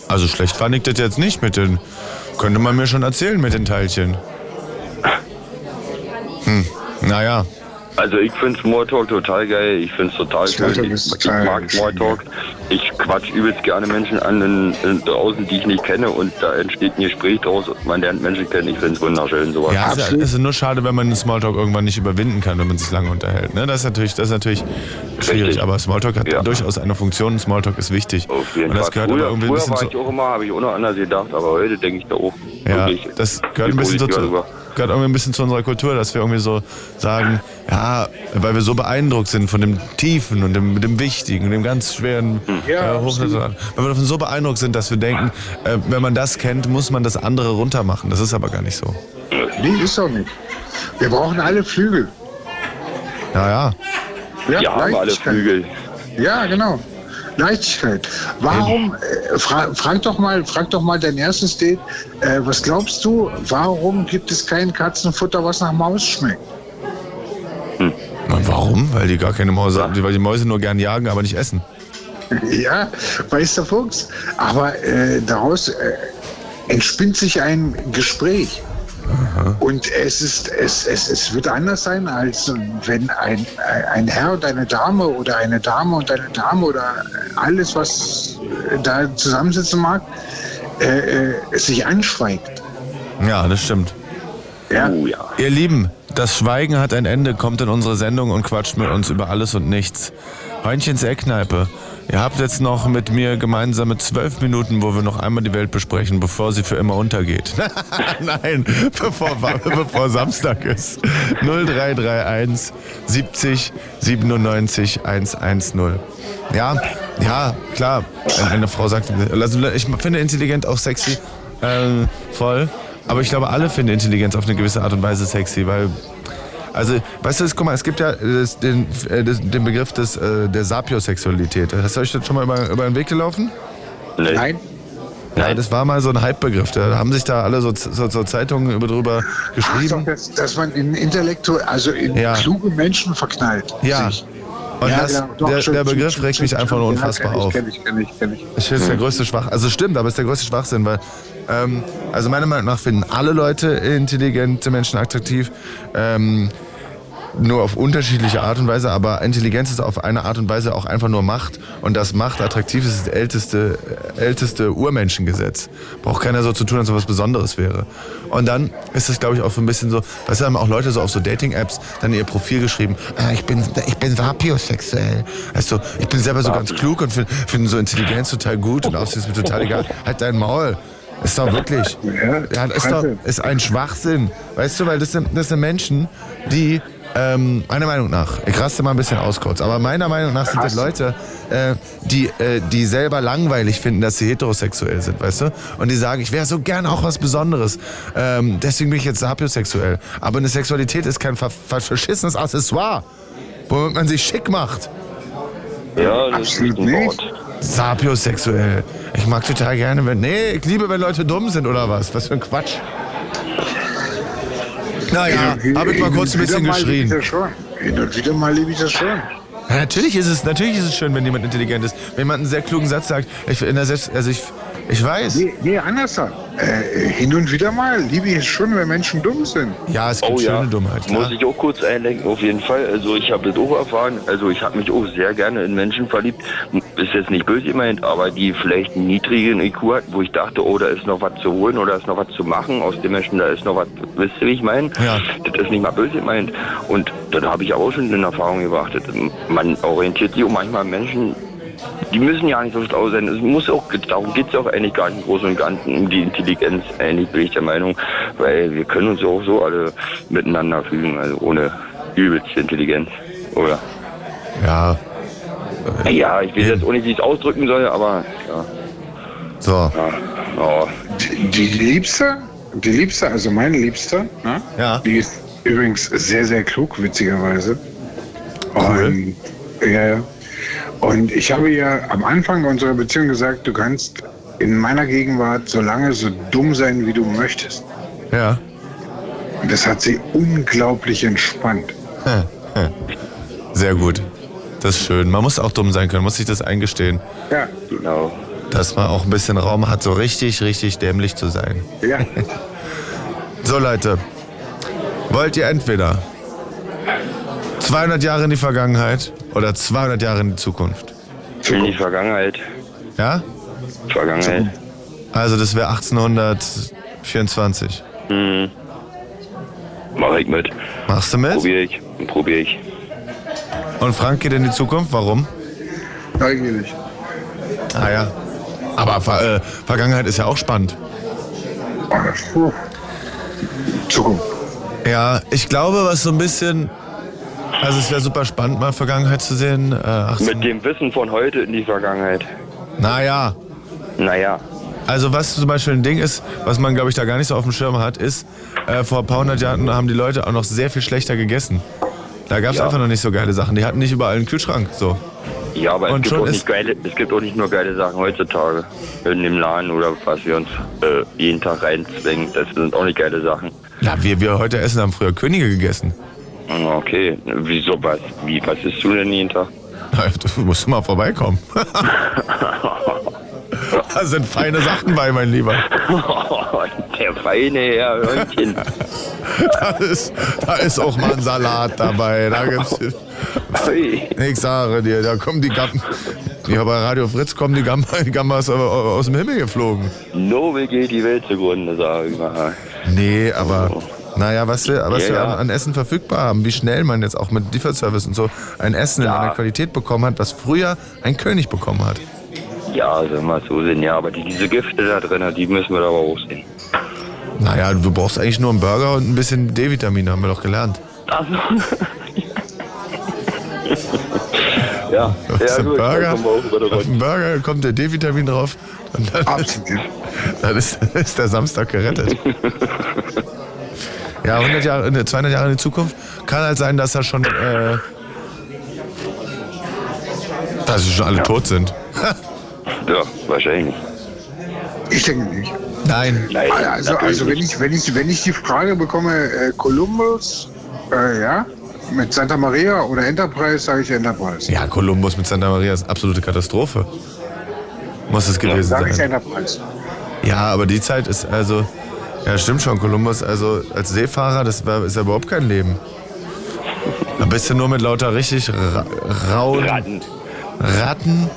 also schlecht fand ich das jetzt nicht mit den. Könnte man mir schon erzählen mit den Teilchen. Hm, naja. Also ich finde Smalltalk total geil, ich finde es total schön. Smalltalk Ich, ich mag Smalltalk. Ich quatsch übelst gerne Menschen an in, in, draußen, die ich nicht kenne und da entsteht ein Gespräch draus und man lernt Menschen kennen. Ich finde es wunderschön sowas. Ja, es ist, ist nur schade, wenn man den Smalltalk irgendwann nicht überwinden kann, wenn man sich lange unterhält. Ne? Das, ist natürlich, das ist natürlich schwierig, Richtig. aber Smalltalk hat Ja. durchaus eine Funktion. Smalltalk ist wichtig. Auf jeden Und das Fall. gehört aber Früher, irgendwie ein früher bisschen war ich auch immer, habe ich auch noch anders gedacht, aber heute denke ich da auch Ja, wirklich das gehört ein bisschen so positiv zu, darüber. Gehört irgendwie ein bisschen zu unserer Kultur, dass wir irgendwie so sagen, ja, weil wir so beeindruckt sind von dem Tiefen und dem, dem Wichtigen und dem ganz schweren Ja, äh. Weil wir davon so beeindruckt sind, dass wir denken, äh, wenn man das kennt, muss man das andere runtermachen. Das ist aber gar nicht so. Nee, ist doch nicht. Wir brauchen alle Flügel. Ja, ja. Wir haben alle. Flügel. Ja, genau. Leichtigkeit. Warum, äh, fra frag, doch mal, frag doch mal dein erstes Date, äh, was glaubst du, warum gibt es kein Katzenfutter, was nach Maus schmeckt? Und warum? Weil die gar keine Mäuse, weil die Mäuse nur gern jagen, aber nicht essen. Ja, weiß der Fuchs. Aber äh, daraus äh, entspinnt sich ein Gespräch. Und es ist, es, es, es wird anders sein, als wenn ein, ein Herr und eine Dame oder eine Dame und eine Dame oder alles, was da zusammensitzen mag, äh, äh, sich anschweigt. Ja, das stimmt. Ja. Oh ja. Ihr Lieben, das Schweigen hat ein Ende, kommt in unsere Sendung und quatscht mit uns über alles und nichts. Heinchens Eckkneipe. Ihr habt jetzt noch mit mir gemeinsame zwölf Minuten, wo wir noch einmal die Welt besprechen, bevor sie für immer untergeht. Nein, bevor, bevor Samstag ist. 0331 70 97 110. Ja, ja, klar. Wenn eine Frau sagt, also ich finde intelligent auch sexy, ähm, voll. Aber ich glaube, alle finden Intelligenz auf eine gewisse Art und Weise sexy, weil also, weißt du, es- guck mal, es gibt ja äh, das, den, äh, das, den Begriff des, äh, der Sapiosexualität. Hast du euch das schon mal über, über den Weg gelaufen? Nee. Nein, Ja, das war mal so ein Hype-Begriff. Da haben sich da alle so, so, so Zeitungen über drüber Ach doch, geschrieben. dass, dass man in intellektuell, also in Ja. kluge Menschen verknallt. Ja. sich. Und Ja, das, genau, doch, der, stimmt, der Begriff stimmt, regt stimmt, mich einfach nur unfassbar ja, auf. kenn ich, kenn ich, kenn ich, kenn Ich finde, es ist der größte Schwach. Also stimmt, aber es ist der größte Schwachsinn, weil ähm, also meiner Meinung nach finden alle Leute intelligente Menschen attraktiv. Ähm, nur auf unterschiedliche Art und Weise, aber Intelligenz ist auf eine Art und Weise auch einfach nur Macht. Und das Macht attraktiv ist das älteste, älteste Urmenschengesetz. Braucht keiner so zu tun, als ob was Besonderes wäre. Und dann ist es, glaube ich, auch so ein bisschen so, weißt du, haben auch Leute so auf so Dating-Apps dann ihr Profil geschrieben, ah, ich bin, ich bin sapiosexuell. Weißt du, ich bin selber so ganz klug und finde find so Intelligenz total gut und Aussehen ist mir total egal. Halt dein Maul. Ist doch wirklich. Ja, ist, doch, ist ein Schwachsinn. Weißt du, weil das sind, das sind Menschen, die, ähm, meiner Meinung nach, ich raste mal ein bisschen aus kurz, aber meiner Meinung nach sind das Leute, äh, die, äh, die selber langweilig finden, dass sie heterosexuell sind, weißt du? Und die sagen, ich wäre so gern auch was Besonderes. Ähm, deswegen bin ich jetzt sapiosexuell. Aber eine Sexualität ist kein ver ver verschissenes Accessoire, womit man sich schick macht. Ja, das Absolut ist ein nicht. Wort. Sapiosexuell. Ich mag total gerne, wenn. Nee, ich liebe, wenn Leute dumm sind oder was. Was für ein Quatsch. Naja, habe ich mal kurz ein bisschen geschrien. Hin und wieder mal liebe ich das schon. Ja, natürlich ist es, natürlich ist es schön, wenn jemand intelligent ist. Wenn jemand einen sehr klugen Satz sagt, ich, in der Selbst, also ich, ich weiß. Nee, nee anders. Äh, hin und wieder mal. Liebe ich es schon, wenn Menschen dumm sind. Ja, es Oh ja, muss ich auch kurz einlenken, auf jeden Fall. Also ich habe das auch erfahren, also ich habe mich auch sehr gerne in Menschen verliebt. Ist jetzt nicht böse gemeint, aber die vielleicht einen niedrigen IQ hat, wo ich dachte, oh, da ist noch was zu holen oder da ist noch was zu machen. Aus dem Menschen, da ist noch was, wisst ihr, wie ich meine? Ja. Das ist nicht mal böse gemeint. Und da habe ich auch schon in Erfahrung gebracht. Man orientiert sich auch manchmal an Menschen, die müssen ja nicht so schlau sein. Es muss auch, darum geht es auch eigentlich gar nicht im Großen und Ganzen um die Intelligenz. Eigentlich bin ich der Meinung, weil wir können uns auch so alle miteinander fügen, also ohne übelste Intelligenz, oder? Ja. Ja, ich weiß jetzt auch nicht, wie ich es ausdrücken soll, aber ja. So. Ja. Oh. Die, die Liebste, die Liebste, also meine Liebste, ne? ja. die ist übrigens sehr, sehr klug, witzigerweise. Und, ja, ja. Und ich habe ja am Anfang unserer Beziehung gesagt, du kannst in meiner Gegenwart so lange so dumm sein, wie du möchtest. Ja. Und das hat sie unglaublich entspannt. Sehr gut. Das ist schön. Man muss auch dumm sein können, muss sich das eingestehen. Ja. Genau. Dass man auch ein bisschen Raum hat, so richtig, richtig dämlich zu sein. Ja. So Leute, wollt ihr entweder 200 Jahre in die Vergangenheit oder 200 Jahre in die Zukunft? In die Vergangenheit. Ja? Vergangenheit. Also das wäre 1824. Hm. Mach ich mit. Machst du mit? Probier ich. Probier ich. Und Frank geht in die Zukunft, warum? Neugierig. Ah ja. Aber Ver äh, Vergangenheit ist ja auch spannend. Zukunft. Ja, ich glaube, was so ein bisschen. Also es wäre super spannend, mal Vergangenheit zu sehen. Äh, 18 Mit dem Wissen von heute in die Vergangenheit. naja. Naja. Also was zum Beispiel ein Ding ist, was man glaube ich da gar nicht so auf dem Schirm hat, ist, äh, vor ein paar hundert Jahren haben die Leute auch noch sehr viel schlechter gegessen. Da gab es Ja. einfach noch nicht so geile Sachen. Die hatten nicht überall einen Kühlschrank. So. Ja, aber es gibt, nicht geile, es gibt auch nicht nur geile Sachen heutzutage. In dem Laden oder was wir uns äh, jeden Tag reinzwingen. Das sind auch nicht geile Sachen. Ja, wir, wir heute essen haben früher Könige gegessen. Ah, Okay, wieso was? Wie, was isst du denn jeden Tag? Du musst mal vorbeikommen. da sind feine Sachen bei, mein Lieber. Der feine Herr Hörnchen. Da ist, da ist auch mal ein Salat dabei. Da gibt's, ich sage dir, da kommen die Gammas. Ja, bei Radio Fritz kommen die Gam- die Gambas aus dem Himmel geflogen. Nobel geht die Welt zugrunde, sage ich mal. Nee, aber naja, was wir, was Ja, wir ja. An, an Essen verfügbar haben, wie schnell man jetzt auch mit Lieferservice und so ein Essen in Ja. einer Qualität bekommen hat, was früher ein König bekommen hat. Ja, soll mal so sehen, ja, aber die, diese Gifte da drin, die müssen wir da aber auch sehen. Naja, du brauchst eigentlich nur einen Burger und ein bisschen D-Vitamine, haben wir doch gelernt. Also. ja, Das ist ja ein gut, Burger. wir Auf den Burger kommt der D-Vitamin drauf. Und dann, ist, dann ist, ist der Samstag gerettet. Ja, 100 Jahre, ne, 200 Jahre in die Zukunft kann halt sein, dass da schon, äh, dass sie schon alle tot sind. Ja, wahrscheinlich. Ich denke nicht. Nein. Nein, Also, natürlich also wenn, nicht. ich, wenn, ich, wenn ich die Frage bekomme, äh, Columbus, äh, ja, mit Santa Maria oder Enterprise, sage ich Enterprise. Ja, Kolumbus mit Santa Maria ist absolute Katastrophe. Muss es gewesen Sage ich sein. Enterprise. Ja, aber die Zeit ist also, ja stimmt schon, Kolumbus, also als Seefahrer, das war, ist ja überhaupt kein Leben. Da bist du nur mit lauter richtig ra rauen Ratten. Ratten,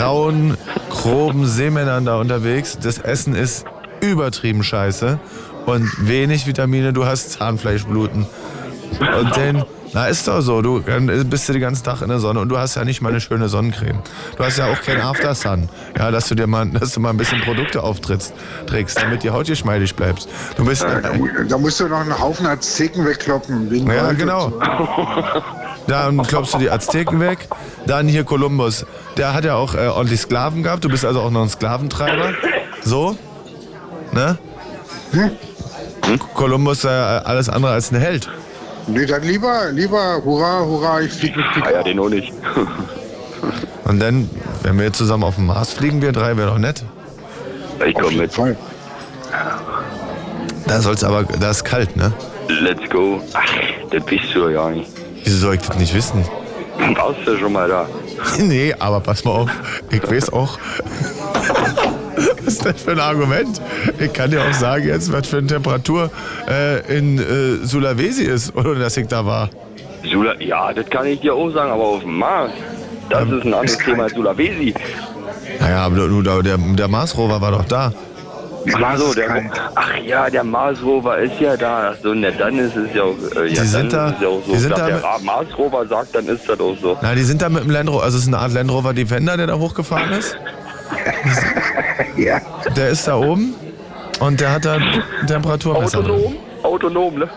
rauen, groben Seemännern da unterwegs. Das Essen ist übertrieben scheiße und wenig Vitamine, du hast Zahnfleischbluten. Und den, na ist doch so, du dann bist du den ganzen Tag in der Sonne und du hast ja nicht mal eine schöne Sonnencreme. Du hast ja auch kein After Sun, ja, dass du dir mal, dass du mal ein bisschen Produkte auftrittst, trägst, damit die Haut geschmeidig bleibst. Du bist, Da, mu- da musst du noch einen Haufen Azteken wegkloppen. Ja, Gold genau. Dann klopfst du die Azteken weg. Dann hier Kolumbus. Der hat ja auch äh, ordentlich Sklaven gehabt. Du bist also auch noch ein Sklaventreiber. So. Ne? Kolumbus äh, alles andere als ein Held. Nee, dann lieber, lieber, hurra, hurra, ich flieg mit Picard. Ah ja, den auch nicht. Und dann, wenn wir zusammen auf den Mars fliegen, wir drei, wäre doch nett. Ich komme mit. Voll. Da soll's aber, da ist kalt, ne? Let's go. Ach, das bist du ja nicht. Wieso soll ich das nicht wissen? Warst du schon mal da? nee, aber pass mal auf. Ich weiß auch. Was ist das für ein Argument? Ich kann dir auch sagen jetzt, was für eine Temperatur äh, in äh, Sulawesi ist, oder dass ich da war. Sula ja, das kann ich dir auch sagen, aber auf dem Mars, das ist ein anderes Thema als Sulawesi. Naja, aber du, der, der, der Mars-Rover war doch da. Ach so, der, ach ja, der Mars Rover ist ja da. Ach so, ne, dann ist es ja auch, äh, ja, Die sind dann da- ja auch so. die sind da der mit- Ra- Mars Rover sagt, dann ist das auch so. Na, die sind da mit dem Land Rover, also es ist eine Art Land Rover Defender, der da hochgefahren ist. ja. Der ist da oben und der hat da Temperaturmesser drin. Autonom? Autonom, ne?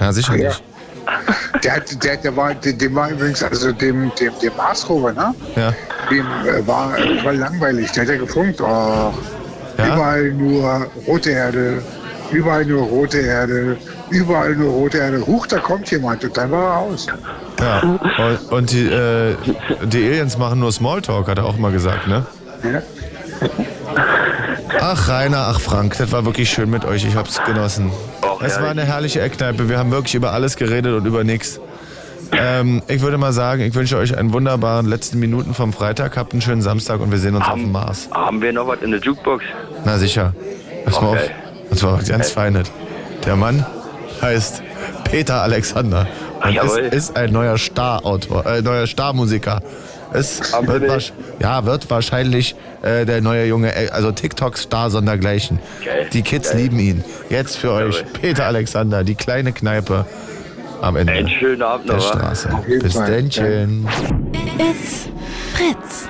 Ja, sicherlich. Der, hat- der, der war, dem war übrigens, also dem, dem, dem Mars Rover, ne? Ja. Dem äh, war, war langweilig. Der hat ja gefunkt, oh, überall nur rote Erde, überall nur rote Erde, überall nur rote Erde. Huch, da kommt jemand und dann war er aus. Ja. Und, und die, äh, die Aliens machen nur Smalltalk, hat er auch mal gesagt, ne? Ja. Ach Rainer, ach Frank, das war wirklich schön mit euch. Ich hab's genossen. Och, es war eine herrliche Eckkneipe. Wir haben wirklich über alles geredet und über nichts. Ähm, ich würde mal sagen, ich wünsche euch einen wunderbaren letzten Minuten vom Freitag. Habt einen schönen Samstag und wir sehen uns auf dem Mars. Haben wir noch was in der Jukebox? Na sicher. Pass mal auf. Okay. Das war ganz Okay. Feines. Der Mann heißt Peter Alexander und ist, Jawohl. ist ein neuer Starautor, äh, neuer Starmusiker. Es wird, ja, wird wahrscheinlich äh, der neue Junge, äh, also TikTok-Star sondergleichen. Geil. Die Kids Geil. lieben ihn. Jetzt für euch. Peter Alexander, die kleine Kneipe am Ende Einen schönen Abend der noch. Straße. Bis. It's Fritz.